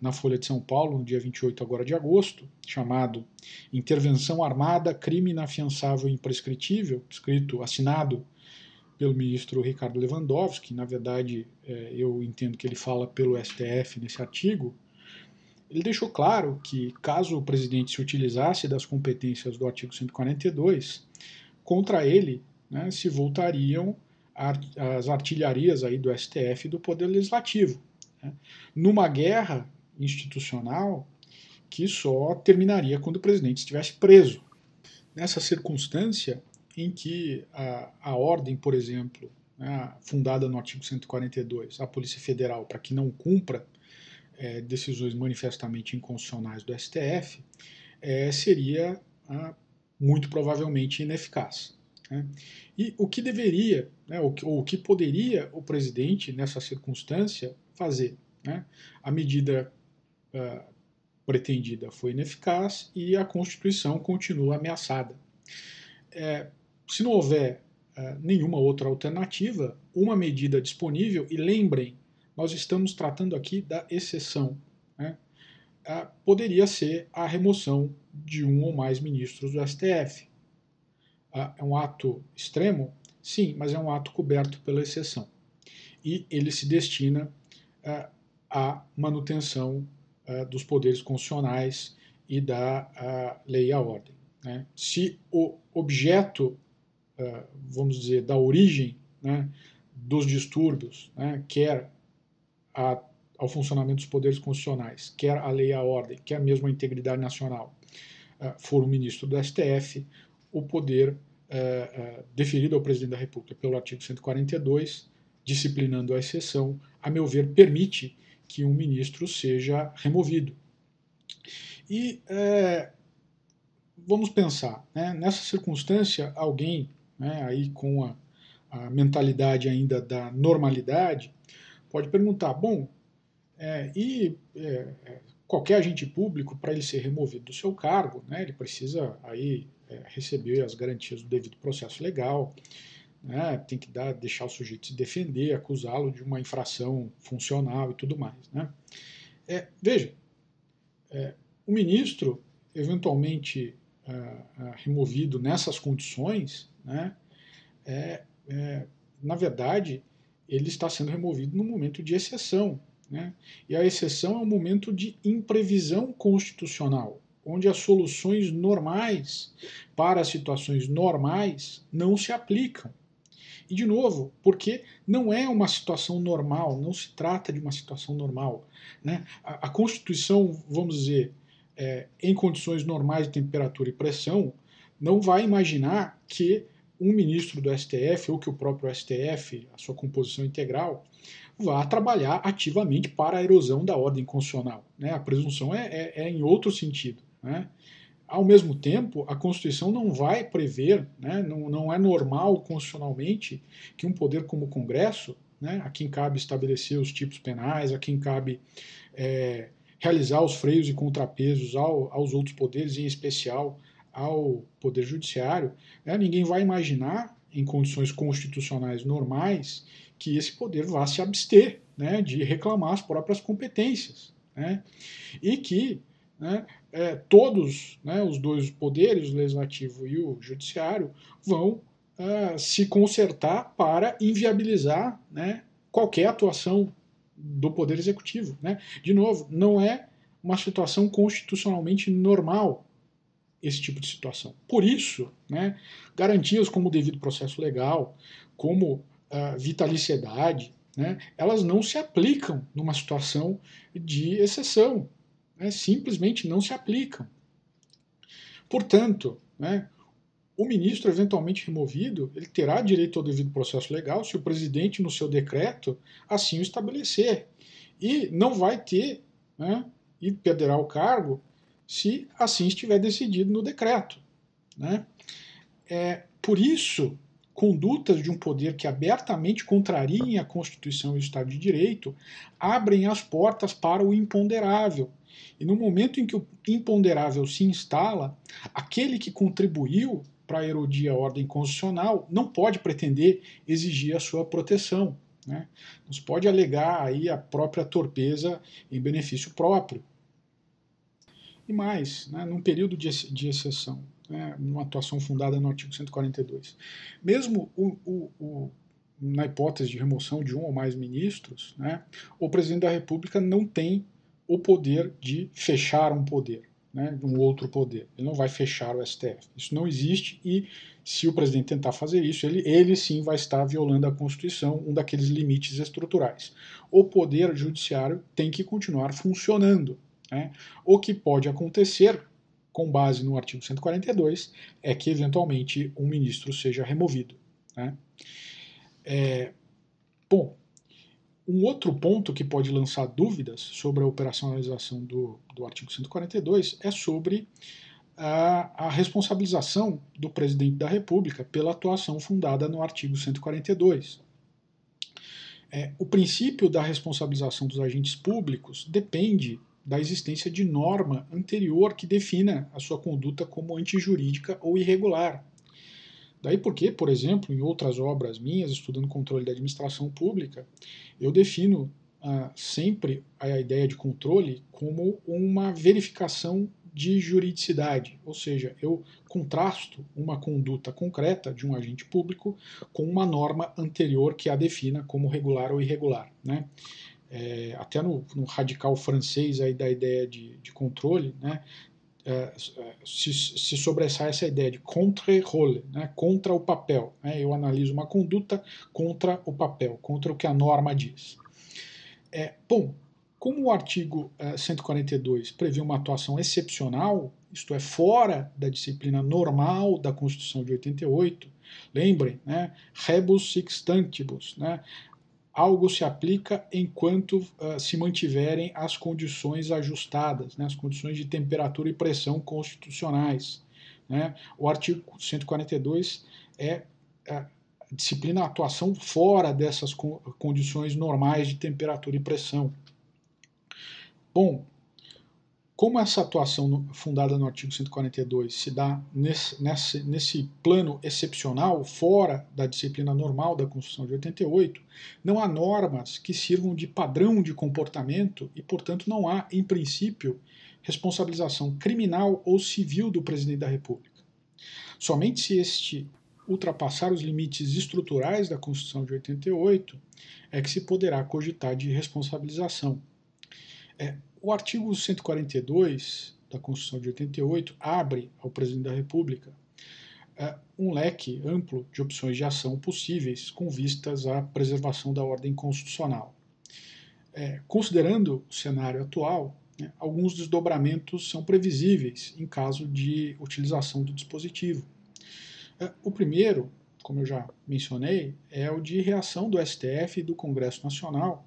na Folha de São Paulo, no dia 28 agora de agosto, chamado Intervenção Armada, Crime Inafiançável e Imprescritível, escrito, assinado pelo ministro Ricardo Lewandowski, na verdade é, eu entendo que ele fala pelo STF nesse artigo, ele deixou claro que caso o presidente se utilizasse das competências do artigo 142, contra ele né, se voltariam as artilharias aí do STF e do Poder Legislativo, numa guerra institucional que só terminaria quando o presidente estivesse preso. Nessa circunstância, em que a, a ordem, por exemplo, né, fundada no artigo 142, a Polícia Federal, para que não cumpra é, decisões manifestamente inconstitucionais do STF, é, seria ah, muito provavelmente ineficaz. Né? E o que deveria, né, ou, ou o que poderia o presidente, nessa circunstância, fazer? Né? A medida ah, pretendida foi ineficaz e a Constituição continua ameaçada. É, se não houver uh, nenhuma outra alternativa, uma medida disponível, e lembrem, nós estamos tratando aqui da exceção, né, uh, poderia ser a remoção de um ou mais ministros do STF. Uh, é um ato extremo? Sim, mas é um ato coberto pela exceção. E ele se destina à manutenção dos poderes constitucionais e da lei e a ordem. Né? Se o objeto vamos dizer, da origem né, dos distúrbios, né, quer a, ao funcionamento dos poderes constitucionais, quer a lei e a ordem, quer mesmo a integridade nacional, for o ministro do STF, o poder deferido ao presidente da República pelo artigo 142, disciplinando a exceção, a meu ver, permite que um ministro seja removido. E vamos pensar, né, nessa circunstância, alguém né, aí com a, a, mentalidade ainda da normalidade, pode perguntar, bom, é, e é, é qualquer agente público, para ele ser removido do seu cargo, né, ele precisa aí é, receber as garantias do devido processo legal, né, tem que dar, deixar o sujeito se defender, acusá-lo de uma infração funcional e tudo mais. Né. É, veja, é, o ministro, eventualmente ah, removido nessas condições, né, é, é, na verdade, ele está sendo removido no momento de exceção. Né? E a exceção é um momento de imprevisão constitucional, onde as soluções normais para situações normais não se aplicam. E, de novo, porque não é uma situação normal, não se trata de uma situação normal. Né? A, a Constituição, vamos dizer, é, em condições normais de temperatura e pressão, não vai imaginar que um ministro do STF ou que o próprio STF, a sua composição integral, vá trabalhar ativamente para a erosão da ordem constitucional. Né? A presunção é, é, é em outro sentido. Né? Ao mesmo tempo, a Constituição não vai prever, né, não, não é normal constitucionalmente que um poder como o Congresso, né, a quem cabe estabelecer os tipos penais, a quem cabe é, realizar os freios e contrapesos ao, aos outros poderes, em especial ao Poder Judiciário, né, ninguém vai imaginar, em condições constitucionais normais, que esse poder vá se abster né, de reclamar as próprias competências. Né, e que né, é, todos né, os dois poderes, o legislativo e o judiciário, vão uh, se consertar para inviabilizar né, qualquer atuação do poder executivo. Né? De novo, não é uma situação constitucionalmente normal esse tipo de situação. Por isso, né, garantias como o devido processo legal, como uh, vitaliciedade, né, elas não se aplicam numa situação de exceção né, simplesmente não se aplicam. Portanto, né, o ministro eventualmente removido, ele terá direito ao devido processo legal se o presidente, no seu decreto, assim o estabelecer. E não vai ter, né, e perderá o cargo se assim estiver decidido no decreto. Né? É, por isso, condutas de um poder que abertamente contrariem a Constituição e o Estado de Direito abrem as portas para o imponderável, e no momento em que o imponderável se instala, aquele que contribuiu para erodir a ordem constitucional não pode pretender exigir a sua proteção. Né? Não se pode alegar aí a própria torpeza em benefício próprio. E mais, né, num período de, de exceção, né, numa atuação fundada no artigo 142. Mesmo o, o, o, na hipótese de remoção de um ou mais ministros, né, o presidente da República não tem o poder de fechar um poder, né, um outro poder. Ele não vai fechar o STF. Isso não existe e se o presidente tentar fazer isso, ele, ele sim vai estar violando a Constituição, um daqueles limites estruturais. O poder judiciário tem que continuar funcionando. Né? O que pode acontecer, com base no artigo 142, é que eventualmente um ministro seja removido. Né? É, bom, um outro ponto que pode lançar dúvidas sobre a operacionalização do, do artigo 142 é sobre a, a, responsabilização do presidente da República pela atuação fundada no artigo 142. É, o princípio da responsabilização dos agentes públicos depende da existência de norma anterior que defina a sua conduta como antijurídica ou irregular. Daí porque, por exemplo, em outras obras minhas, estudando controle da administração pública, eu defino ah, sempre a ideia de controle como uma verificação de juridicidade, ou seja, eu contrasto uma conduta concreta de um agente público com uma norma anterior que a defina como regular ou irregular. Né? É, até no, no, radical francês aí da ideia de, de controle, né, é, se, se sobressai essa ideia de contre-role, né, contra o papel. Né, eu analiso uma conduta contra o papel, contra o que a norma diz. É, bom, como o artigo 142 é, prevê uma atuação excepcional, isto é, fora da disciplina normal da Constituição de 88, lembrem, né, rebus sixtantibus, né, algo se aplica enquanto uh, se mantiverem as condições ajustadas, né, as condições de temperatura e pressão constitucionais. Né? O artigo 142 é uh, disciplina a atuação fora dessas co condições normais de temperatura e pressão. Bom, como essa atuação fundada no artigo 142 se dá nesse, nesse, nesse plano excepcional, fora da disciplina normal da Constituição de 88, não há normas que sirvam de padrão de comportamento e, portanto, não há, em princípio, responsabilização criminal ou civil do presidente da República. Somente se este ultrapassar os limites estruturais da Constituição de 88, é que se poderá cogitar de responsabilização. É, o artigo 142 da Constituição de 88 abre ao presidente da República é, um leque amplo de opções de ação possíveis com vistas à preservação da ordem constitucional. É, considerando o cenário atual, né, alguns desdobramentos são previsíveis em caso de utilização do dispositivo. É, o primeiro, como eu já mencionei, é o de reação do STF e do Congresso Nacional,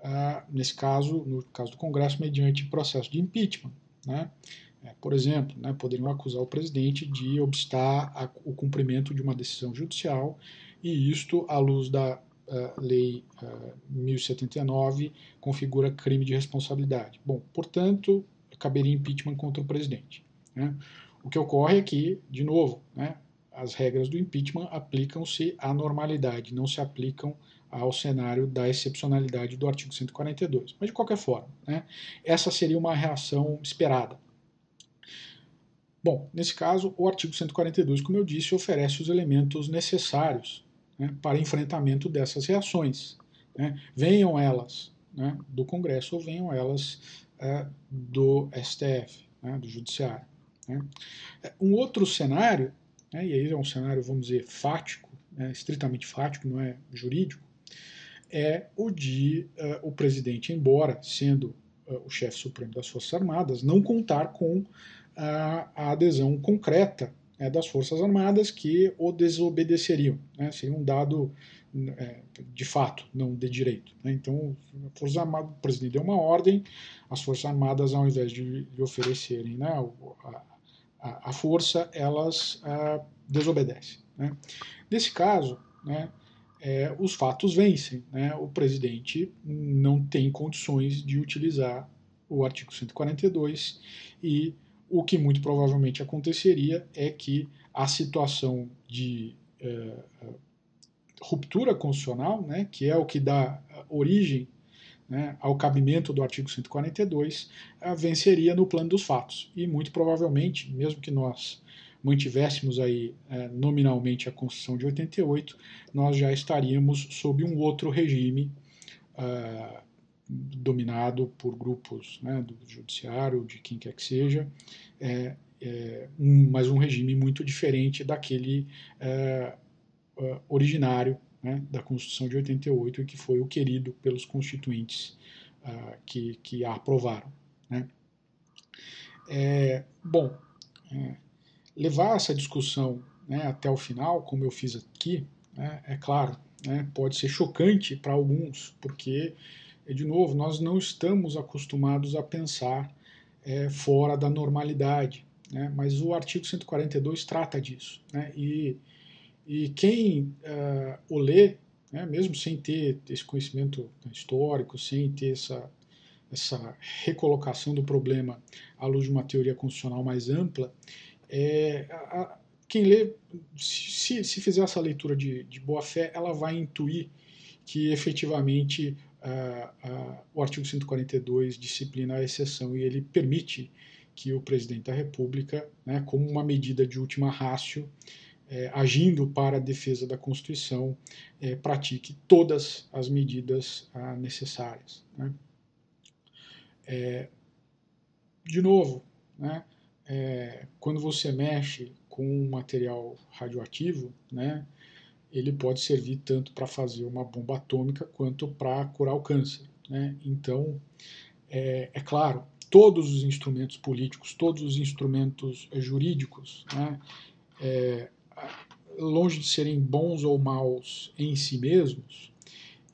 uh, nesse caso, no caso do Congresso, mediante processo de impeachment. Né? É, por exemplo, né, poderiam acusar o presidente de obstar a, o cumprimento de uma decisão judicial, e isto, à luz da uh, Lei uh, 1079, configura crime de responsabilidade. Bom, portanto, caberia impeachment contra o presidente. Né? O que ocorre é que, de novo, né, as regras do impeachment aplicam-se à normalidade, não se aplicam ao cenário da excepcionalidade do artigo 142. Mas, de qualquer forma, né, essa seria uma reação esperada. Bom, nesse caso, o artigo 142, como eu disse, oferece os elementos necessários né, para enfrentamento dessas reações. Né, venham elas né, do Congresso ou venham elas é, do STF, né, do Judiciário. Né. Um outro cenário e aí é um cenário, vamos dizer, fático, estritamente fático, não é jurídico, é o de uh, o presidente, embora sendo uh, o chefe supremo das Forças Armadas, não contar com a, a adesão concreta né, das Forças Armadas que o desobedeceriam. Né, seria um dado é, de fato, não de direito. Né? Então, a Força Armada, o presidente deu uma ordem, as Forças Armadas, ao invés de, de oferecerem né, a, a, a força, elas desobedecem. Né? Nesse caso, né, é, os fatos vencem. Né? O presidente não tem condições de utilizar o artigo 142 e o que muito provavelmente aconteceria é que a situação de é, ruptura constitucional, né, que é o que dá origem né, ao cabimento do artigo 142, uh, venceria no plano dos fatos. E muito provavelmente, mesmo que nós mantivéssemos aí uh, nominalmente a Constituição de 88, nós já estaríamos sob um outro regime uh, dominado por grupos né, do judiciário, de quem quer que seja, é, é, um, mas um regime muito diferente daquele é, originário né, da Constituição de 88 e que foi o querido pelos constituintes que, que a aprovaram. Né. É, bom, é, levar essa discussão né, até o final, como eu fiz aqui, né, é claro, né, pode ser chocante para alguns, porque, de novo, nós não estamos acostumados a pensar é, fora da normalidade. Né, mas o artigo 142 trata disso. Né, e e quem uh, o lê, né, mesmo sem ter esse conhecimento histórico, sem ter essa, essa recolocação do problema à luz de uma teoria constitucional mais ampla, é, a, a, quem lê, se, se fizer essa leitura de, de boa fé, ela vai intuir que efetivamente uh, o artigo 142 disciplina a exceção e ele permite que o presidente da República, né, como uma medida de última rácio, é, agindo para a defesa da Constituição, é, pratique todas as medidas ah, necessárias. Né? É, de novo, né, é, quando você mexe com um material radioativo, né, ele pode servir tanto para fazer uma bomba atômica quanto para curar o câncer. Né? Então, é, é, claro, todos os instrumentos políticos, todos os instrumentos jurídicos, né, é, longe de serem bons ou maus em si mesmos,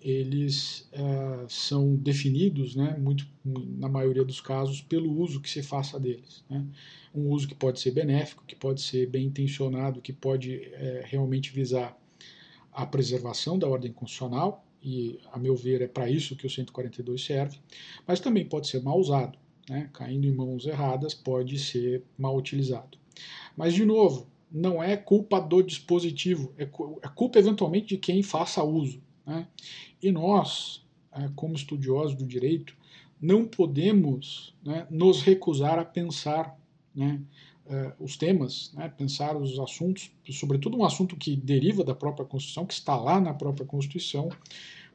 eles uh, são definidos, né, muito, na maioria dos casos, pelo uso que se faça deles. Né? Um uso que pode ser benéfico, que pode ser bem intencionado, que pode é, realmente visar a preservação da ordem constitucional, e, a meu ver, é para isso que o 142 serve, mas também pode ser mal usado. Né? Caindo em mãos erradas, pode ser mal utilizado. Mas, de novo, não é culpa do dispositivo, é, é culpa eventualmente de quem faça uso. Né? E nós, é, como estudiosos do direito, não podemos né, nos recusar a pensar né, os temas, né, pensar os assuntos, sobretudo um assunto que deriva da própria Constituição, que está lá na própria Constituição,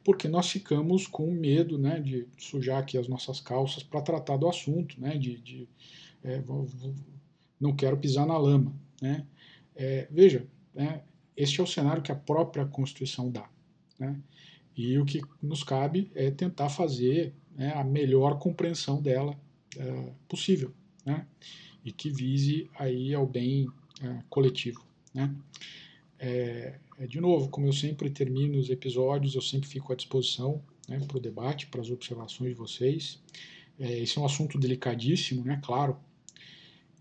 porque nós ficamos com medo né, de sujar aqui as nossas calças para tratar do assunto, né, de, de é, vou, vou, não quero pisar na lama. Né. É, veja, este é o cenário que a própria Constituição dá. Né, e o que nos cabe é tentar fazer né, a melhor compreensão dela é, possível. Né e que vise aí ao bem é, coletivo. Né? É, é, de novo, como eu sempre termino os episódios, eu sempre fico à disposição né, para o debate, para as observações de vocês. É, esse é um assunto delicadíssimo, né, claro,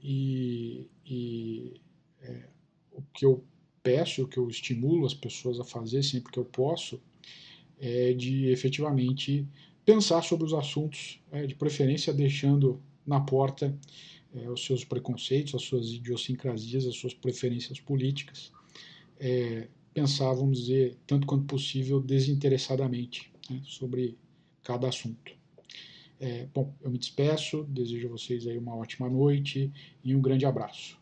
e, e é, o que eu peço, o que eu estimulo as pessoas a fazer sempre que eu posso, é de efetivamente pensar sobre os assuntos, é, de preferência deixando na porta é, os seus preconceitos, as suas idiosincrasias, as suas preferências políticas, é, pensar, vamos dizer, tanto quanto possível, desinteressadamente né, sobre cada assunto. É, bom, eu me despeço, desejo a vocês aí uma ótima noite e um grande abraço.